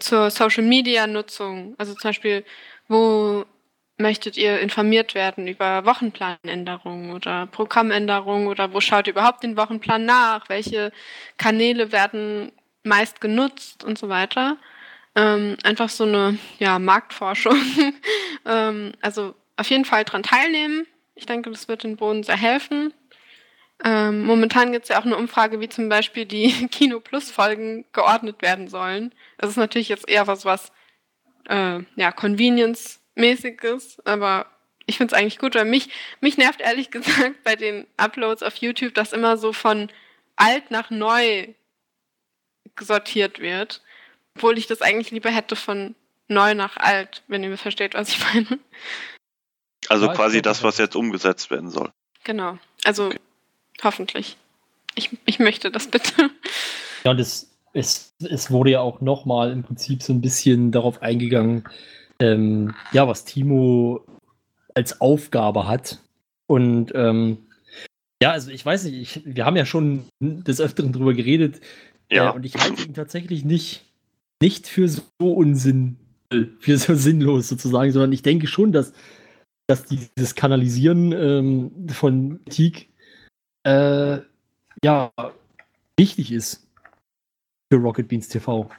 zur Social Media Nutzung. Also zum Beispiel, wo möchtet ihr informiert werden über Wochenplanänderungen oder Programmänderungen oder wo schaut ihr überhaupt den Wochenplan nach? Welche Kanäle werden meist genutzt und so weiter? Ähm, einfach so eine ja, Marktforschung. ähm, also auf jeden Fall daran teilnehmen. Ich denke, das wird den Boden sehr helfen. Ähm, momentan gibt es ja auch eine Umfrage, wie zum Beispiel die Kino Plus Folgen geordnet werden sollen. Das ist natürlich jetzt eher was, was äh, ja, Convenience-mäßiges, aber ich finde es eigentlich gut, weil mich, mich nervt ehrlich gesagt bei den Uploads auf YouTube, dass immer so von alt nach neu sortiert wird, obwohl ich das eigentlich lieber hätte von neu nach alt, wenn ihr versteht, was ich meine. Also quasi das, was jetzt umgesetzt werden soll. Genau. Also okay. Hoffentlich. Ich, ich möchte das bitte. Ja, und es, es, es wurde ja auch nochmal im Prinzip so ein bisschen darauf eingegangen, ähm, ja, was Timo als Aufgabe hat. Und ähm, ja, also ich weiß nicht, ich, wir haben ja schon des Öfteren drüber geredet. Ja. Äh, und ich halte ihn tatsächlich nicht, nicht für so unsinn, für so sinnlos sozusagen, sondern ich denke schon, dass, dass dieses Kanalisieren ähm, von Kritik äh, ja, wichtig ist für Rocket Beans TV.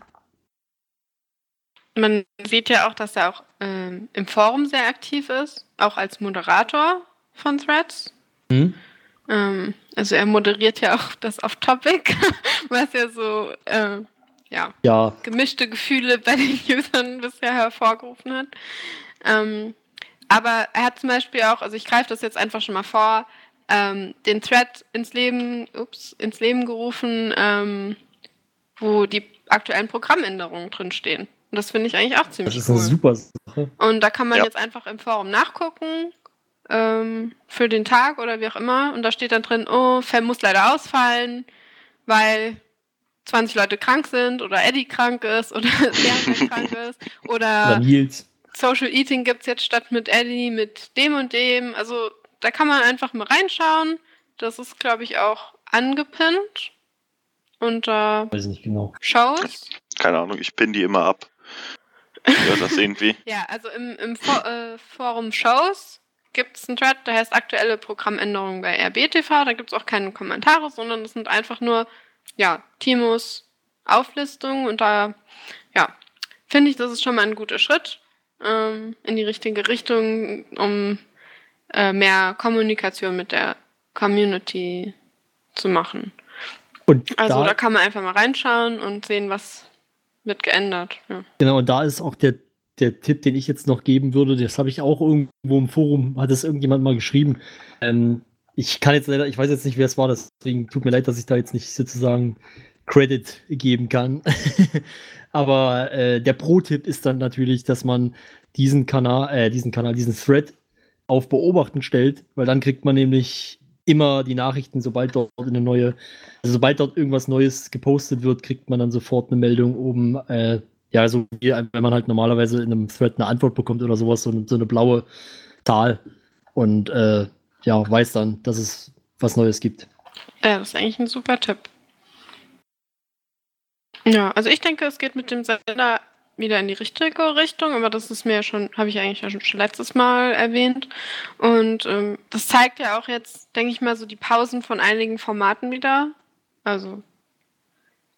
Man sieht ja auch, dass er auch ähm, im Forum sehr aktiv ist, auch als Moderator von Threads. Mhm. Ähm, also er moderiert ja auch das Off-Topic, was ja so äh, ja, Ja, gemischte Gefühle bei den Usern bisher hervorgerufen hat. Ähm, aber er hat zum Beispiel auch, also ich greife das jetzt einfach schon mal vor, ähm, den Thread ins Leben, ups, ins Leben gerufen, ähm, wo die aktuellen Programmänderungen drinstehen. Und das finde ich eigentlich auch das ziemlich ist eine cool. super Sache. Und da kann man Ja. jetzt einfach im Forum nachgucken ähm, für den Tag oder wie auch immer. Und da steht dann drin, oh, Fam muss leider ausfallen, weil 20 Leute krank sind oder Eddie krank ist oder Bernd krank ist Oder oder. Social Eating gibt es jetzt statt mit Eddie mit dem und dem. Also da kann man einfach mal reinschauen. Das ist, glaube ich, auch angepinnt unter Weiß nicht genau. Shows. Keine Ahnung, ich pin die immer ab. Ja, das irgendwie. Ja, also im, im For äh, Forum Shows gibt es einen Thread, der heißt aktuelle Programmänderungen bei RBTV. Da gibt es auch keine Kommentare, sondern es sind einfach nur, ja, Timos Auflistungen und da, ja, finde ich, das ist schon mal ein guter Schritt ähm, in die richtige Richtung, um äh, mehr Kommunikation mit der Community zu machen. Und Also da, da, kann man einfach mal reinschauen und sehen, was wird geändert. Ja. genau, und da ist auch der, der Tipp, den ich jetzt noch geben würde, das habe ich auch irgendwo im Forum, hat es irgendjemand mal geschrieben. Ähm, ich kann jetzt leider, ich weiß jetzt nicht, wer es war, deswegen tut mir leid, dass ich da jetzt nicht sozusagen Credit geben kann. Aber äh, der Pro-Tipp ist dann natürlich, dass man diesen Kanal, äh, diesen Kanal, diesen Thread auf Beobachten stellt, weil dann kriegt man nämlich immer die Nachrichten, sobald dort eine neue, also sobald dort irgendwas Neues gepostet wird, kriegt man dann sofort eine Meldung oben, äh, ja, so wie wenn man halt normalerweise in einem Thread eine Antwort bekommt oder sowas, so eine, so eine blaue Zahl und äh, ja, weiß dann, dass es was Neues gibt. Ja, das ist eigentlich ein super Tipp. Ja, also ich denke, es geht mit dem Sender wieder in die richtige Richtung, aber das ist mir ja schon, habe ich eigentlich ja schon, letztes Mal erwähnt. Und ähm, das zeigt ja auch jetzt, denke ich mal, so die Pausen von einigen Formaten wieder. Also,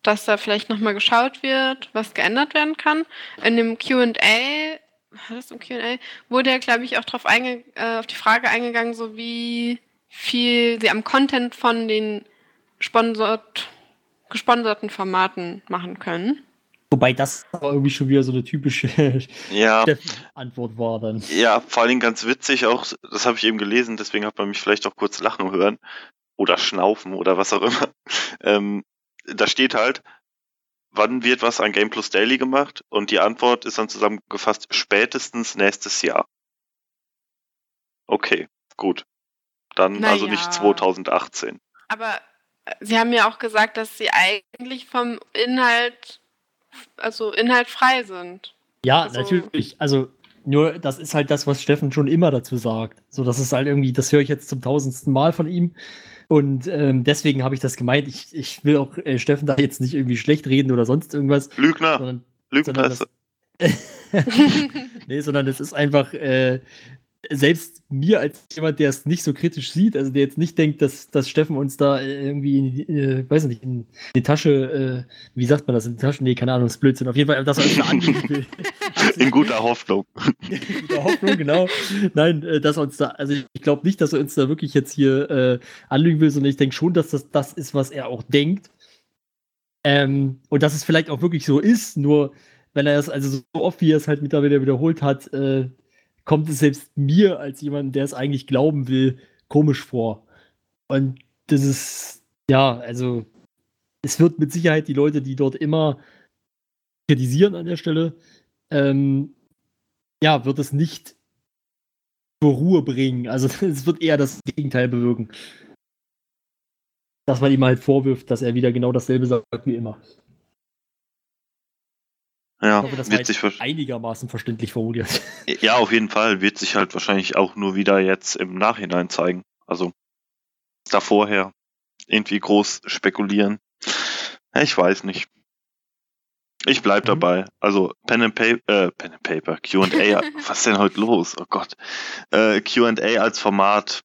dass da vielleicht nochmal geschaut wird, was geändert werden kann. In dem QA, war das im QA, wurde ja, glaube ich, auch drauf einge äh, auf die Frage eingegangen, so wie viel sie am Content von den gesponserten Formaten machen können. Wobei das aber irgendwie schon wieder so eine typische Ja, Antwort war dann. ja, vor allen Dingen ganz witzig auch, das habe ich eben gelesen, deswegen hat man mich vielleicht auch kurz lachen hören oder schnaufen oder was auch immer. Ähm, da steht halt, wann wird was an Game Plus Daily gemacht? Und die Antwort ist dann zusammengefasst, spätestens nächstes Jahr. Okay, gut. Dann Na also ja. nicht 2018. Aber äh, sie haben ja auch gesagt, dass sie eigentlich vom Inhalt, also inhaltfrei sind. Ja, Also- natürlich. Also, nur das ist halt das, was Steffen schon immer dazu sagt. So, das ist halt irgendwie, das höre ich jetzt zum tausendsten Mal von ihm. Und ähm, deswegen habe ich das gemeint. Ich, ich will auch äh, Steffen da jetzt nicht irgendwie schlecht reden oder sonst irgendwas, Lügner, sondern, Lügner. sondern nee, sondern es ist einfach, äh, selbst mir als jemand, der es nicht so kritisch sieht, also der jetzt nicht denkt, dass, dass Steffen uns da äh, irgendwie, in, die- äh, weiß nicht, in die Tasche, äh, wie sagt man das, in die Tasche, nee, keine Ahnung, das ist Blödsinn, auf jeden Fall, dass er uns da will. In guter Hoffnung. guter Hoffnung, genau. Nein, äh, dass er uns da, also ich glaube nicht, dass er uns da wirklich jetzt hier äh, anlügen will, sondern ich denke schon, dass das das ist, was er auch denkt. Ähm, und dass es vielleicht auch wirklich so ist, nur wenn er es, also so oft wie er es halt mittlerweile wiederholt hat, äh, kommt es selbst mir als jemand, der es eigentlich glauben will, komisch vor. Und das ist, ja, also es wird mit Sicherheit die Leute, die dort immer kritisieren an der Stelle, ähm, ja, wird es nicht zur Ruhe bringen. Also es wird eher das Gegenteil bewirken. Dass man ihm halt vorwirft, dass er wieder genau dasselbe sagt wie immer. Ja, Ich hoffe, das wird sich einigermaßen verständlich formuliert. ja, auf jeden Fall wird sich halt wahrscheinlich auch nur wieder jetzt im Nachhinein zeigen. Also da vorher irgendwie groß spekulieren. Ich weiß nicht. Ich bleib Mhm. dabei. Also Pen and Paper, äh, Pen and Paper, Q&A, was ist denn heute los? Oh Gott. Äh, Q&A als Format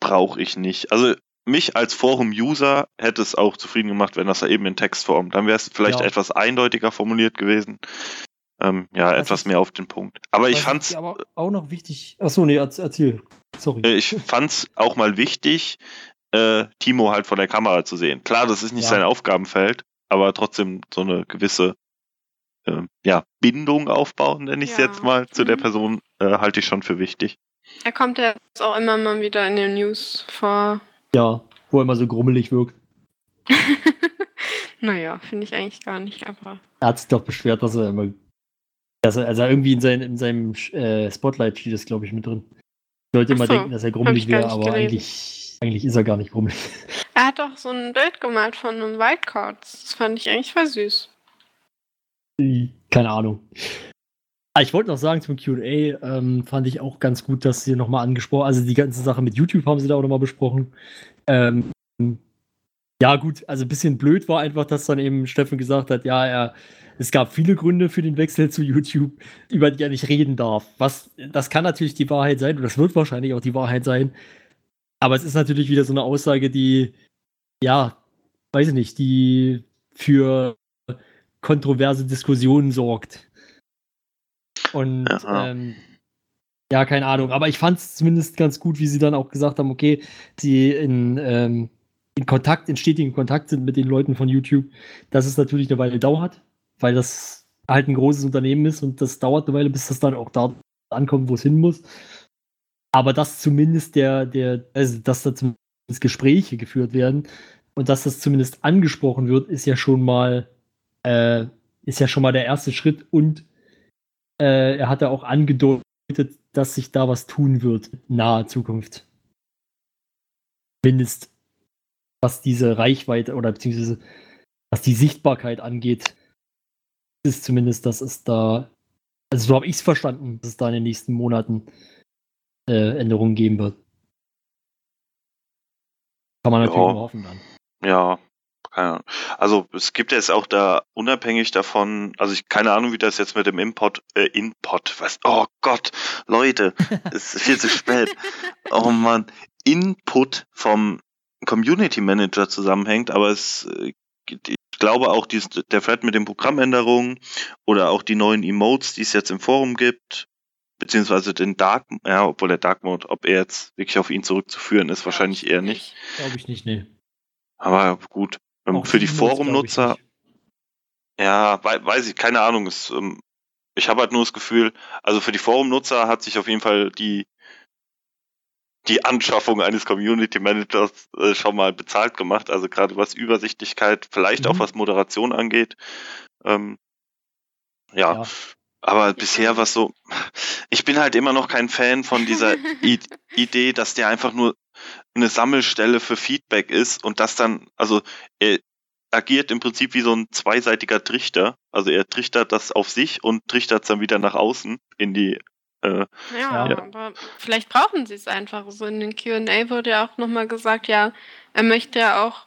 brauche ich nicht. Also mich als Forum-User hätte es auch zufrieden gemacht, wenn das eben in Textform. Dann wäre es vielleicht Ja. etwas eindeutiger formuliert gewesen. Ähm, ja, Was etwas mehr auf den Punkt. Aber ich fand's, aber auch noch wichtig. Achso, nee, erz- erzähl. Sorry. äh, ich fand's auch mal wichtig, äh, Timo halt vor der Kamera zu sehen. Klar, das ist nicht Ja. sein Aufgabenfeld, aber trotzdem so eine gewisse äh, ja, Bindung aufbauen, nenne ich es Ja. jetzt mal, zu der Mhm. Person, äh, halte ich schon für wichtig. Er kommt ja jetzt auch immer mal wieder in den News vor. Ja, wo er immer so grummelig wirkt. naja, finde ich eigentlich gar nicht, aber. Er hat sich doch beschwert, dass er immer. Dass er, also irgendwie in, sein, in seinem äh, Spotlight steht das, glaube ich, mit drin. Die Leute immer so, denken, dass er grummelig wäre, aber gelesen. eigentlich, eigentlich ist er gar nicht grummelig. Er hat doch so ein Bild gemalt von einem Wildcards. Das fand ich eigentlich voll süß. Keine Ahnung. Ah, ich wollte noch sagen zum QA, ähm, fand ich auch ganz gut, dass sie nochmal angesprochen Also die ganze Sache mit YouTube haben sie da auch nochmal besprochen. Ähm, ja, gut, also ein bisschen blöd war einfach, dass dann eben Steffen gesagt hat, ja, er, es gab viele Gründe für den Wechsel zu YouTube, über die er nicht reden darf. Was, das kann natürlich die Wahrheit sein und das wird wahrscheinlich auch die Wahrheit sein. Aber es ist natürlich wieder so eine Aussage, die, ja, weiß ich nicht, die für kontroverse Diskussionen sorgt. Und Ja. ähm, ja, keine Ahnung. Aber ich fand es zumindest ganz gut, wie sie dann auch gesagt haben, okay, sie in, ähm, in Kontakt, in stetigen Kontakt sind mit den Leuten von YouTube, dass es natürlich eine Weile dauert, weil das halt ein großes Unternehmen ist und das dauert eine Weile, bis das dann auch da ankommt, wo es hin muss. Aber dass zumindest der, der, also dass da zumindest Gespräche geführt werden und dass das zumindest angesprochen wird, ist ja schon mal, äh, ist ja schon mal der erste Schritt und äh, er hatte auch angedeutet, dass sich da was tun wird in naher Zukunft. Zumindest was diese Reichweite oder beziehungsweise was die Sichtbarkeit angeht, ist zumindest, dass es da, also so habe ich es verstanden, dass es da in den nächsten Monaten äh, Änderungen geben wird. Kann man natürlich Ja. nur hoffen dann. Ja, keine Ahnung. Also es gibt jetzt auch da unabhängig davon, also ich keine Ahnung, wie das jetzt mit dem Import, äh, Input, was, oh Gott, Leute, es ist viel zu spät. Oh Mann, Input vom Community Manager zusammenhängt, aber es, äh, ich glaube auch dies, der Thread mit den Programmänderungen oder auch die neuen Emotes, die es jetzt im Forum gibt, beziehungsweise den Dark, ja, obwohl der Dark Mode, ob er jetzt wirklich auf ihn zurückzuführen ist, wahrscheinlich eher nicht. Glaube ich nicht, nee. Aber gut, ähm, Auch für die Forumnutzer, ja, wei weiß ich, keine Ahnung. Es, ähm, ich habe halt nur das Gefühl, also für die Forumnutzer hat sich auf jeden Fall die die Anschaffung eines Community Managers äh, schon mal bezahlt gemacht. Also gerade was Übersichtlichkeit, vielleicht auch Mhm. was Moderation angeht. Ähm, ja, Ja. aber bisher was so. Ich bin halt immer noch kein Fan von dieser I Idee, dass der einfach nur eine Sammelstelle für Feedback ist und das dann, also er agiert im Prinzip wie so ein zweiseitiger Trichter. Also er trichtert das auf sich und trichtert es dann wieder nach außen in die. Äh, Ja, Ja. aber vielleicht brauchen sie es einfach. So in den QA wurde ja auch nochmal gesagt, ja, er möchte ja auch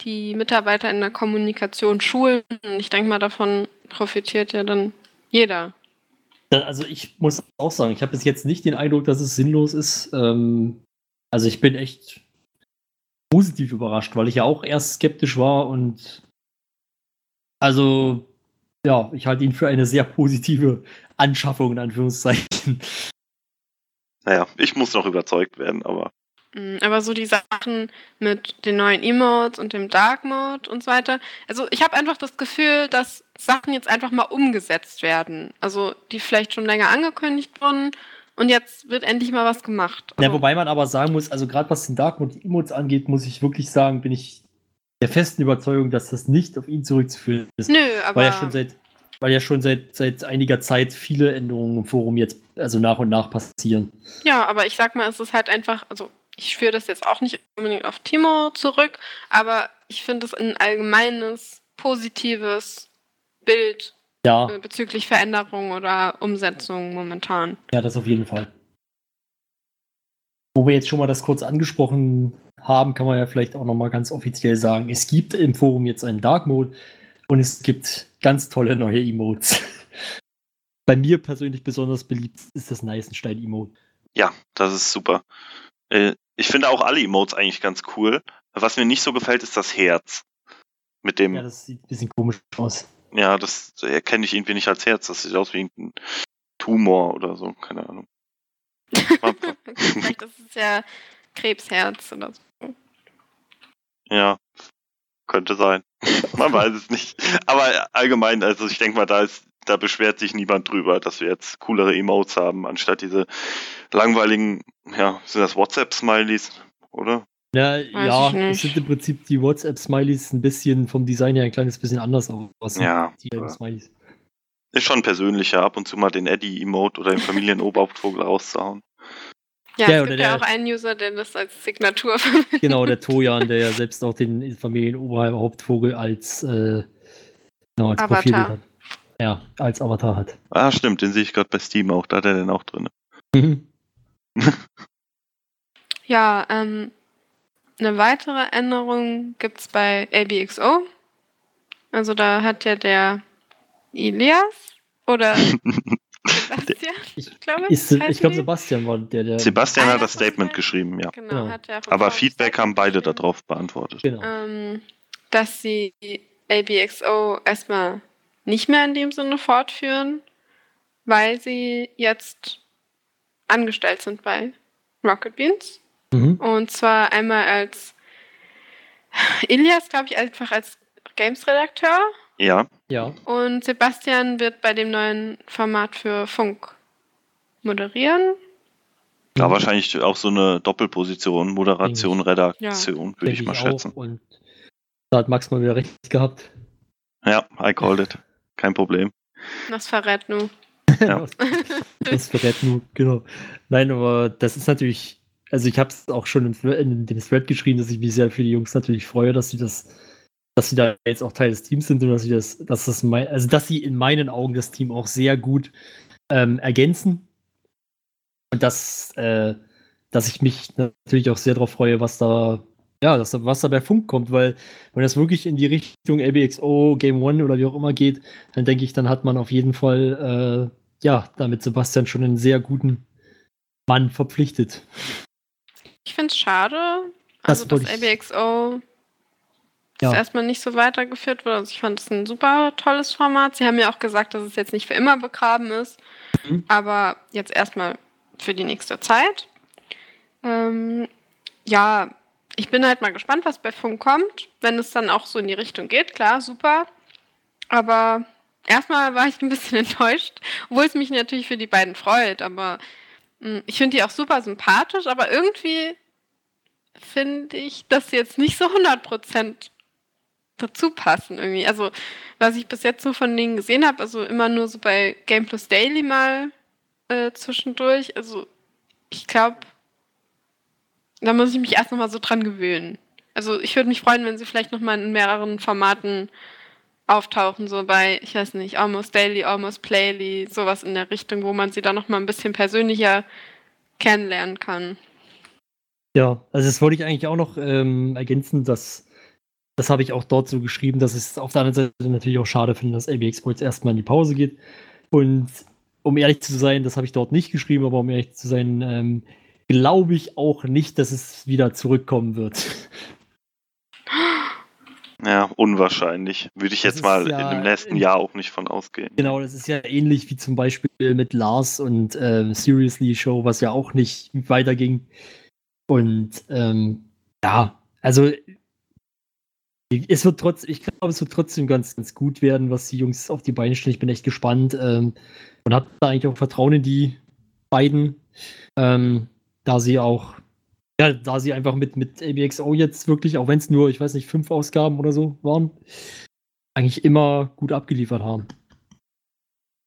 die Mitarbeiter in der Kommunikation schulen. Und ich denke mal, davon profitiert ja dann jeder. Also ich muss auch sagen, ich habe bis jetzt nicht den Eindruck, dass es sinnlos ist. Ähm, also ich bin echt positiv überrascht, weil ich ja auch erst skeptisch war und also ja, ich halte ihn für eine sehr positive Anschaffung in Anführungszeichen. naja, ich muss noch überzeugt werden, aber Mm, Aber so die Sachen mit den neuen Emotes und dem Dark Mode und so weiter. Also ich habe einfach das Gefühl, dass Sachen jetzt einfach mal umgesetzt werden. Also die vielleicht schon länger angekündigt wurden und jetzt wird endlich mal was gemacht. Ja, Also, wobei man aber sagen muss, also gerade was den Dark Mode Emotes angeht, muss ich wirklich sagen, bin ich der festen Überzeugung, dass das nicht auf ihn zurückzuführen ist. nö, aber weil ja schon seit weil ja schon seit, seit einiger Zeit viele Änderungen im Forum jetzt also nach und nach passieren. Ja, aber ich sag mal, es ist halt einfach, also ich führe das jetzt auch nicht unbedingt auf Timo zurück, aber ich finde es ein allgemeines, positives Bild Ja, bezüglich Veränderung oder Umsetzung momentan. ja, das auf jeden Fall. Wo wir jetzt schon mal das kurz angesprochen haben, kann man ja vielleicht auch noch mal ganz offiziell sagen, es gibt im Forum jetzt einen Dark Mode und es gibt ganz tolle neue Emotes. Bei mir persönlich besonders beliebt ist das Neißenstein-Emote. ja, das ist super. Äh, ich finde auch alle Emotes eigentlich ganz cool. Was mir nicht so gefällt, ist das Herz. Mit dem, Ja, das sieht ein bisschen komisch aus. Ja, das erkenne ich irgendwie nicht als Herz. Das sieht aus wie ein Tumor oder so, keine Ahnung. Vielleicht ist es ja Krebsherz oder so. Ja. könnte sein. Man weiß es nicht. Aber allgemein, also ich denke mal, da ist, da beschwert sich niemand drüber, dass wir jetzt coolere Emotes haben, anstatt diese langweiligen, ja, sind das WhatsApp-Smileys, oder? Ja, ich ja, es sind im Prinzip die WhatsApp-Smileys ein bisschen vom Design her ein kleines bisschen anders aus. Ja. Die gelben Smileys. Ist schon persönlicher, ab und zu mal den Eddie-Emote oder den Familienoberhauptvogel rauszuhauen. Ja, Ja, es oder gibt ja der- auch einen User, der das als Signatur verwendet. Genau, der Tojan, der ja selbst auch den Familienoberhauptvogel als, äh, genau, als Avatar. Profilbild hat. Ja, als Avatar hat. Ah, stimmt, den sehe ich gerade bei Steam auch, da hat er den auch drin. Mhm. Ja, ähm, eine weitere Änderung gibt es bei ABXO. Also da hat ja der Elias oder Sebastian, Ich- glaube Ist, ich glaube? Sebastian war der, der. Sebastian Ah, hat ja, das Statement Sebastian. geschrieben, ja. Genau, Genau. hat er Aber Feedback haben beide darauf beantwortet. Genau. ähm, dass sie ABXO erstmal nicht mehr in dem Sinne fortführen, weil sie jetzt angestellt sind bei Rocket Beans. Mhm. Und zwar einmal als Ilias, glaube ich, einfach als Games-Redakteur. Ja, Ja. Und Sebastian wird bei dem neuen Format für Funk moderieren. da Mhm. wahrscheinlich auch so eine Doppelposition, Moderation, Redaktion, würde ich mal schätzen. Auch. Und da hat Max mal wieder recht gehabt. Ja, I called it. Kein Problem. Das verrät nur. Ja. das verrät nur, genau. Nein, aber das ist natürlich, also ich habe es auch schon in, in dem Thread geschrieben, dass ich mich sehr für die Jungs natürlich freue, dass sie das, dass sie da jetzt auch Teil des Teams sind und dass sie das, dass das mein, also dass sie in meinen Augen das Team auch sehr gut ähm, ergänzen. Und dass, äh, dass ich mich natürlich auch sehr darauf freue, was da, ja, dass da, was da bei Funk kommt, weil wenn das wirklich in die Richtung LBXO, Game One oder wie auch immer geht, dann denke ich, dann hat man auf jeden Fall, äh, ja, damit Sebastian schon einen sehr guten Mann verpflichtet. Ich finde es schade, Das also dass wollte ich- ABXO Ja. erstmal nicht so weitergeführt wurde. Also ich fand es ein super tolles Format. Sie haben ja auch gesagt, dass es jetzt nicht für immer begraben ist, Mhm. aber jetzt erstmal für die nächste Zeit. Ähm, ja, ich bin halt mal gespannt, was bei Funk kommt. Wenn es dann auch so in die Richtung geht, klar, super. Aber erstmal war ich ein bisschen enttäuscht, obwohl es mich natürlich für die beiden freut. Aber ich finde die auch super sympathisch, aber irgendwie finde ich, dass sie jetzt nicht so 100% dazu passen irgendwie. Also, was ich bis jetzt so von denen gesehen habe, also immer nur so bei Game Plus Daily mal äh, zwischendurch. Also, ich glaube, da muss ich mich erst nochmal so dran gewöhnen. Also, ich würde mich freuen, wenn sie vielleicht nochmal in mehreren Formaten auftauchen, so bei, ich weiß nicht, Almost Daily, Almost Playly, sowas in der Richtung, wo man sie dann nochmal ein bisschen persönlicher kennenlernen kann. Ja, also das wollte ich eigentlich auch noch ähm, ergänzen, dass das habe ich auch dort so geschrieben, dass ich es auf der anderen Seite natürlich auch schade finde, dass ABX jetzt erstmal in die Pause geht. Und um ehrlich zu sein, das habe ich dort nicht geschrieben, aber um ehrlich zu sein, ähm, glaube ich auch nicht, dass es wieder zurückkommen wird. Ja, unwahrscheinlich. Würde ich Das jetzt mal ja in dem nächsten Jahr auch nicht von ausgehen. Genau, das ist ja ähnlich wie zum Beispiel mit Lars und ähm, Seriously Show, was ja auch nicht weiterging. Und ähm, ja, also es wird trotz, ich glaube, es wird trotzdem ganz, ganz gut werden, was die Jungs auf die Beine stellen. Ich bin echt gespannt ähm, und habe da eigentlich auch Vertrauen in die beiden, ähm, da sie auch, ja, da sie einfach mit, mit ABXO jetzt wirklich, auch wenn es nur, ich weiß nicht, fünf Ausgaben oder so waren, eigentlich immer gut abgeliefert haben.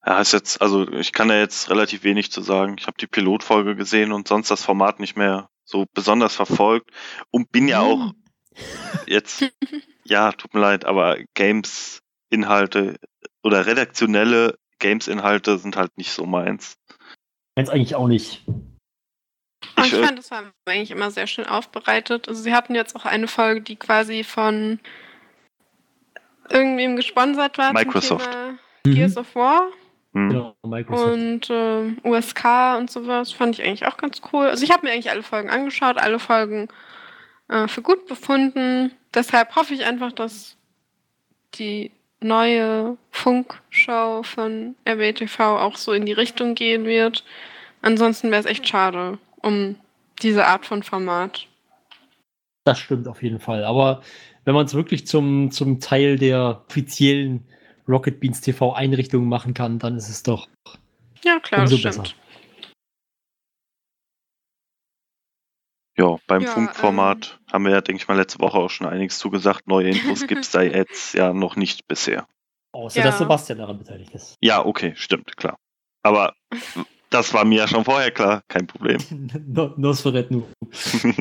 Ja, ist jetzt, also ich kann da jetzt relativ wenig zu sagen. Ich habe die Pilotfolge gesehen und sonst das Format nicht mehr so besonders verfolgt und bin ja auch jetzt, ja, tut mir leid, aber Games-Inhalte oder redaktionelle Games-Inhalte sind halt nicht so meins. Meins eigentlich auch nicht. Ich, ich äh, fand, das war eigentlich immer sehr schön aufbereitet. Also sie hatten jetzt auch eine Folge, die quasi von irgendwem gesponsert war Microsoft. zum Thema Mhm. Gears of War Hm. Genau, Microsoft. und äh, USK und sowas. Fand ich eigentlich auch ganz cool. Also ich habe mir eigentlich alle Folgen angeschaut, alle Folgen äh, für gut befunden. Deshalb hoffe ich einfach, dass die neue Funkshow von RBTV auch so in die Richtung gehen wird. Ansonsten wäre es echt schade um diese Art von Format. Das stimmt auf jeden Fall. Aber wenn man es wirklich zum, zum Teil der offiziellen Rocket Beans TV Einrichtung machen kann, dann ist es doch Ja, klar, umso das besser. stimmt. Ja, beim Ja, Funkformat haben wir ja, denke ich mal, letzte Woche auch schon einiges zugesagt. Neue Infos gibt es da jetzt ja noch nicht bisher. Außer Ja. dass Sebastian daran beteiligt ist. Ja, okay, stimmt, klar. Aber das war mir ja schon vorher klar, kein Problem. No- Nosferatu.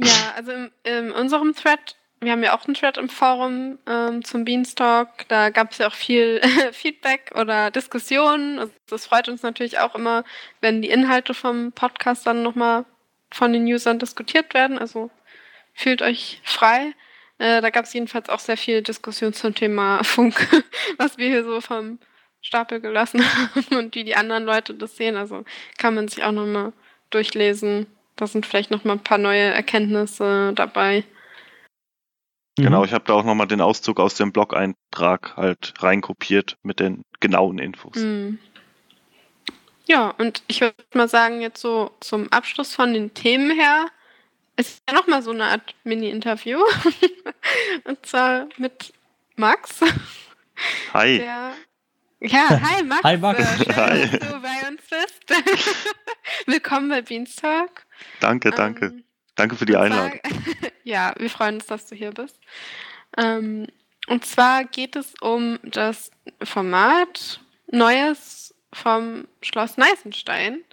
Ja, also in, in unserem Thread, wir haben ja auch einen Thread im Forum ähm, zum Beanstalk, da gab es ja auch viel Feedback oder Diskussionen. Also das freut uns natürlich auch immer, wenn die Inhalte vom Podcast dann nochmal von den Usern diskutiert werden. Also fühlt euch frei. Äh, da gab es jedenfalls auch sehr viel Diskussion zum Thema Funk, was wir hier so vom Stapel gelassen haben und wie die anderen Leute das sehen. Also kann man sich auch nochmal durchlesen. Da sind vielleicht noch mal ein paar neue Erkenntnisse dabei. Genau, ich habe da auch nochmal den Auszug aus dem Blog-Eintrag halt reinkopiert mit den genauen Infos. Hm. Ja, und ich würde mal sagen, jetzt so zum Abschluss von den Themen her, ist ja noch mal so eine Art Mini-Interview. und zwar mit Max, Hi. der ja, hi Max. Hi, Max. Schön, Hi. dass du bei uns bist. Willkommen bei Beanstalk. Danke, danke. Ähm, danke für die Einladung. Zwar, ja, wir freuen uns, dass du hier bist. Ähm, und zwar geht es um das Format Neues vom Schloss Neißenstein,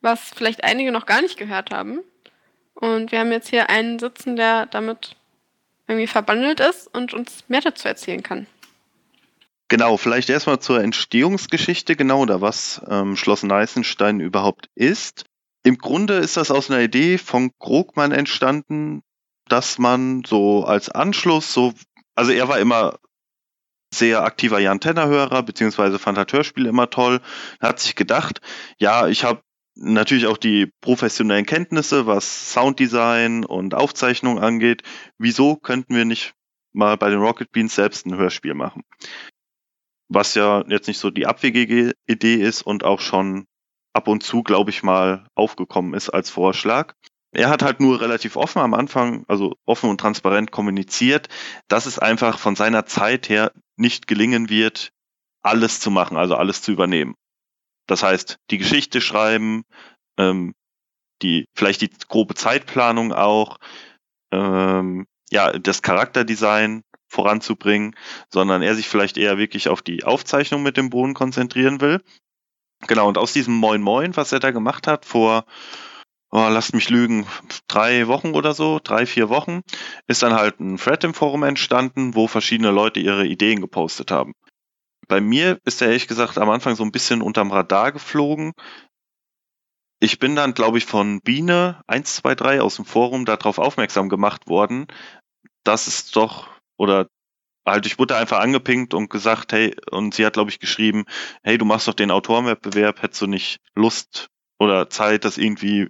was vielleicht einige noch gar nicht gehört haben. Und wir haben jetzt hier einen sitzen, der damit irgendwie verbandelt ist und uns mehr dazu erzählen kann. Genau, vielleicht erstmal zur Entstehungsgeschichte, genau, oder was ähm, Schloss Neißenstein überhaupt ist. Im Grunde ist das aus einer Idee von Krogmann entstanden, dass man so als Anschluss, so, also er war immer sehr aktiver Jan Tenner-Hörer, beziehungsweise fand halt Hörspiele immer toll, hat sich gedacht, ja, ich habe natürlich auch die professionellen Kenntnisse, was Sounddesign und Aufzeichnung angeht. Wieso könnten wir nicht mal bei den Rocket Beans selbst ein Hörspiel machen? Was ja jetzt nicht so die abwegige Idee ist und auch schon ab und zu, glaube ich mal, aufgekommen ist als Vorschlag. Er hat halt nur relativ offen am Anfang, also offen und transparent kommuniziert, dass es einfach von seiner Zeit her nicht gelingen wird, alles zu machen, also alles zu übernehmen. Das heißt, die Geschichte schreiben, ähm, die vielleicht die grobe Zeitplanung auch, ähm, ja, das Charakterdesign voranzubringen, sondern er sich vielleicht eher wirklich auf die Aufzeichnung mit dem Boden konzentrieren will. Genau, und aus diesem Moin Moin, was er da gemacht hat, vor, oh, lasst mich lügen, drei Wochen oder so, drei, vier Wochen, ist dann halt ein Thread im Forum entstanden, wo verschiedene Leute ihre Ideen gepostet haben. Bei mir ist er ehrlich gesagt am Anfang so ein bisschen unterm Radar geflogen. Ich bin dann, glaube ich, von Biene 123 aus dem Forum darauf aufmerksam gemacht worden, dass es doch oder halt, ich wurde einfach angepinkt und gesagt, hey, und sie hat, glaube ich, geschrieben, hey, du machst doch den Autorenwettbewerb, hättest du nicht Lust oder Zeit, das irgendwie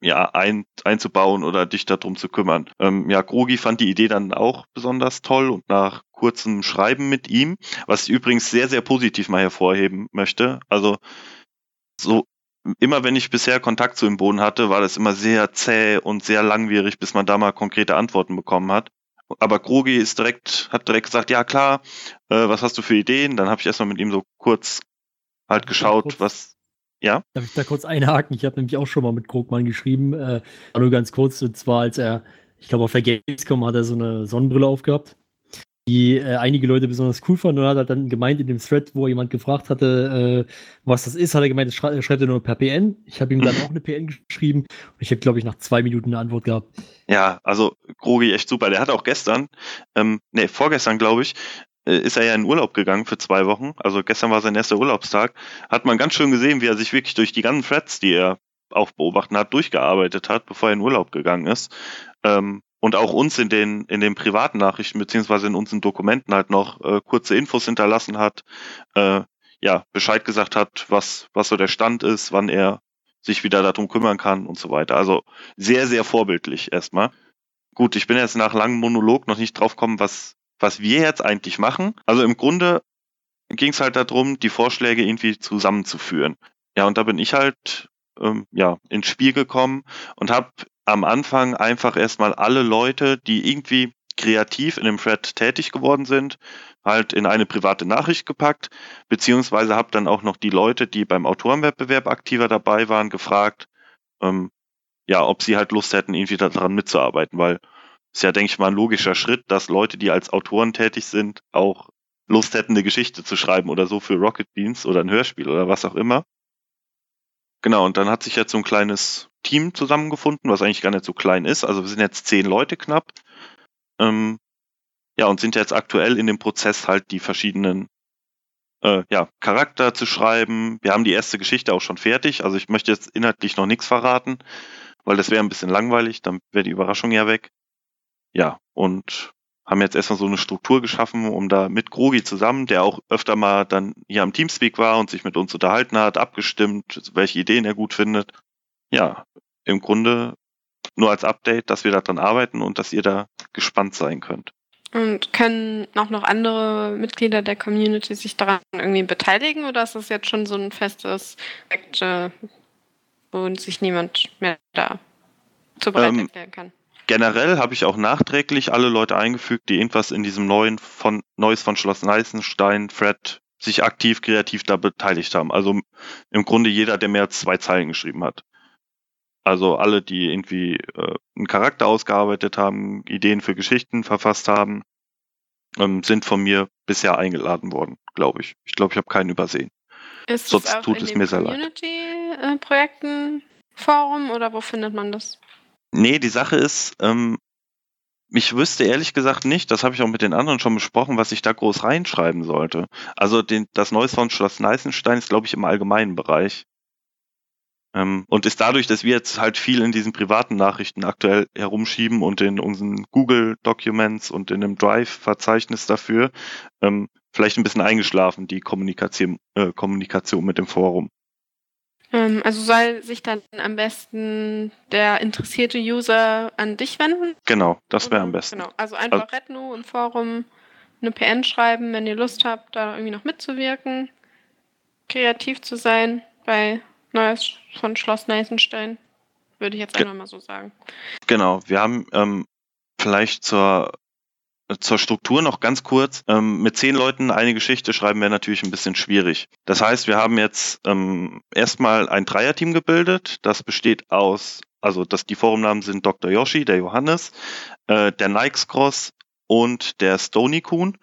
ja, ein, einzubauen oder dich darum zu kümmern. Ähm, ja, Grogi fand die Idee dann auch besonders toll und nach kurzem Schreiben mit ihm, was ich übrigens sehr, sehr positiv mal hervorheben möchte. Also so immer wenn ich bisher Kontakt zu dem Boden hatte, war das immer sehr zäh und sehr langwierig, bis man da mal konkrete Antworten bekommen hat. Aber Krogi ist direkt, hat direkt gesagt, ja klar, äh, was hast du für Ideen? Dann habe ich erstmal mit ihm so kurz halt geschaut, kurz- was. Ja, Darf ich da kurz einhaken? Ich habe nämlich auch schon mal mit Krogmann geschrieben, äh, nur ganz kurz, und zwar als er, ich glaube auf der Gamescom hat er so eine Sonnenbrille aufgehabt, die äh, einige Leute besonders cool fanden und hat halt dann gemeint in dem Thread, wo jemand gefragt hatte, äh, was das ist, hat er gemeint, das schrei schreibt er nur per PN. Ich habe ihm dann auch eine PN geschrieben und ich habe, glaube ich, nach zwei Minuten eine Antwort gehabt. ja, also Krogi echt super. Der hat auch gestern, ähm, nee, vorgestern glaube ich, äh, ist er ja in Urlaub gegangen für zwei Wochen. Also gestern war sein erster Urlaubstag. Hat man ganz schön gesehen, wie er sich wirklich durch die ganzen Threads, die er auch beobachten hat, durchgearbeitet hat, bevor er in Urlaub gegangen ist. Ähm, und auch uns in den, in den privaten Nachrichten, beziehungsweise in unseren Dokumenten halt noch äh, kurze Infos hinterlassen hat, äh, ja, Bescheid gesagt hat, was, was so der Stand ist, wann er sich wieder darum kümmern kann und so weiter. Also sehr, sehr vorbildlich erstmal. Gut, ich bin jetzt nach langem Monolog noch nicht drauf gekommen, was, was wir jetzt eigentlich machen. Also im Grunde ging es halt darum, die Vorschläge irgendwie zusammenzuführen. Ja, und da bin ich halt ähm, ja ins Spiel gekommen und habe am Anfang einfach erstmal alle Leute, die irgendwie kreativ in dem Thread tätig geworden sind, halt in eine private Nachricht gepackt, beziehungsweise habe dann auch noch die Leute, die beim Autorenwettbewerb aktiver dabei waren, gefragt, ähm, ja, ob sie halt Lust hätten, irgendwie daran mitzuarbeiten, weil ist ja, denke ich mal, ein logischer Schritt, dass Leute, die als Autoren tätig sind, auch Lust hätten, eine Geschichte zu schreiben oder so für Rocket Beans oder ein Hörspiel oder was auch immer. Genau, und dann hat sich jetzt so ein kleines Team zusammengefunden, was eigentlich gar nicht so klein ist. Also wir sind jetzt zehn Leute knapp. Ähm, ja, und sind jetzt aktuell in dem Prozess halt die verschiedenen äh, ja, Charakter zu schreiben. Wir haben die erste Geschichte auch schon fertig. Also ich möchte jetzt inhaltlich noch nichts verraten, weil das wäre ein bisschen langweilig, dann wäre die Überraschung ja weg. Ja, und haben jetzt erstmal so eine Struktur geschaffen, um da mit Grogi zusammen, der auch öfter mal dann hier am Teamspeak war und sich mit uns unterhalten hat, abgestimmt, welche Ideen er gut findet. Ja, im Grunde nur als Update, dass wir daran arbeiten und dass ihr da gespannt sein könnt. Und können auch noch andere Mitglieder der Community sich daran irgendwie beteiligen oder ist das jetzt schon so ein festes Projekt, äh, wo sich niemand mehr da zu bereit ähm, erklären kann? Generell habe ich auch nachträglich alle Leute eingefügt, die irgendwas in diesem neuen von Neues von Schloss Neißenstein, Fred, sich aktiv kreativ da beteiligt haben. Also im Grunde jeder, der mehr als zwei Zeilen geschrieben hat. Also alle, die irgendwie äh, einen Charakter ausgearbeitet haben, Ideen für Geschichten verfasst haben, ähm, sind von mir bisher eingeladen worden, glaube ich. Ich glaube, ich habe keinen übersehen. Ist Sonst es tut es mir sehr leid. Community-Projekten Forum oder wo findet man das? Nee, die Sache ist, ähm, ich wüsste ehrlich gesagt nicht, das habe ich auch mit den anderen schon besprochen, was ich da groß reinschreiben sollte. Also den, das Neues von Schloss Neißenstein ist, glaube ich, im allgemeinen Bereich. Ähm, und ist dadurch, dass wir jetzt halt viel in diesen privaten Nachrichten aktuell herumschieben und in unseren Google Documents und in dem Drive-Verzeichnis dafür, ähm, vielleicht ein bisschen eingeschlafen, die Kommunikation, äh, Kommunikation mit dem Forum. Ähm, also soll sich dann am besten der interessierte User an dich wenden? Genau, das wäre am besten. Genau, also einfach also, Redno im Forum eine PN schreiben, wenn ihr Lust habt, da irgendwie noch mitzuwirken, kreativ zu sein bei Neues von Schloss Neisenstein, würde ich jetzt einfach mal so sagen. Genau, wir haben ähm, vielleicht zur zur Struktur noch ganz kurz. Ähm, mit zehn Leuten eine Geschichte schreiben wäre natürlich ein bisschen schwierig. Das heißt, wir haben jetzt ähm, erstmal ein Dreierteam gebildet. Das besteht aus, also das, die Forumnamen sind Dr. Yoshi, der Johannes, äh, der Nikes Cross und der Stony Kuhn.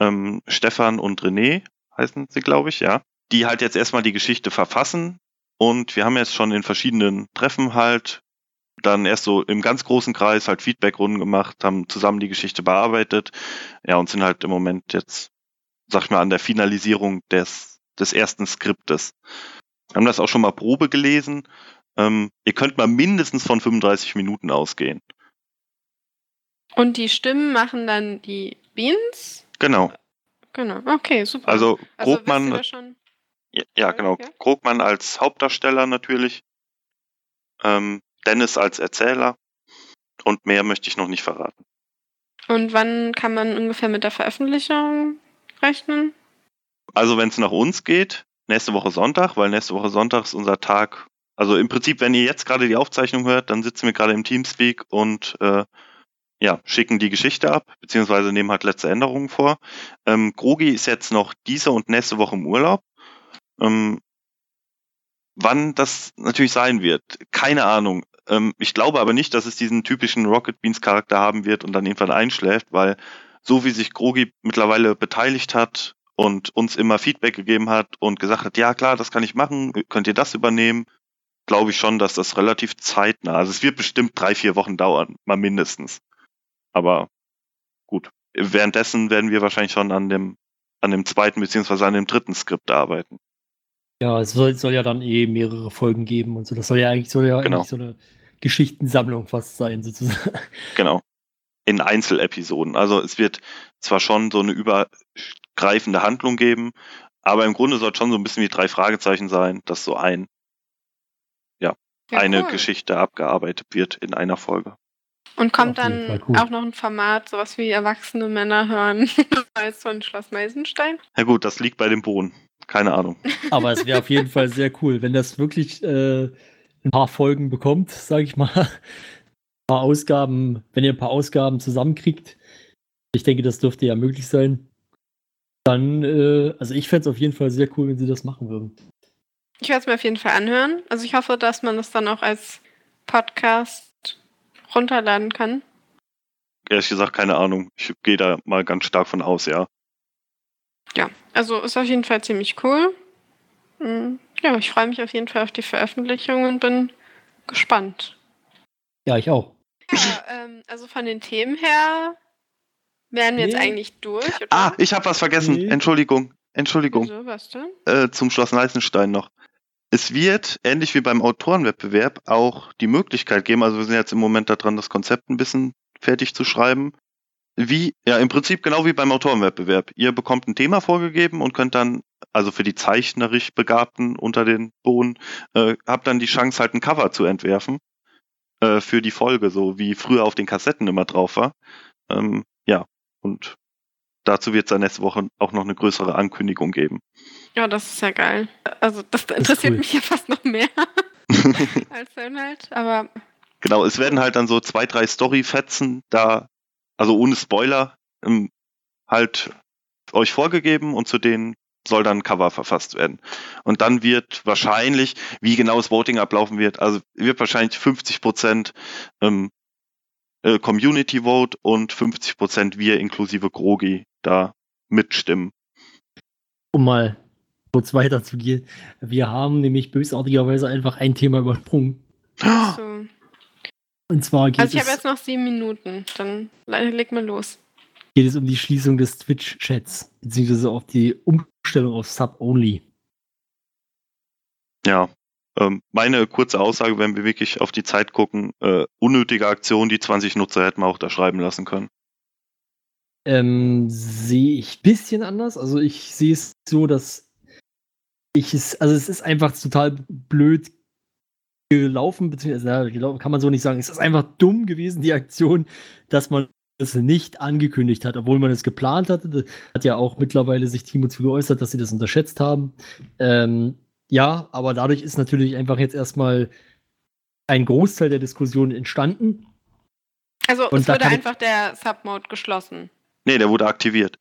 Ähm, Stefan und René heißen sie, glaube ich, ja. Die halt jetzt erstmal die Geschichte verfassen. Und wir haben jetzt schon in verschiedenen Treffen halt dann erst so im ganz großen Kreis halt Feedbackrunden gemacht, haben zusammen die Geschichte bearbeitet, ja, und sind halt im Moment jetzt, sag ich mal, an der Finalisierung des, des ersten Skriptes. Wir haben das auch schon mal Probe gelesen. Ähm, ihr könnt mal mindestens von 35 Minuten ausgehen. Und die Stimmen machen dann die Beans? Genau. Genau, okay, super. Also, also Grobmann, also ja, ja, genau. Ja. Krogmann als Hauptdarsteller natürlich. Ähm, Dennis als Erzähler und mehr möchte ich noch nicht verraten. Und wann kann man ungefähr mit der Veröffentlichung rechnen? Also wenn es nach uns geht, nächste Woche Sonntag, weil nächste Woche Sonntag ist unser Tag. Also im Prinzip, wenn ihr jetzt gerade die Aufzeichnung hört, dann sitzen wir gerade im Teamspeak und äh, ja, schicken die Geschichte ab, beziehungsweise nehmen halt letzte Änderungen vor. Ähm, Grogi ist jetzt noch diese und nächste Woche im Urlaub. Ähm, wann das natürlich sein wird, keine Ahnung. Ähm, ich glaube aber nicht, dass es diesen typischen Rocket Beans Charakter haben wird und dann irgendwann einschläft, weil so wie sich Grogi mittlerweile beteiligt hat und uns immer Feedback gegeben hat und gesagt hat, ja klar, das kann ich machen, könnt ihr das übernehmen, glaube ich schon, dass das relativ zeitnah, also es wird bestimmt drei, vier Wochen dauern, mal mindestens. Aber gut, währenddessen werden wir wahrscheinlich schon an dem, an dem zweiten beziehungsweise an dem dritten Skript arbeiten. Ja, es soll, soll, ja dann eh mehrere Folgen geben und so. Das soll ja eigentlich, soll ja genau. eigentlich so eine Geschichtensammlung fast sein, sozusagen. Genau. In Einzelepisoden. Also es wird zwar schon so eine übergreifende Handlung geben, aber im Grunde soll es schon so ein bisschen wie drei Fragezeichen sein, dass so ein, ja, ja eine cool. Geschichte abgearbeitet wird in einer Folge. Und kommt dann cool. auch noch ein Format, sowas wie erwachsene Männer hören, als von Schloss Meisenstein? Ja gut, das liegt bei dem Boden. Keine Ahnung. Aber es wäre auf jeden Fall sehr cool, wenn das wirklich äh, ein paar Folgen bekommt, sage ich mal. Ein paar Ausgaben, wenn ihr ein paar Ausgaben zusammenkriegt, Ich denke, das dürfte ja möglich sein. Dann, äh, also ich fände es auf jeden Fall sehr cool, wenn sie das machen würden. Ich werde es mir auf jeden Fall anhören. Also ich hoffe, dass man das dann auch als Podcast runterladen kann. Ehrlich gesagt, keine Ahnung. Ich gehe da mal ganz stark von aus, ja. Ja, also ist auf jeden Fall ziemlich cool. Mm, Ja, ich freue mich auf jeden Fall auf die Veröffentlichung und bin gespannt. Ja, ich auch. Ja, ähm, also von den Themen her wären wir jetzt Nee. eigentlich durch, oder? Ah, ich habe was vergessen. Nee. Entschuldigung. Entschuldigung. Wieso, was denn? Äh, zum Schloss Neißenstein noch. Es wird, ähnlich wie beim Autorenwettbewerb, auch die Möglichkeit geben, also wir sind jetzt im Moment daran, das Konzept ein bisschen fertig zu schreiben. Wie, ja, im Prinzip genau wie beim Autorenwettbewerb. Ihr bekommt ein Thema vorgegeben und könnt dann, also für die zeichnerisch Begabten unter den Bohnen, äh, habt dann die Chance, halt ein Cover zu entwerfen äh, für die Folge, so wie früher auf den Kassetten immer drauf war. Ähm, ja, und dazu wird es dann nächste Woche auch noch eine größere Ankündigung geben. Ja, das ist ja geil. Also das interessiert cool. mich ja fast noch mehr als der Inhalt. Aber Genau, es werden halt dann so zwei, drei Story-Fetzen da, also ohne Spoiler, ähm, halt euch vorgegeben und zu denen soll dann ein Cover verfasst werden. Und dann wird wahrscheinlich, wie genau das Voting ablaufen wird, also wird wahrscheinlich 50 Prozent ähm, äh, Community Vote und 50 Prozent wir inklusive Grogi da mitstimmen. Um mal kurz weiterzugehen. Wir haben nämlich bösartigerweise einfach ein Thema übersprungen. so. Und zwar geht, Also ich habe es, jetzt noch sieben Minuten. Dann le- leg mal los. geht es um die Schließung des Twitch-Chats, beziehungsweise auf die Umstellung auf Sub-Only. Ja, ähm, meine kurze Aussage, wenn wir wirklich auf die Zeit gucken, äh, unnötige Aktion, die 20 Nutzer hätten wir auch da schreiben lassen können. Ähm, sehe ich ein bisschen anders. Also ich sehe es so, dass ich es, also es ist einfach total blöd gelaufen, beziehungsweise ja, kann man so nicht sagen. Es ist einfach dumm gewesen, die Aktion, dass man es nicht angekündigt hat, obwohl man es geplant hatte. Da hat ja auch mittlerweile sich Timo zu geäußert, dass sie das unterschätzt haben. Ähm, ja, aber dadurch ist natürlich einfach jetzt erstmal ein Großteil der Diskussion entstanden. Also Und es wurde einfach der Submode geschlossen. Nee, der wurde aktiviert.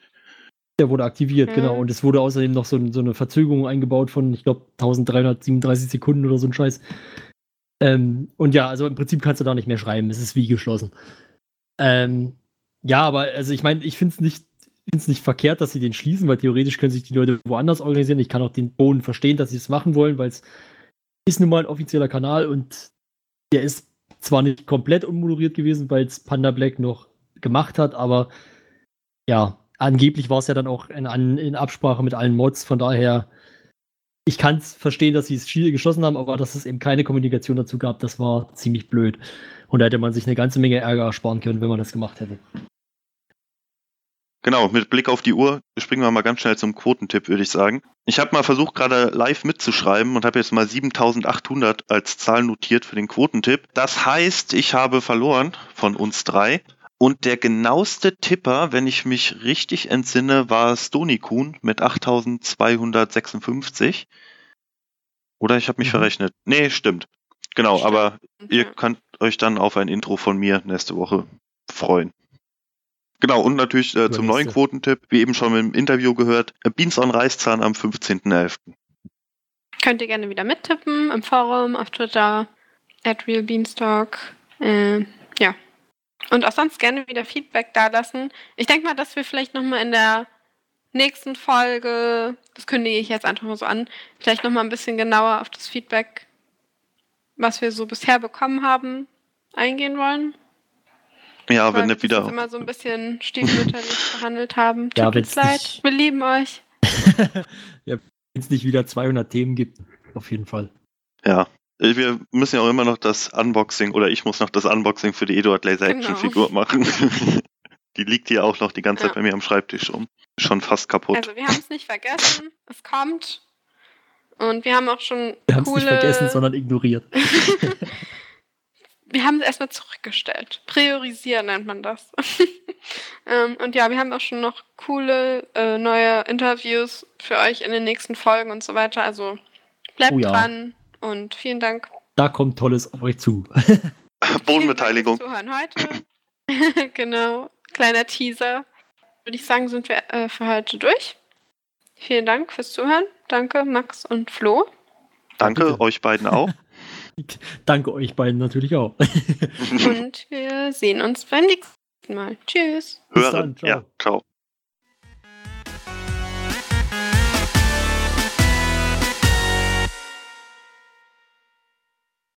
Der wurde aktiviert, Mhm. genau. Und es wurde außerdem noch so, so eine Verzögerung eingebaut von, ich glaube, 1337 Sekunden oder so ein Scheiß. Ähm, und ja, also im Prinzip kannst du da nicht mehr schreiben. Es ist wie geschlossen. Ähm, ja, aber also ich meine, ich finde es nicht, find's nicht verkehrt, dass sie den schließen, weil theoretisch können sich die Leute woanders organisieren. Ich kann auch den Boden verstehen, dass sie es machen wollen, weil es ist nun mal ein offizieller Kanal und der ist zwar nicht komplett unmoderiert gewesen, weil es Panda Black noch gemacht hat, aber ja, angeblich war es ja dann auch in, in Absprache mit allen Mods, von daher, ich kann es verstehen, dass sie es Spiel geschlossen haben, aber dass es eben keine Kommunikation dazu gab, das war ziemlich blöd. Und da hätte man sich eine ganze Menge Ärger ersparen können, wenn man das gemacht hätte. Genau, mit Blick auf die Uhr springen wir mal ganz schnell zum Quotentipp, würde ich sagen. Ich habe mal versucht, gerade live mitzuschreiben und habe jetzt mal 7800 als Zahl notiert für den Quotentipp. Das heißt, ich habe verloren von uns drei. Und der genaueste Tipper, wenn ich mich richtig entsinne, war Stony Kuhn mit 8256. Oder ich habe mich Mhm. verrechnet. Nee, stimmt. Genau, Stimmt. aber ihr Ja. könnt euch dann auf ein Intro von mir nächste Woche freuen. Genau, und natürlich äh, zum neuen. Quotentipp, wie eben schon im Interview gehört, äh, Beans on Reißzahn am 15.11. Könnt ihr gerne wieder mittippen im Forum, auf Twitter, at realbeanstalk. Äh, ja. Und auch sonst gerne wieder Feedback dalassen. Ich denke mal, dass wir vielleicht nochmal in der nächsten Folge, das kündige ich jetzt einfach mal so an, vielleicht nochmal ein bisschen genauer auf das Feedback, was wir so bisher bekommen haben, eingehen wollen. Ja, Weil wenn wir wieder. immer so ein bisschen stiefmütterlich behandelt haben. Ja, Tut uns wenn's leid. nicht- Wir lieben euch. Wenn es nicht wieder 200 Themen gibt, auf jeden Fall. Ja. Wir müssen ja auch immer noch das Unboxing, oder ich muss noch das Unboxing für die Eduard Laser Action Genau. Figur machen. die liegt hier auch noch die ganze Zeit Ja. bei mir am Schreibtisch rum. Schon fast kaputt. Also wir haben es nicht vergessen. Es kommt. Und wir haben auch schon Wir haben es coole... nicht vergessen, sondern ignoriert. wir haben es erstmal zurückgestellt. Priorisieren nennt man das. ähm, und ja, wir haben auch schon noch coole äh, neue Interviews für euch in den nächsten Folgen und so weiter. Also bleibt Oh ja. dran und vielen Dank. Da kommt Tolles auf euch zu. Bodenbeteiligung. Zuhören heute. genau. Kleiner Teaser. würde ich sagen, sind wir äh, für heute durch. Vielen Dank fürs Zuhören. Danke, Max und Flo. Danke bitte. euch beiden auch. Danke euch beiden natürlich auch. Und wir sehen uns beim nächsten Mal. Tschüss. Bis Hören. dann, ciao. Ja, ciao.